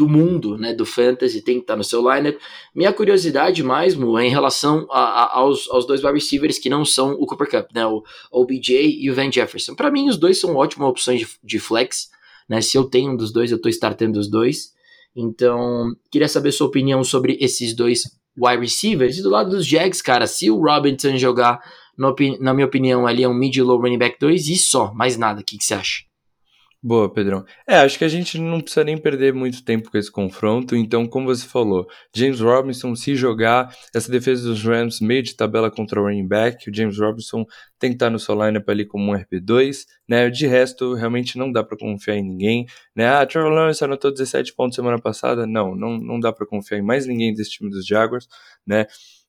do mundo, né, do fantasy, tem que estar no seu lineup. Minha curiosidade mais, é em relação a, a, aos, aos dois wide receivers que não são o Cooper Cup, né, o OBJ e o Van Jefferson. Para mim, os dois são ótimas opções de, de, flex, né, se eu tenho um dos dois, eu estou startando os dois. Então, queria saber sua opinião sobre esses dois wide receivers. E do lado dos Jags, cara, se o Robinson jogar, na minha opinião, ali é um mid-low running back 2 e só, mais nada. O que, que você acha? Boa, Pedrão. É, acho que a gente não precisa nem perder muito tempo com esse confronto. Então, como você falou, James Robinson, se jogar essa defesa dos Rams meio de tabela contra o running back, o James Robinson tem que estar no seu lineup ali como um RB2, né? De resto, realmente não dá para confiar em ninguém, né? Ah, Trevor Lawrence anotou 17 pontos semana passada. Não, não, não dá para confiar em mais ninguém desse time dos Jaguars, né?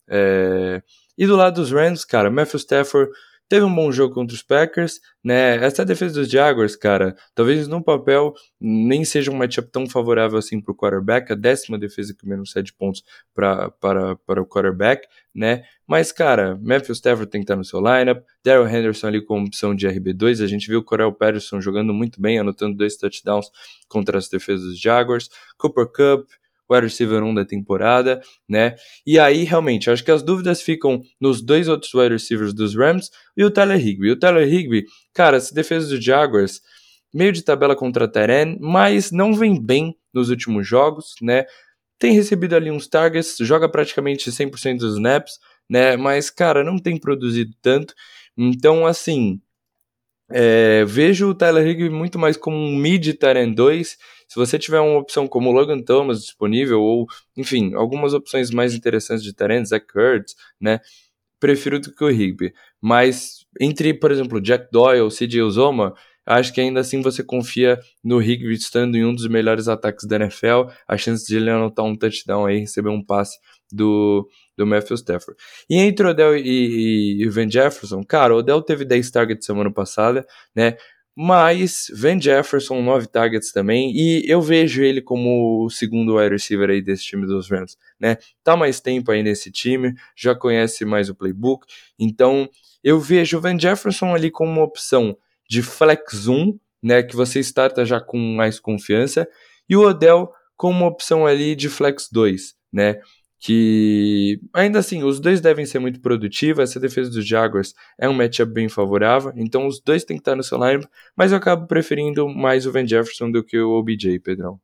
É... E do lado dos Rams, cara, Matthew Stafford Teve um bom jogo contra os Packers, né? Essa defesa dos Jaguars, cara, talvez no papel nem seja um matchup tão favorável assim para o quarterback, a décima defesa que menos 7 pontos pra, para, para o quarterback, né? Mas, cara, Matthew Stafford tem que estar no seu lineup, Daryl Henderson ali com opção de RB2, a gente viu o Corel Patterson jogando muito bem, anotando dois touchdowns contra as defesas dos Jaguars, Cooper Cup, wide receiver 1 da temporada, né? E aí, realmente, acho que as dúvidas ficam nos dois outros wide receivers dos Rams e o Tyler Higby. O Tyler Higby, cara, essa defesa dos Jaguars, meio de tabela contra Teren, mas não vem bem nos últimos jogos, né? Tem recebido ali uns targets, joga praticamente 100% dos snaps, né? Mas, cara, não tem produzido tanto. Então, assim, é, vejo o Tyler Higby muito mais como um mid Tyrant 2. Se você tiver uma opção como Logan Thomas disponível, ou, enfim, algumas opções mais interessantes de Tyrant, Zach Kurtz, né? Prefiro do que o Higby. Mas entre, por exemplo, Jack Doyle, CJ Uzoma, acho que ainda assim você confia no Higby estando em um dos melhores ataques da NFL. A chance de ele anotar um touchdown aí, receber um passe do, do Matthew Stafford. E entre Odell e, e, Van Jefferson, cara, o Odell teve 10 targets semana passada, né? Mas Van Jefferson, 9 targets também, e eu vejo ele como o segundo wide receiver aí desse time dos Rams, né? Tá mais tempo aí nesse time, já conhece mais o playbook, então eu vejo o Van Jefferson ali como uma opção de flex 1, né? Que você starta já com mais confiança, e o Odell como uma opção ali de flex 2, né? Que ainda assim os dois devem ser muito produtivos. Essa defesa dos Jaguars é um matchup bem favorável, então os dois têm que estar no seu lineup, mas eu acabo preferindo mais o Van Jefferson do que o OBJ, Pedrão.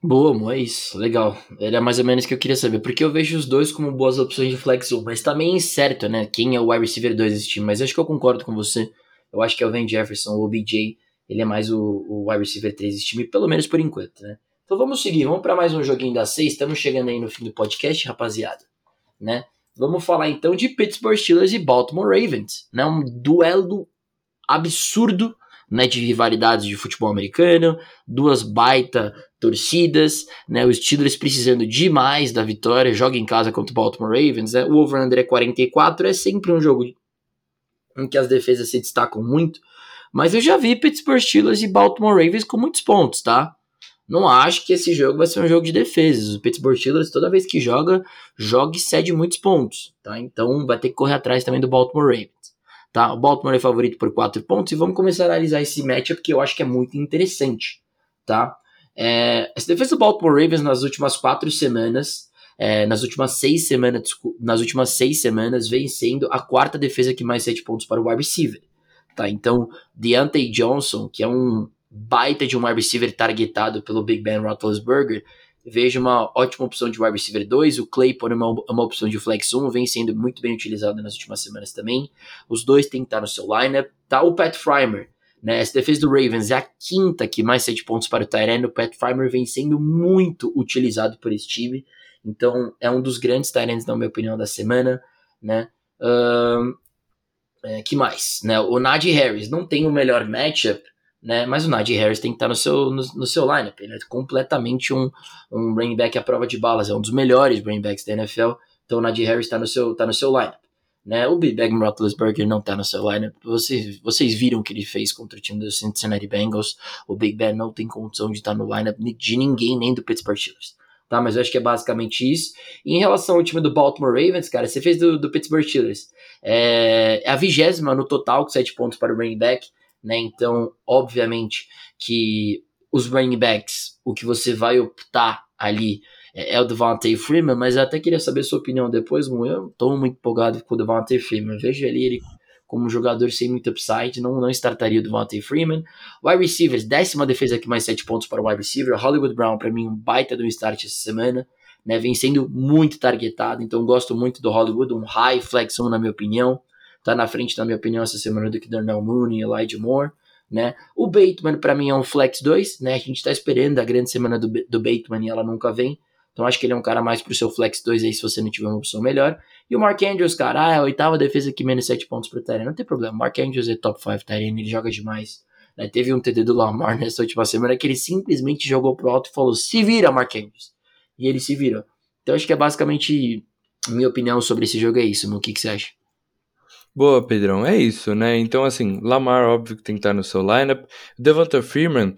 Boa, é isso, legal. Era mais ou menos o que eu queria saber, porque eu vejo os dois como boas opções de flex 1, mas tá incerto, né? Quem é o wide receiver 2 desse time, mas acho que eu concordo com você. Eu acho que é o Van Jefferson, o OBJ, ele é mais o, o wide receiver 3 desse time, pelo menos por enquanto, né? Então vamos seguir, vamos para mais um joguinho da seis. Estamos chegando aí no fim do podcast, rapaziada. Né? Vamos falar então de Pittsburgh Steelers e Baltimore Ravens, né? Um duelo absurdo né, de rivalidades de futebol americano, duas baita torcidas, né, os Steelers precisando demais da vitória, joga em casa contra o Baltimore Ravens, né, o over-under é 44, é sempre um jogo em que as defesas se destacam muito, mas eu já vi Pittsburgh Steelers e Baltimore Ravens com muitos pontos, tá? Não acho que esse jogo vai ser um jogo de defesas. O Pittsburgh Steelers, toda vez que joga, joga e cede muitos pontos, tá? Então vai ter que correr atrás também do Baltimore Ravens. Tá? O Baltimore é favorito por 4 pontos e vamos começar a analisar esse matchup que eu acho que é muito interessante. Tá? É, essa defesa do Baltimore Ravens nas últimas quatro semanas, é, nas últimas seis semanas, nas últimas seis semanas, vem sendo a quarta defesa que mais 7 pontos para o wide receiver. Tá? Então, Deontay Johnson, que é um baita de um wide receiver targetado pelo Big Ben Roethlisberger, vejo uma ótima opção de wide receiver 2. O Claypool é uma, uma opção de flex 1, vem sendo muito bem utilizado nas últimas semanas também. Os dois têm que estar no seu lineup. Tá o Pat Frymer, né? Essa defesa do Ravens é a quinta que mais 7 pontos para o Tyrene. O Pat Frymer vem sendo muito utilizado por esse time. Então é um dos grandes Tyrants, na minha opinião, da semana, né? É, que mais? Né? O Najee Harris não tem o melhor matchup, né? Mas o Najee Harris tem que estar no seu, no, no seu lineup. Ele é completamente um, um running back à prova de balas, é um dos melhores running backs da NFL. Então o Najee Harris está no seu, tá no seu lineup. Né? O Big Ben Roethlisberger não está no seu lineup. Vocês, vocês viram o que ele fez contra o time do Cincinnati Bengals. O Big Ben não tem condição de estar no lineup de ninguém, nem do Pittsburgh Steelers. Tá, mas eu acho que é basicamente isso. E em relação ao time do Baltimore Ravens, cara, você fez do, do Pittsburgh Steelers. É, é a vigésima no total, com 7 pontos para o running back né? Então, obviamente que os running backs, o que você vai optar ali é, é o Devontae Freeman, mas eu até queria saber sua opinião depois, Mu. Eu tô muito empolgado com o Devontae Freeman. Vejo ali ele como um jogador sem muito upside, não, não startaria o Devontae Freeman. Wide receivers, décima defesa aqui, mais 7 pontos para o wide receiver. Hollywood Brown, para mim, um baita do start essa semana. Né, vem sendo muito targetado, então gosto muito do Hollywood, um high flex 1 na minha opinião tá na frente, na minha opinião, essa semana do que Darnell Mooney e Elijah Moore, né? O Bateman, para mim, é um flex 2, né? A gente tá esperando a grande semana do, do Bateman e ela nunca vem. Então acho que ele é um cara mais pro seu flex 2 aí, se você não tiver uma opção melhor. E o Mark Andrews, cara, ah, é a oitava defesa que menos 7 pontos pro Tyrene. Não tem problema. Mark Andrews é top 5 Tyrene, ele joga demais. Né? Teve um TD do Lamar nessa última semana que ele simplesmente jogou pro alto e falou: se vira, Mark Andrews. E ele se virou. Então acho que é basicamente minha opinião sobre esse jogo é isso, O que, que você acha? Boa, Pedrão. É isso, né? Então, assim, Lamar, óbvio que tem que estar no seu lineup. Devonta Freeman,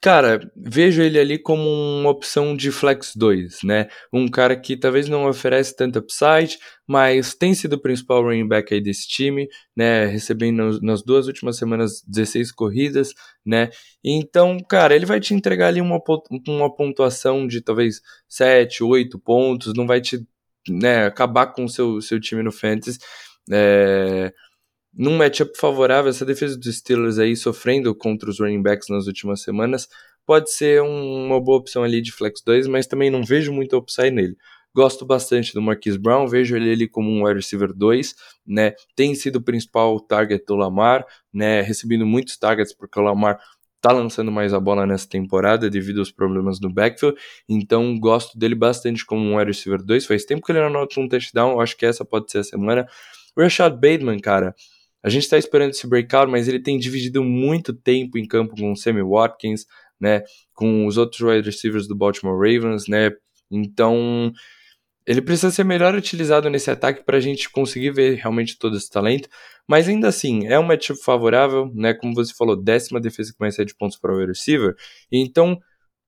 cara, vejo ele ali como uma opção de flex 2, né? Um cara que talvez não oferece tanto upside, mas tem sido o principal running back aí desse time, né? Recebendo nas duas últimas semanas 16 corridas, né? Então, cara, ele vai te entregar ali uma, uma pontuação de talvez 7, 8 pontos, não vai te né, acabar com o seu, seu time no fantasy. É, num matchup favorável, essa defesa dos Steelers aí sofrendo contra os running backs nas últimas semanas pode ser um, uma boa opção ali de flex 2, mas também não vejo muito upside nele. Gosto bastante do Marquise Brown, vejo ele ali como um wide receiver 2, né? Tem sido o principal target do Lamar, né? Recebendo muitos targets porque o Lamar tá lançando mais a bola nessa temporada devido aos problemas no backfield, então gosto dele bastante como um wide receiver 2. Faz tempo que ele não anota um touchdown, acho que essa pode ser a semana. Rashad Bateman, cara, a gente está esperando esse breakout, mas ele tem dividido muito tempo em campo com o Sammy Watkins, né, com os outros wide receivers do Baltimore Ravens, né, então ele precisa ser melhor utilizado nesse ataque para a gente conseguir ver realmente todo esse talento, mas ainda assim, é um matchup favorável, né, como você falou, décima defesa com mais 7 pontos para o wide receiver, então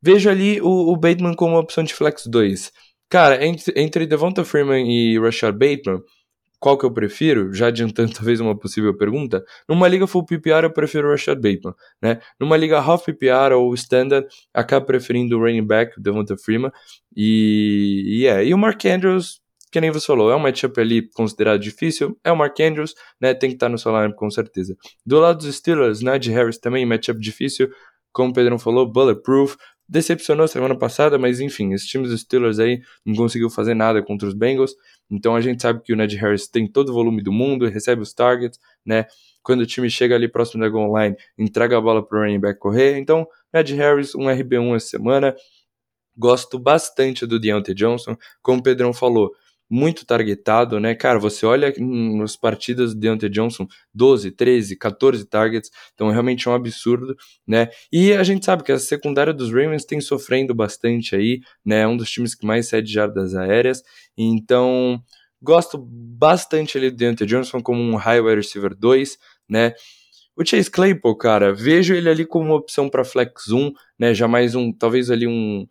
vejo ali o, o Bateman como opção de flex 2. Cara, entre, entre Devonta Freeman e Rashad Bateman, qual que eu prefiro, já adiantando talvez uma possível pergunta, numa liga full PPR eu prefiro o Rashad Bateman, né? Numa liga half PPR ou standard, acabo preferindo o running back, o Devonta Freeman, e, e é, e o Mark Andrews, que nem você falou, é um matchup ali considerado difícil, é o Mark Andrews, né, tem que estar no seu lineup com certeza. Do lado dos Steelers, Najee Harris também, matchup difícil, como o Pedrão falou, bulletproof, decepcionou semana passada, mas enfim, esse time dos Steelers aí não conseguiu fazer nada contra os Bengals. Então a gente sabe que o Ned Harris tem todo o volume do mundo, recebe os targets, né? Quando o time chega ali próximo da goal line, entrega a bola para o running back correr. Então, Ned Harris, um RB1 essa semana. Gosto bastante do Deontay Johnson. Como o Pedrão falou, muito targetado, né? Cara, você olha nas partidas de Deontay Johnson, 12, 13, 14 targets, então realmente é um absurdo, né? E a gente sabe que a secundária dos Ravens tem sofrendo bastante aí, né? É um dos times que mais cede jardas aéreas, então gosto bastante ali do Deontay Johnson como um high wide receiver 2, né? O Chase Claypool, cara, vejo ele ali como uma opção para flex 1, né? Já mais um, talvez ali um,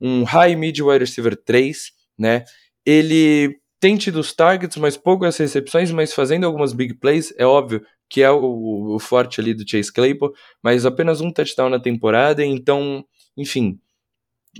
um high mid wide receiver 3, né? Ele tem tido os targets, mas poucas recepções, mas fazendo algumas big plays, é óbvio que é o, o forte ali do Chase Claypool, mas apenas um touchdown na temporada, então, enfim,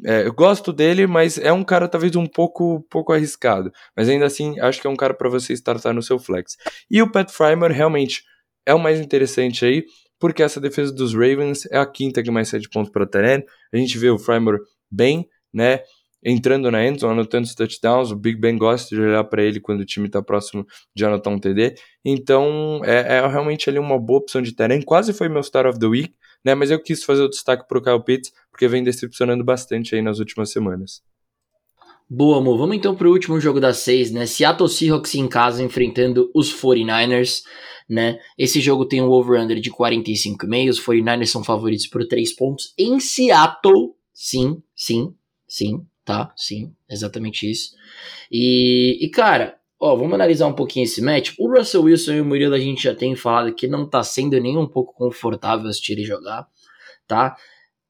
é, eu gosto dele, mas é um cara talvez um pouco, pouco arriscado. Mas ainda assim, acho que é um cara para você startar no seu flex. E o Pat Frymer realmente é o mais interessante aí, porque essa defesa dos Ravens é a quinta que mais cede pontos para Teren. A gente vê o Frymer bem, né? Entrando na endzone, anotando os touchdowns. O Big Ben gosta de olhar para ele quando o time está próximo de anotar um TD. Então, é, é realmente ali uma boa opção de terreno. Quase foi meu Star of the Week, né? Mas eu quis fazer o destaque para o Kyle Pitts, porque vem decepcionando bastante aí nas últimas semanas. Boa, amor. Vamos então para o último jogo das seis, né? Seattle Seahawks em casa enfrentando os 49ers, né? Esse jogo tem um over-under de 45,5. Os 49ers são favoritos por 3 pontos em Seattle. Sim, sim, sim tá? Sim, exatamente isso. E, e cara, ó, vamos analisar um pouquinho esse match. O Russell Wilson e o Murilo a gente já tem falado que não tá sendo nem um pouco confortável assistir ele jogar, tá?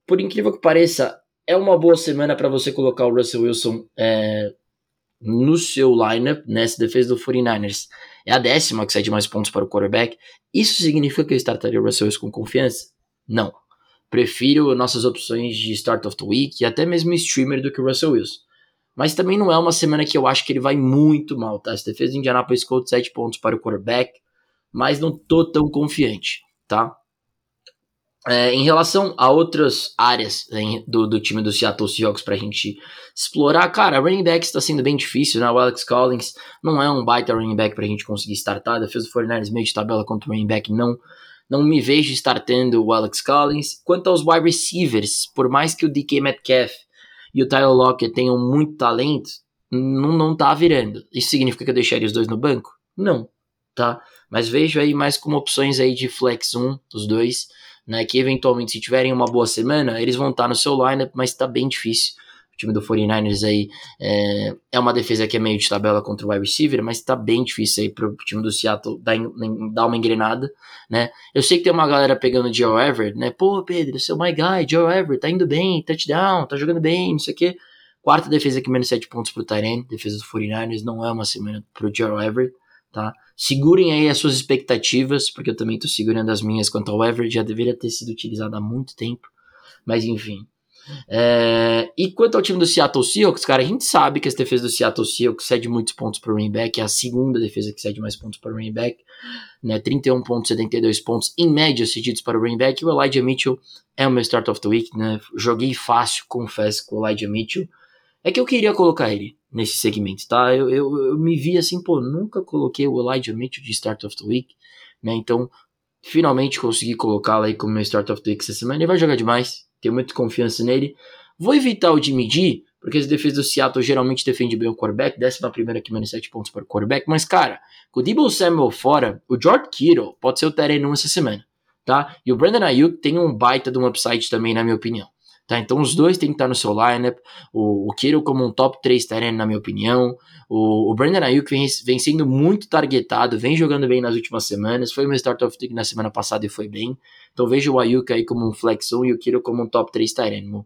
Por incrível que pareça, é uma boa semana para você colocar o Russell Wilson é, no seu lineup, nessa né? defesa do 49ers. É a décima que cede mais pontos para o quarterback. Isso significa que eu startaria o Russell Wilson com confiança? Não. Prefiro nossas opções de Start of the Week e até mesmo streamer do que o Russell Wilson. Mas também não é uma semana que eu acho que ele vai muito mal, tá? Essa defesa de Indianapolis Colts 7 pontos para o quarterback, mas não tô tão confiante, tá? É, em relação a outras áreas né, do, do, time do Seattle Seahawks pra gente explorar, cara, running back está sendo bem difícil, né? O Alex Collins não é um baita running back pra gente conseguir startar. A defesa do 49ers meio de tabela contra o running back não não me vejo estar tendo o Alex Collins. Quanto aos wide receivers, por mais que o DK Metcalf e o Tyler Lockett tenham muito talento, não, não tá virando. Isso significa que eu deixaria os dois no banco? Não, tá? Mas vejo aí mais como opções aí de flex 1, os dois, né? Que eventualmente, se tiverem uma boa semana, eles vão estar no seu lineup, mas tá bem difícil o time do 49ers aí é, é uma defesa que é meio de tabela contra o wide receiver, mas tá bem difícil aí pro time do Seattle dar, dar uma engrenada, né? Eu sei que tem uma galera pegando o Joe Everett, né? Pô, Pedro, seu my guy, Joe Everett, tá indo bem, touchdown, tá jogando bem, não sei o quê. Quarta defesa aqui, menos 7 pontos pro Tyrene, defesa do 49ers, não é uma semana pro Joe Everett, tá? Segurem aí as suas expectativas, porque eu também tô segurando as minhas quanto ao Everett, já deveria ter sido utilizado há muito tempo, mas enfim. É, e quanto ao time do Seattle Seahawks, cara, a gente sabe que essa defesa do Seattle Seahawks cede muitos pontos para o running back, é a segunda defesa que cede mais pontos para o running back, né, 31 pontos, 72 pontos em média cedidos para o running back, e o Elijah Mitchell é o meu start of the week, né, joguei fácil, confesso, com o Elijah Mitchell, é que eu queria colocar ele nesse segmento, tá, eu, eu, eu me vi assim, pô, nunca coloquei o Elijah Mitchell de start of the week, né, então finalmente consegui colocá-lo aí como meu start of the week essa semana, ele vai jogar demais, tenho muita confiança nele. Vou evitar o Jimmy G, porque as defesas do Seattle geralmente defendem bem o quarterback, décima primeira aqui, menos 7 pontos para o quarterback, mas cara, com o Debo Samuel fora, o George Kittle pode ser o 1 essa semana, tá? E o Brandon Ayuk tem um baita de um upside também, na minha opinião. Tá, então os dois têm que estar no seu lineup. O, o Kittle como um top 3 Tyrene, na minha opinião. O, o Brandon Ayuk vem, vem sendo muito targetado, vem jogando bem nas últimas semanas. Foi meu start of the na semana passada e foi bem. Então vejo o Ayuk aí como um flex 1 e o Kiro como um top 3 Tyrene.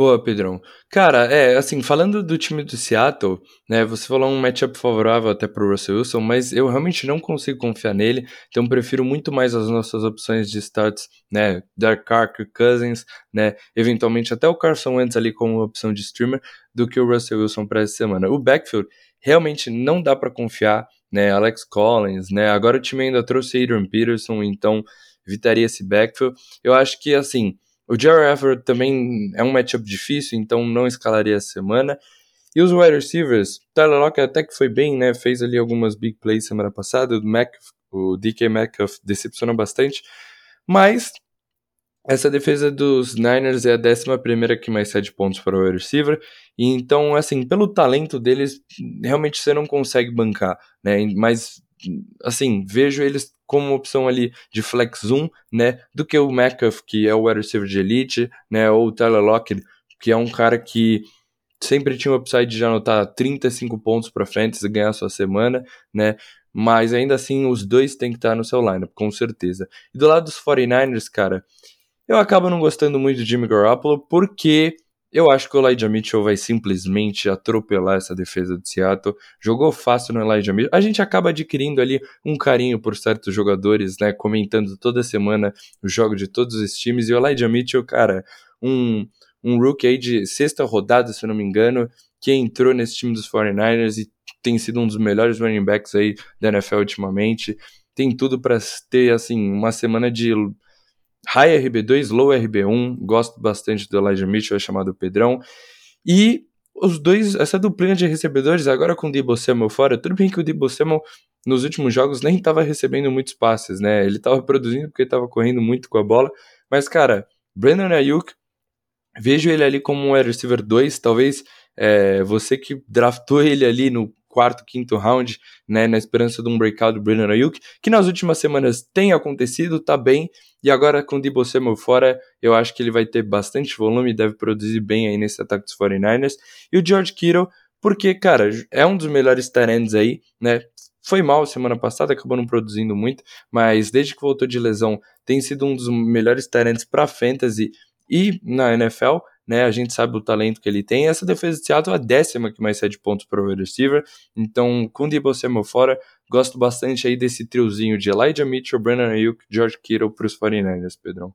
Boa, Pedrão. Cara, é, assim, falando do time do Seattle, né, você falou um matchup favorável até pro Russell Wilson, mas eu realmente não consigo confiar nele, então prefiro muito mais as nossas opções de starts, né, Dark Carr, Cousins, né, eventualmente até o Carson Wentz ali como opção de streamer, do que o Russell Wilson para essa semana. O backfield realmente não dá para confiar, né, Alex Collins, né, agora o time ainda trouxe Adrian Peterson, então evitaria esse backfield. Eu acho que, assim, o Jerry Everett também é um matchup difícil, então não escalaria essa semana. E os wide receivers, Tyler Lockett até que foi bem, né? Fez ali algumas big plays semana passada. O, Mac, o DK Metcalf decepcionou bastante. Mas essa defesa dos Niners é a 11 que mais cede pontos para o receiver, e então, assim, pelo talento deles, realmente você não consegue bancar, né? Mas, assim, vejo eles como opção ali de flex 1, né? Do que o Metcalf, que é o wide receiver de elite, né? Ou o Tyler Lockett, que é um cara que sempre tinha o upside de anotar 35 pontos para frente e ganhar sua semana, né? Mas ainda assim, os dois têm que estar no seu lineup, com certeza. E do lado dos 49ers, cara, eu acabo não gostando muito de Jimmy Garoppolo porque eu acho que o Elijah Mitchell vai simplesmente atropelar essa defesa de Seattle. Jogou fácil no Elijah Mitchell. A gente acaba adquirindo ali um carinho por certos jogadores, né? Comentando toda semana o jogo de todos os times. E o Elijah Mitchell, cara, um, um rookie aí de sexta rodada, se eu não me engano, que entrou nesse time dos 49ers e tem sido um dos melhores running backs aí da NFL ultimamente. Tem tudo para ter, assim, uma semana de High RB2, Low RB1, gosto bastante do Elijah Mitchell, é chamado Pedrão. E os dois, essa duplinha de recebedores, agora com o Debo Samuel fora, tudo bem que o Debo Samuel nos últimos jogos nem estava recebendo muitos passes, né? Ele estava produzindo porque estava correndo muito com a bola, mas cara, Brandon Ayuk, vejo ele ali como um receiver 2, talvez é, você que draftou ele ali no quarto, quinto round, né, na esperança de um breakout do Brandon Ayuk, que nas últimas semanas tem acontecido, tá bem, e agora com o Debo Samuel fora, eu acho que ele vai ter bastante volume, deve produzir bem aí nesse ataque dos 49ers, e o George Kittle, porque, cara, é um dos melhores talentos aí, né, foi mal semana passada, acabou não produzindo muito, mas desde que voltou de lesão, tem sido um dos melhores talentos para fantasy e na NFL, né? A gente sabe o talento que ele tem. Essa defesa de Seattle é a décima que mais cede pontos para o wide receiver. Então, com Debo Samuel fora, gosto bastante aí desse triozinho de Elijah Mitchell, Brandon Ayuk, George Kittle para os 49ers, Pedrão.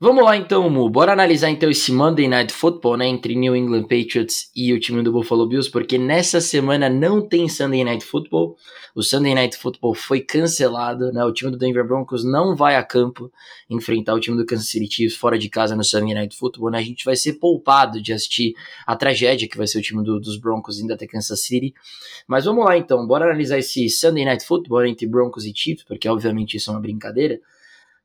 Vamos lá então, Mu. Bora analisar então esse Monday Night Football, né, entre New England Patriots e o time do Buffalo Bills, porque nessa semana não tem Sunday Night Football. O Sunday Night Football foi cancelado, né? O time do Denver Broncos não vai a campo enfrentar o time do Kansas City Chiefs fora de casa no Sunday Night Football, né? A gente vai ser poupado de assistir a tragédia que vai ser o time do, dos Broncos indo até Kansas City. Mas vamos lá então, bora analisar esse Sunday Night Football entre Broncos e Chiefs, porque obviamente isso é uma brincadeira.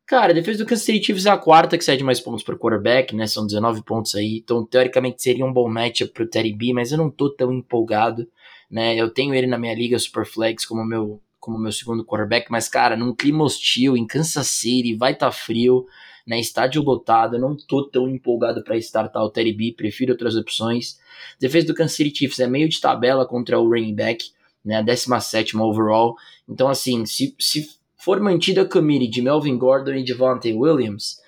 Cara, a defesa do Kansas City Chiefs é a quarta que cede mais pontos para quarterback, né? São 19 pontos aí. Então, teoricamente, seria um bom matchup pro Teddy B, mas eu não tô tão empolgado, né? Eu tenho ele na minha liga Superflex como meu como meu segundo quarterback, mas cara, num clima hostil em Kansas City, vai tá frio, né? Estádio lotado, eu não tô tão empolgado para startar o Teddy B, prefiro outras opções. defesa do Kansas City Chiefs é meio de tabela contra o running back, né? 17 overall. Então, assim, se, se for mantida committee de Melvin Gordon e Devontae Williams,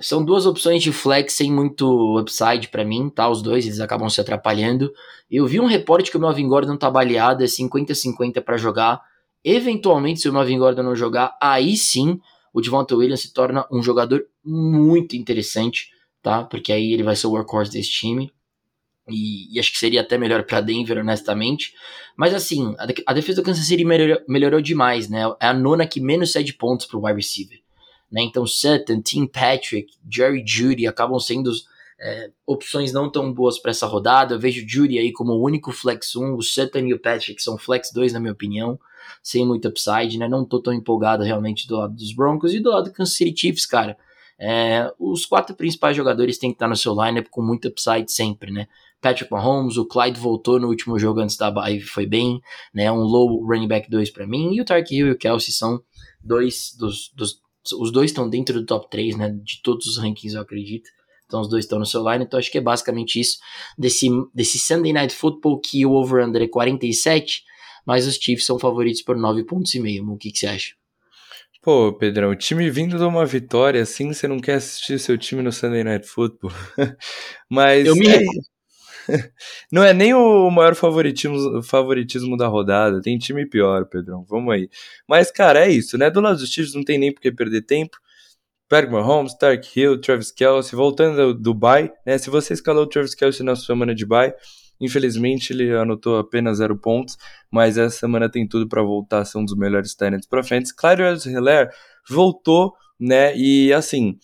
são duas opções de flex sem muito upside para mim, tá? Os dois, eles acabam se atrapalhando. Eu vi um reporte que o Melvin Gordon tá baleado, é 50-50 para jogar. Eventualmente, se o Melvin Gordon não jogar, aí sim o Devontae Williams se torna um jogador muito interessante, tá? Porque aí ele vai ser o workhorse desse time. E, e, acho que seria até melhor para Denver, honestamente. Mas assim, a, a defesa do Kansas City melhorou, melhorou, demais, né? É a nona que menos cede pontos para o wide receiver. Né? Então Sutton, Tim Patrick, Jerry Judy acabam sendo é, opções não tão boas para essa rodada. Eu vejo o Judy aí como o único flex 1, o Sutton e o Patrick são flex 2 na minha opinião, sem muito upside, né? Não tô tão empolgado realmente do lado dos Broncos e do lado do Kansas City Chiefs, cara. É, os quatro principais jogadores têm que estar no seu lineup com muito upside sempre, né? Patrick Mahomes, o Clyde voltou no último jogo antes da bye, foi bem, né? Um low running back 2 para mim, e o Tark Hill e o Kelsey são dois dos, dos os dois estão dentro do top 3, né? De todos os rankings, eu acredito. Então os dois estão no seu line, então acho que é basicamente isso desse, desse Sunday Night Football que o over-under é 47, mas os Chiefs são favoritos por 9 pontos e meio. O que, que você acha? Pô, Pedrão, o time vindo de uma vitória assim, você não quer assistir seu time no Sunday Night Football. mas eu me é, não é nem o maior favoritismo, favoritismo da rodada. Tem time pior, Pedrão. Vamos aí. Mas, cara, é isso, né? Do lado dos Chiefs não tem nem por que perder tempo. Patrick Mahomes, Stark Hill, Travis Kelsey, voltando do bye, né? Se você escalou o Travis Kelsey na semana de bye, infelizmente ele anotou apenas zero pontos, mas essa semana tem tudo para voltar a ser um dos melhores talents para frente. Clyde Hilaire voltou, né? E assim,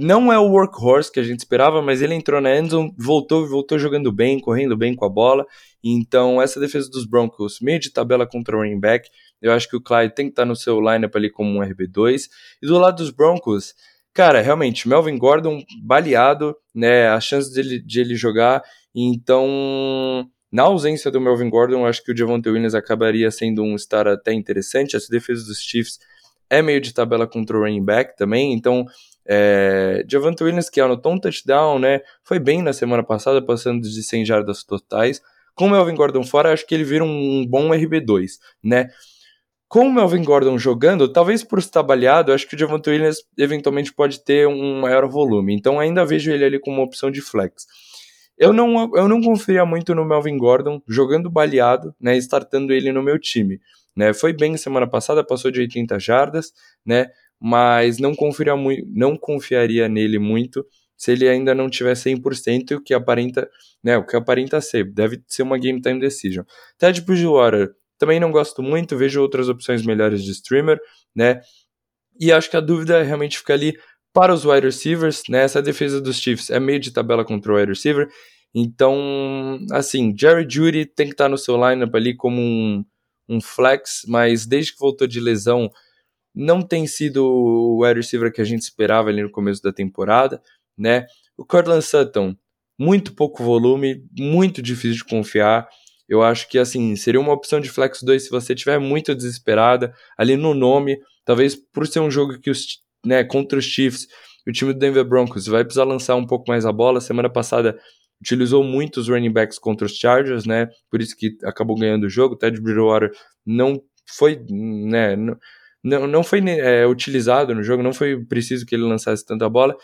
não é o workhorse que a gente esperava, mas ele entrou na endzone, voltou, voltou jogando bem, correndo bem com a bola. Então, essa defesa dos Broncos, meio de tabela contra o running back, eu acho que o Clyde tem que estar no seu lineup ali como um RB2. E do lado dos Broncos, cara, realmente, Melvin Gordon baleado, né? A chance dele, de ele jogar. Então, na ausência do Melvin Gordon, acho que o Javonte Williams acabaria sendo um star até interessante. Essa defesa dos Chiefs é meio de tabela contra o running back também. Então, é, Javante Williams, que anotou um touchdown, né? Foi bem na semana passada, passando de 100 jardas totais. Com o Melvin Gordon fora, acho que ele vira um bom RB2, né? Com o Melvin Gordon jogando, talvez por estar baleado, acho que o Javante Williams eventualmente pode ter um maior volume. Então ainda vejo ele ali como uma opção de flex. Eu não, eu não confiaria muito no Melvin Gordon jogando baleado, né, startando ele no meu time. Né? Foi bem semana passada, passou de 80 jardas, né? Mas não, confiaria muito, não confiaria nele muito se ele ainda não tiver 100% o que aparenta, né, o que aparenta ser, deve ser uma game time decision. Ted Bridgewater, também não gosto muito, vejo outras opções melhores de streamer, né? E acho que a dúvida realmente fica ali para os wide receivers, né? Essa defesa dos Chiefs é meio de tabela contra o wide receiver. Então, assim, Jerry Judy tem que estar no seu lineup ali como um, um flex, mas desde que voltou de lesão, não tem sido o wide receiver que a gente esperava ali no começo da temporada, né? O Cortland Sutton, muito pouco volume, muito difícil de confiar. Eu acho que assim, seria uma opção de flex 2 se você estiver muito desesperada ali no nome, talvez por ser um jogo que os, né, contra os Chiefs, o time do Denver Broncos vai precisar lançar um pouco mais a bola. Semana passada utilizou muito os running backs contra os Chargers, né? Por isso que acabou ganhando o jogo. Ted Bridgewater não foi, né, não, não, foi é, utilizado no jogo, não foi preciso que ele lançasse tanta bola,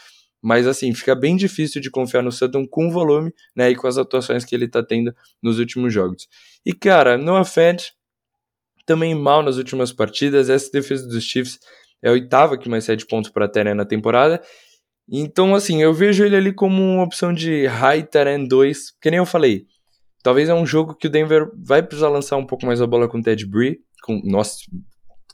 mas assim, fica bem difícil de confiar no Sutton com o volume, né, e com as atuações que ele tá tendo nos últimos jogos. E cara, Noah Fant também mal nas últimas partidas, essa defesa dos Chiefs é a oitava que mais cede pontos para Terra na temporada, então assim, eu vejo ele ali como uma opção de high Terran 2, que nem eu falei, talvez é um jogo que o Denver vai precisar lançar um pouco mais a bola com o Ted Bree, com, nossa,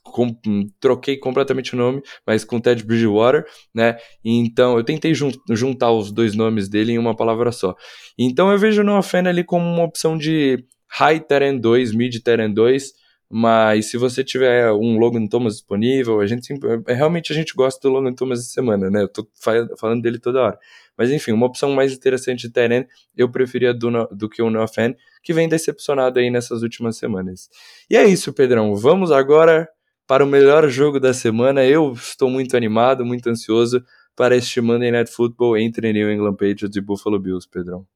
com, troquei completamente o nome, mas com Ted Bridgewater, né? Então eu tentei jun juntar os dois nomes dele em uma palavra só. Então eu vejo o Noah Fan ali como uma opção de high Terran 2, mid Terran 2, mas se você tiver um Logan Thomas disponível, a gente realmente a gente gosta do Logan Thomas essa semana, né? Eu tô falando dele toda hora. Mas enfim, uma opção mais interessante de Terran, eu preferia do, do que o Noah Fan, que vem decepcionado aí nessas últimas semanas. E é isso, Pedrão. Vamos agora para o melhor jogo da semana. Eu estou muito animado, muito ansioso para este Monday Night Football entre New England Patriots e Buffalo Bills, Pedrão.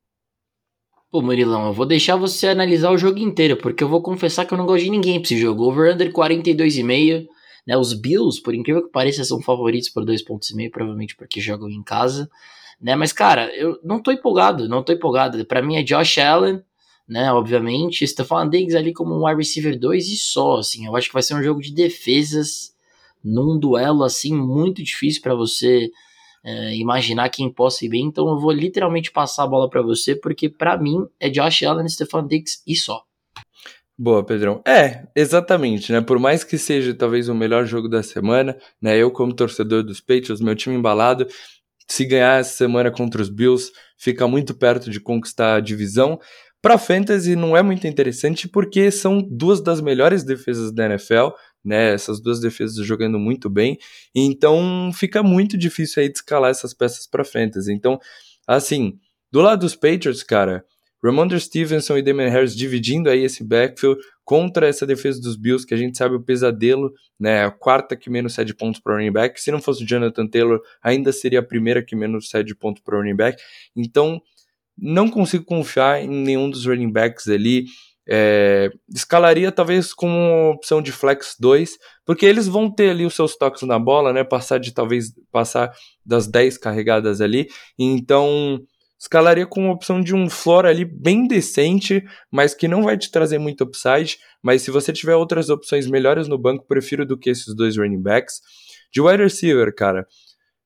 Pô, Murilão, eu vou deixar você analisar o jogo inteiro, porque eu vou confessar que eu não gosto de ninguém pra esse jogo. Over-under 42,5, né? Os Bills, por incrível que pareça, são favoritos por 2,5 pontos, provavelmente porque jogam em casa, né? Mas, cara, eu não tô empolgado, não tô empolgado. Para mim é Josh Allen, né? Obviamente, Stephon Diggs ali como um wide receiver 2 e só, assim. Eu acho que vai ser um jogo de defesas num duelo assim muito difícil para você é, imaginar quem possa ir bem. Então eu vou literalmente passar a bola para você, porque para mim é Josh Allen, Stephon Diggs e só. Boa, Pedrão. É, exatamente, né? Por mais que seja talvez o melhor jogo da semana, né? Eu, como torcedor dos Patriots, meu time embalado, se ganhar essa semana contra os Bills, fica muito perto de conquistar a divisão. Para fantasy não é muito interessante porque são duas das melhores defesas da NFL, né? Essas duas defesas jogando muito bem, então fica muito difícil aí de escalar essas peças para fantasy. Então, assim, do lado dos Patriots, cara, Ramondre Stevenson e Damon Harris dividindo aí esse backfield contra essa defesa dos Bills, que a gente sabe o pesadelo, né? A quarta que menos cede pontos para running back. Se não fosse o Jonathan Taylor, ainda seria a primeira que menos cede pontos para running back. Então, não consigo confiar em nenhum dos running backs ali. É, escalaria talvez com opção de flex 2, porque eles vão ter ali os seus toques na bola, né? Passar de talvez passar das 10 carregadas ali. Então, escalaria com opção de um floor ali bem decente, mas que não vai te trazer muito upside. Mas se você tiver outras opções melhores no banco, prefiro do que esses dois running backs. De wide receiver, cara,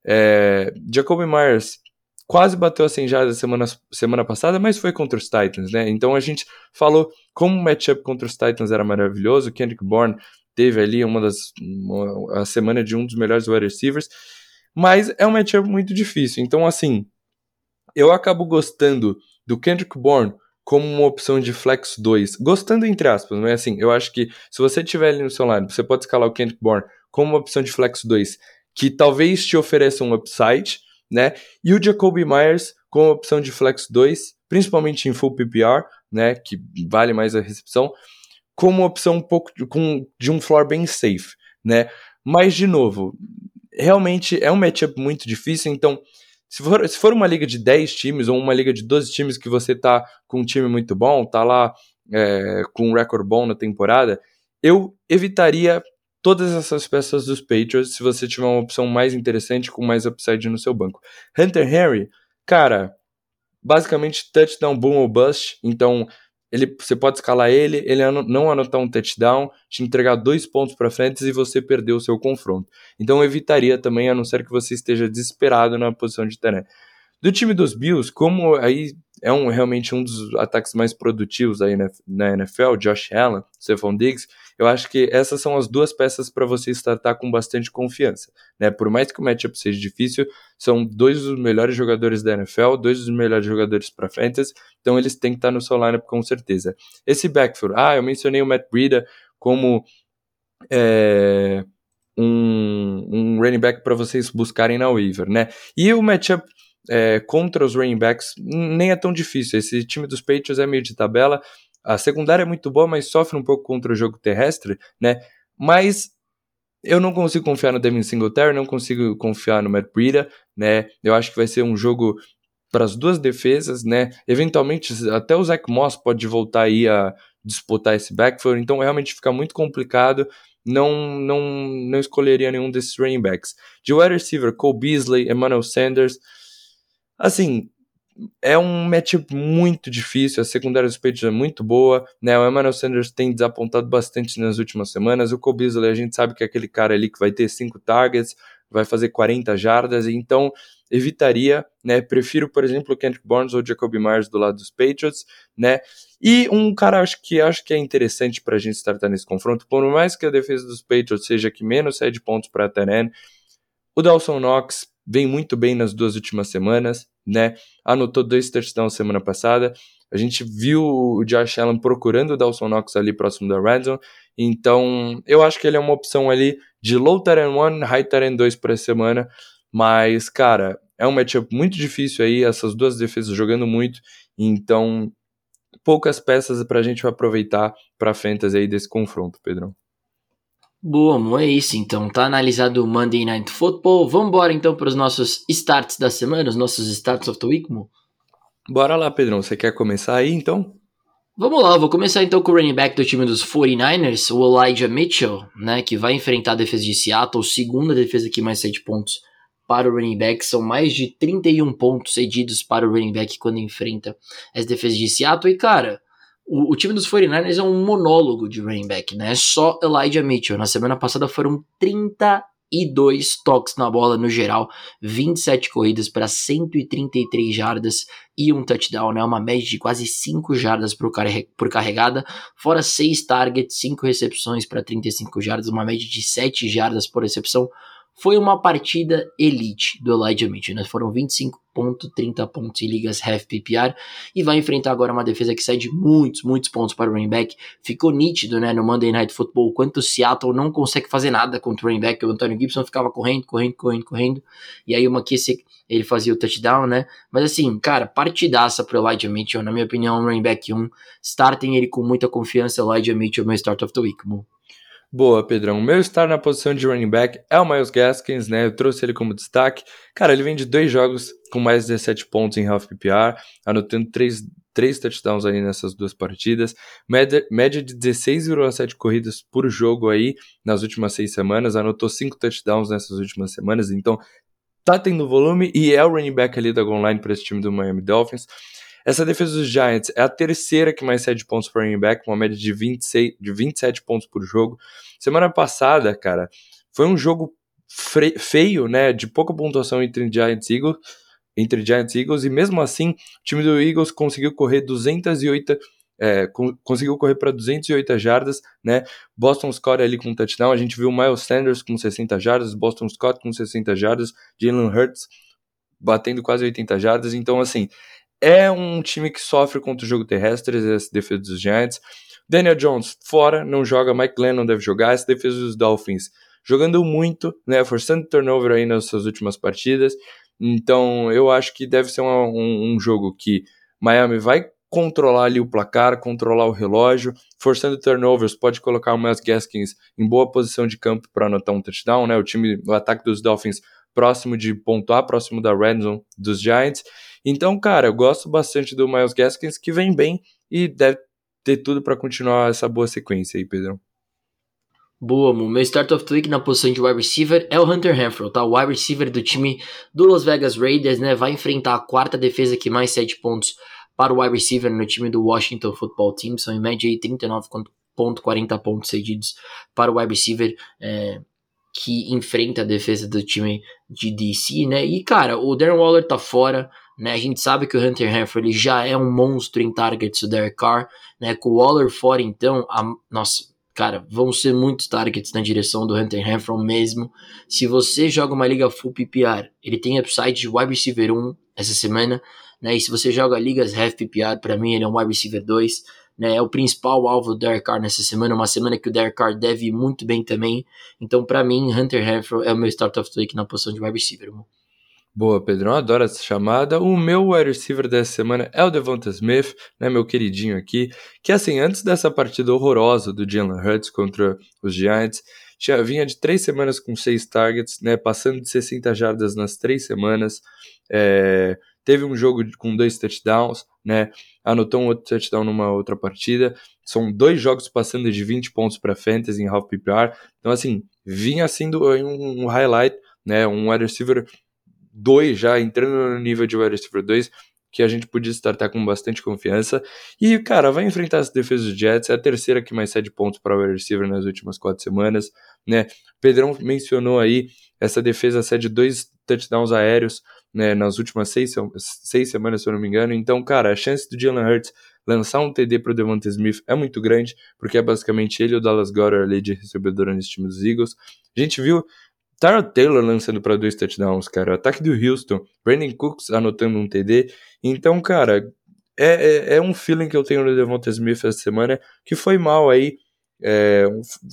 é, Jacoby Myers quase bateu a 100 jardas semana, semana passada, mas foi contra os Titans, né? Então a gente falou como o matchup contra os Titans era maravilhoso. Kendrick Bourne teve ali uma das uma, a semana de um dos melhores wide receivers. mas é um matchup muito difícil. Então, assim, eu acabo gostando do Kendrick Bourne como uma opção de flex 2. Gostando entre aspas, mas assim, eu acho que se você tiver ali no seu line, você pode escalar o Kendrick Bourne como uma opção de flex 2, que talvez te ofereça um upside, né? E o Jacoby Myers como opção de flex 2, principalmente em full PPR, né, que vale mais a recepção, como opção um pouco de, com, de um floor bem safe, né? Mas de novo, realmente é um matchup muito difícil, então se for, se for uma liga de 10 times ou uma liga de 12 times que você tá com um time muito bom, tá lá é, com um recorde bom na temporada, eu evitaria todas essas peças dos Patriots se você tiver uma opção mais interessante com mais upside no seu banco. Hunter Henry, cara, basicamente touchdown boom ou bust, então ele, você pode escalar ele, ele não anotar um touchdown, te entregar dois pontos para frente e você perder o seu confronto. Então evitaria também, a não ser que você esteja desesperado na posição de terreno. Do time dos Bills, como aí é um, realmente um dos ataques mais produtivos aí na, na NFL, Josh Allen, Stephon Diggs, eu acho que essas são as duas peças para você startar com bastante confiança. Né? Por mais que o matchup seja difícil, são dois dos melhores jogadores da NFL, dois dos melhores jogadores para fantasy, então eles têm que estar no seu lineup com certeza. Esse backfield, ah, eu mencionei o Matt Breida como é, um, um running back para vocês buscarem na waiver, né? E o matchup é, contra os running backs nem é tão difícil. Esse time dos Patriots é meio de tabela, a secundária é muito boa, mas sofre um pouco contra o jogo terrestre, né? Mas eu não consigo confiar no Devin Singletary, não consigo confiar no Matt Breida, né? Eu acho que vai ser um jogo para as duas defesas, né? Eventualmente, até o Zach Moss pode voltar aí a disputar esse backfield, então realmente fica muito complicado. Não, não, não escolheria nenhum desses running backs. De wide receiver, Cole Beasley, Emmanuel Sanders. Assim, é um matchup muito difícil, a secundária dos Patriots é muito boa, né? O Emmanuel Sanders tem desapontado bastante nas últimas semanas. O Cole Beasley, a gente sabe que é aquele cara ali que vai ter cinco targets, vai fazer 40 jardas, então evitaria, né? Prefiro, por exemplo, o Kendrick Barnes ou Jacoby Myers do lado dos Patriots, né? E um cara acho que acho que é interessante para a gente startar nesse confronto, por mais que a defesa dos Patriots seja que menos 7 pontos para a o Dawson Knox vem muito bem nas duas últimas semanas, né? Anotou dois touchdowns semana passada. A gente viu o Josh Allen procurando o Dawson Knox ali próximo da zone. Então, eu acho que ele é uma opção ali de low terrain 1, high terrain 2 por semana. Mas, cara, é um matchup muito difícil aí, essas duas defesas jogando muito. Então, poucas peças para a gente aproveitar para fantasy aí desse confronto, Pedrão. Boa, amor, é isso então. Tá analisado o Monday Night Football. Vamos embora então para os nossos starts da semana, os nossos starts of the week, mo? Bora lá, Pedrão. Você quer começar aí então? Vamos lá, vou começar então com o running back do time dos 49ers, o Elijah Mitchell, né, que vai enfrentar a defesa de Seattle, segunda defesa que mais 7 pontos para o running back, são mais de 31 pontos cedidos para o running back quando enfrenta as defesas de Seattle, e cara, o, o, time dos 49ers é um monólogo de running back, né? É só Elijah Mitchell. Na semana passada foram 32 toques na bola no geral, 27 corridas para 133 jardas e um touchdown, né? Uma média de quase 5 jardas por, por carregada, fora 6 targets, 5 recepções para 35 jardas, uma média de 7 jardas por recepção foi uma partida elite do Elijah Mitchell, né? Foram 25.30 pontos em ligas half PPR e vai enfrentar agora uma defesa que cede muitos, muitos pontos para o running back. Ficou nítido, né, no Monday Night Football, quanto o Seattle não consegue fazer nada contra o running back. O Antonio Gibson ficava correndo, correndo, correndo, correndo. E aí uma que ele fazia o touchdown, né? Mas assim, cara, partidaça pro Elijah Mitchell, na minha opinião, running back 1. Startem ele com muita confiança, Elijah Mitchell, meu start of the week, mo. Boa, Pedrão. O meu estar na posição de running back é o Miles Gaskins, né? Eu trouxe ele como destaque. Cara, ele vem de dois jogos com mais de 17 pontos em half PPR, anotando três, três touchdowns aí nessas duas partidas. Média, média de 16,7 corridas por jogo aí nas últimas seis semanas. Anotou cinco touchdowns nessas últimas semanas. Então, tá tendo volume e é o running back ali da goal line para esse time do Miami Dolphins. Essa defesa dos Giants é a terceira que mais cede pontos para running back, uma média de, 26, de 27 pontos por jogo. Semana passada, cara, foi um jogo feio, né, de pouca pontuação entre Giants e Eagles, entre Giants e Eagles, e mesmo assim, o time do Eagles conseguiu correr 208, é, conseguiu correr para 208 jardas, né? Boston Scott ali com touchdown, a gente viu Miles Sanders com 60 jardas, Boston Scott com 60 jardas, Jalen Hurts batendo quase 80 jardas, então assim, é um time que sofre contra o jogo terrestre, essa defesa dos Giants. Daniel Jones fora, não joga, Mike Glenn não deve jogar, essa defesa dos Dolphins jogando muito, né, forçando turnover aí nas suas últimas partidas, então eu acho que deve ser um, um, jogo que Miami vai controlar ali o placar, controlar o relógio, forçando turnovers, pode colocar o Miles Gaskins em boa posição de campo para anotar um touchdown, né? O time, o ataque dos Dolphins próximo de pontuar, próximo da zone dos Giants. Então, cara, eu gosto bastante do Miles Gaskins, que vem bem e deve ter tudo para continuar essa boa sequência aí, Pedro. Boa, Mo. Meu start of the week na posição de wide receiver é o Hunter Renfro, tá? O wide receiver do time do Las Vegas Raiders, né? Vai enfrentar a quarta defesa que mais sete pontos para o wide receiver no time do Washington Football Team. São em média 39,40 pontos cedidos para o wide receiver é, que enfrenta a defesa do time de DC, né? E cara, o Darren Waller tá fora, né? A gente sabe que o Hunter Henry já é um monstro em targets do Derek Carr, né? Com o Waller fora, então, a, nossa, cara, vão ser muitos targets na direção do Hunter Henry mesmo. Se você joga uma liga full PPR, ele tem upside de wide receiver 1 essa semana, né? E se você joga ligas half PPR, para mim ele é um wide receiver 2, né? É o principal alvo do Derek Carr nessa semana, uma semana que o Derek Carr deve ir muito bem também. Então, para mim, Hunter Renfro é o meu start of the week na posição de wide receiver. Mano. Boa, Pedrão, adoro essa chamada. O meu wide receiver dessa semana é o Devonta Smith, né, meu queridinho aqui, que assim, antes dessa partida horrorosa do Jalen Hurts contra os Giants, já vinha de três semanas com seis targets, né, passando de 60 jardas nas três semanas, é, teve um jogo com dois touchdowns, né? Anotou um outro touchdown numa outra partida. São dois jogos passando de 20 pontos para fantasy em half PPR. Então assim, vinha sendo um, um highlight, né? Um wide receiver 2 já entrando no nível de wide receiver 2 que a gente podia startar com bastante confiança. E, cara, vai enfrentar as defesas dos Jets, é a terceira que mais cede pontos para o wide receiver nas últimas quatro semanas, né? Pedrão mencionou aí, essa defesa cede dois touchdowns aéreos, né, nas últimas seis, seis semanas, se eu não me engano. Então, cara, a chance do Jalen Hurts lançar um TD para o Devonta Smith é muito grande, porque é basicamente ele e o Dallas Goddard ali de recebedor nesse time dos Eagles. A gente viu Tara Taylor lançando para dois touchdowns, cara. Ataque do Houston, Brandon Cooks anotando um TD. Então, cara, é, é, é um feeling que eu tenho no Devonta Smith essa semana, que foi mal aí. É,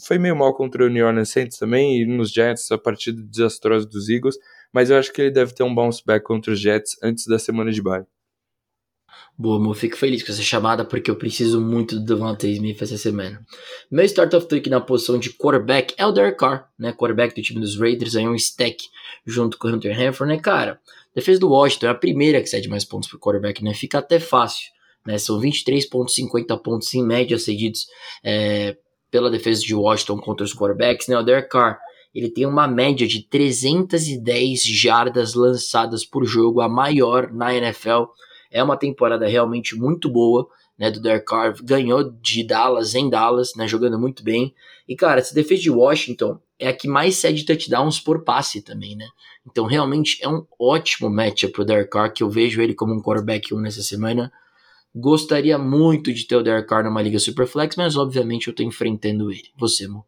foi meio mal contra o New Orleans Saints também, e nos Giants, a partida desastrosa dos Eagles mas eu acho que ele deve ter um bounce back contra os Jets antes da semana de bye. Boa, amor, fico feliz com essa chamada porque eu preciso muito do Devontae Smith essa semana. Meu start of the week na posição de quarterback é o Derek Carr, né? Quarterback do time dos Raiders, aí um stack junto com o Hunter Henry, né, cara? Defesa do Washington é a primeira que cede mais pontos pro quarterback, né? Fica até fácil, né? São 23,50 pontos em média cedidos é, pela defesa de Washington contra os quarterbacks, né? O Derek Carr ele tem uma média de 310 jardas lançadas por jogo, a maior na NFL. É uma temporada realmente muito boa, né, do Derek Carr. Ganhou de Dallas em Dallas, né, jogando muito bem. E cara, essa defesa de Washington é a que mais cede touchdowns por passe também, né? Então realmente é um ótimo matchup pro Derek Carr, que eu vejo ele como um quarterback 1 nessa semana. Gostaria muito de ter o Derek Carr numa liga Superflex, mas obviamente eu tô enfrentando ele. Você, Mo.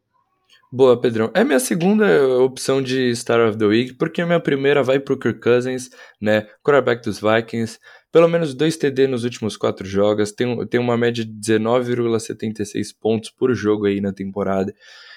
Boa, Pedrão. É minha segunda opção de Star of the Week, porque minha primeira vai pro Kirk Cousins, né? Quarterback dos Vikings. Pelo menos dois TD nos últimos quatro jogos. Tem, tem uma média de 19,76 pontos por jogo aí na temporada.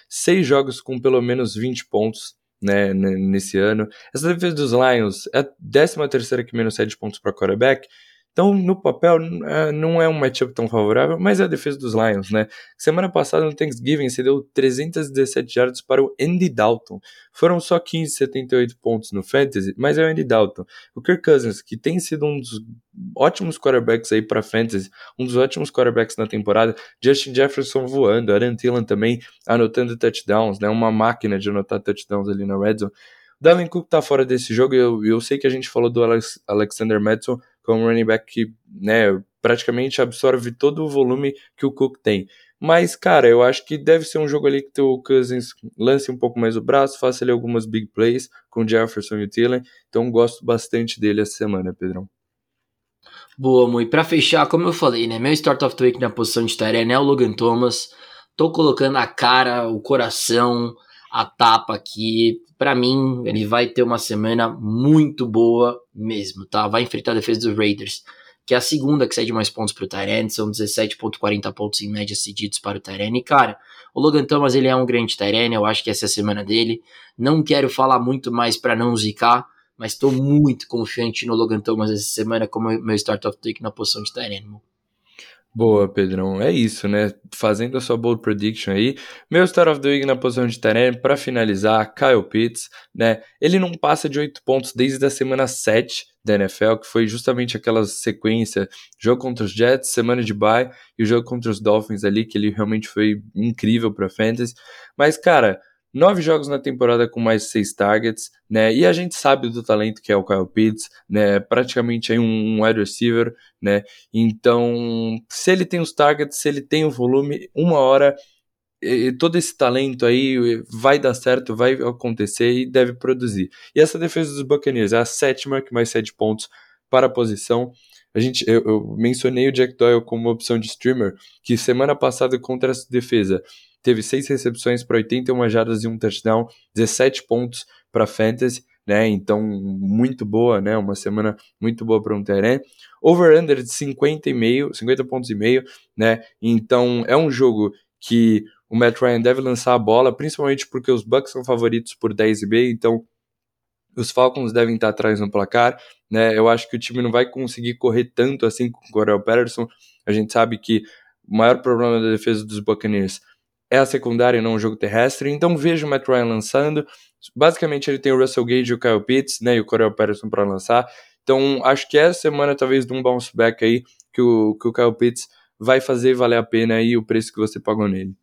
Seis jogos com pelo menos 20 pontos. Né, nesse ano. Essa defesa dos Lions é a 13 terceira que menos 7 pontos para quarterback. Então, no papel, é, não é um matchup tão favorável, mas é a defesa dos Lions, né? Semana passada, no Thanksgiving, você deu 317 yards para o Andy Dalton. Foram só 15,78 pontos no Fantasy, mas é o Andy Dalton. O Kirk Cousins, que tem sido um dos ótimos quarterbacks aí para Fantasy, um dos ótimos quarterbacks na temporada. Justin Jefferson voando, Aaron Thielen também anotando touchdowns, né? Uma máquina de anotar touchdowns ali na Red Zone. Dalvin Cook tá fora desse jogo, eu, eu sei que a gente falou do Alex, Alexander Madison, como running back que né, praticamente absorve todo o volume que o Cook tem. Mas, cara, eu acho que deve ser um jogo ali que o Cousins lance um pouco mais o braço, faça ali algumas big plays com Jefferson e o Thielen. Então, gosto bastante dele essa semana, Pedrão. Boa, Mu. E pra fechar, como eu falei, né? Meu start of the week na posição de Tyrene é o Logan Thomas. Tô colocando a cara, o coração, a tapa aqui. Para mim, ele vai ter uma semana muito boa mesmo, tá? Vai enfrentar a defesa dos Raiders, que é a segunda que cede mais pontos pro Tyrene. São 17,40 pontos em média cedidos para o Tyrene. E, cara, o Logan Thomas, ele é um grande Tyrene. Eu acho que essa é a semana dele. Não quero falar muito mais para não zicar mas estou muito confiante no Logan Thomas essa semana como meu start of take na posição de Tyrene. Boa, Pedrão. É isso, né? Fazendo a sua bold prediction aí. Meu start of the week na posição de Tyrene, para finalizar, Kyle Pitts, né? Ele não passa de 8 pontos desde a semana 7 da NFL, que foi justamente aquela sequência, jogo contra os Jets, semana de bye e o jogo contra os Dolphins ali, que ele realmente foi incrível para fantasy. Mas, cara, nove jogos na temporada com mais seis targets, né? E a gente sabe do talento que é o Kyle Pitts, né? Praticamente aí um wide receiver, né? Então, se ele tem os targets, se ele tem o volume, uma hora e todo esse talento aí vai dar certo, vai acontecer e deve produzir. E essa defesa dos Buccaneers é a sétima que mais cede pontos para a posição. A gente, eu, eu mencionei o Jack Doyle como opção de streamer, que semana passada contra essa defesa teve seis recepções para 81 jardas e um touchdown, 17 pontos para fantasy, né? Então, muito boa, né? Uma semana muito boa para um Terem. Over-under de 50 e meio, 50 pontos e meio, né? Então, é um jogo que o Matt Ryan deve lançar a bola, principalmente porque os Bucks são favoritos por 10 e meio, então os Falcons devem estar atrás no placar, né? Eu acho que o time não vai conseguir correr tanto assim com o Corel Patterson. A gente sabe que o maior problema da defesa dos Buccaneers é a secundária e não o jogo terrestre. Então vejo o Matt Ryan lançando. Basicamente ele tem o Russell Gage e o Kyle Pitts, né, e o Corey Patterson para lançar. Então acho que essa semana talvez de um bounce back aí que o, que o Kyle Pitts vai fazer valer a pena aí o preço que você pagou nele.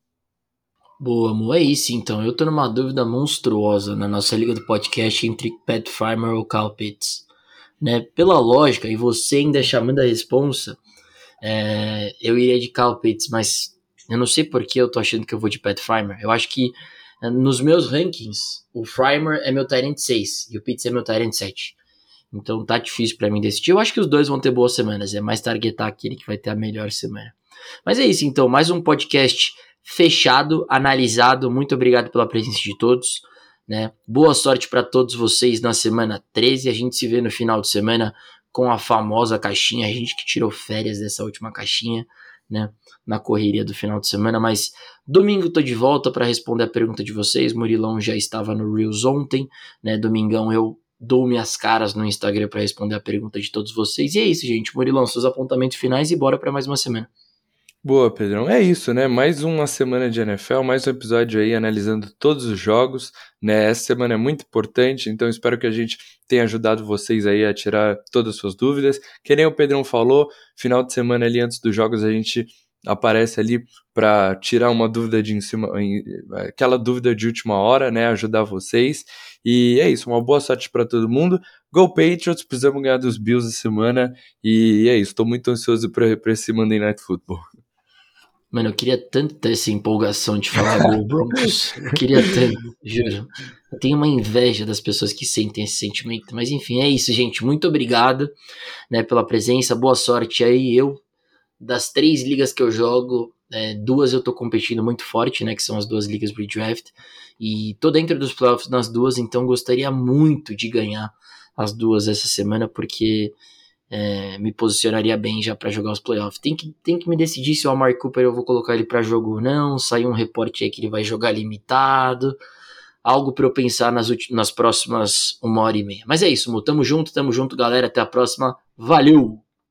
Boa, amor, é isso então. Eu tô numa dúvida monstruosa na nossa liga do podcast entre Pat Farmer ou Kyle Pitts. Né? Pela lógica, e você ainda chamando a responsa, é, eu iria de Kyle Pitts, mas eu não sei porque eu tô achando que eu vou de Pat Frymer. Eu acho que eh, nos meus rankings, o Frymer é meu Tyrant 6 e o Pitts é meu Tyrant 7. Então tá difícil para mim decidir. Eu acho que os dois vão ter boas semanas. É mais targetar aquele que vai ter a melhor semana. Mas é isso então. Mais um podcast fechado, analisado. Muito obrigado pela presença de todos. Né? Boa sorte para todos vocês na semana 13. A gente se vê no final de semana com a famosa caixinha. A gente que tirou férias dessa última caixinha né, na correria do final de semana, mas domingo tô de volta para responder a pergunta de vocês. Murilão já estava no Reels ontem, né? Domingão eu dou minhas caras no Instagram para responder a pergunta de todos vocês. E é isso, gente. Murilão, seus apontamentos finais e bora para mais uma semana. Boa, Pedrão. É isso, né? Mais uma semana de NFL, mais um episódio aí analisando todos os jogos, né? Essa semana é muito importante, então espero que a gente tenha ajudado vocês aí a tirar todas as suas dúvidas. Que nem o Pedrão falou, final de semana ali antes dos jogos a gente aparece ali para tirar uma dúvida de em cima, aquela dúvida de última hora, né? Ajudar vocês. E é isso, uma boa sorte para todo mundo. Go Patriots, precisamos ganhar dos Bills essa semana. E é isso, estou muito ansioso para esse Monday Night Football. Mano, eu queria tanto ter essa empolgação de falar Go Broncos. Eu queria tanto, juro. Eu tenho uma inveja das pessoas que sentem esse sentimento. Mas enfim, é isso, gente. Muito obrigado né, pela presença. Boa sorte aí. Eu, das três ligas que eu jogo, é, duas eu tô competindo muito forte, né? Que são as duas ligas redraft. E tô dentro dos playoffs nas duas, então gostaria muito de ganhar as duas essa semana, porque é, me posicionaria bem já para jogar os playoffs. Tem que, tem que me decidir se o Amar Cooper eu vou colocar ele para jogo ou não. Saiu um reporte aí que ele vai jogar limitado. Algo para eu pensar nas, nas próximas uma hora e meia. Mas é isso, Mu. Tamo junto, tamo junto, galera. Até a próxima. Valeu!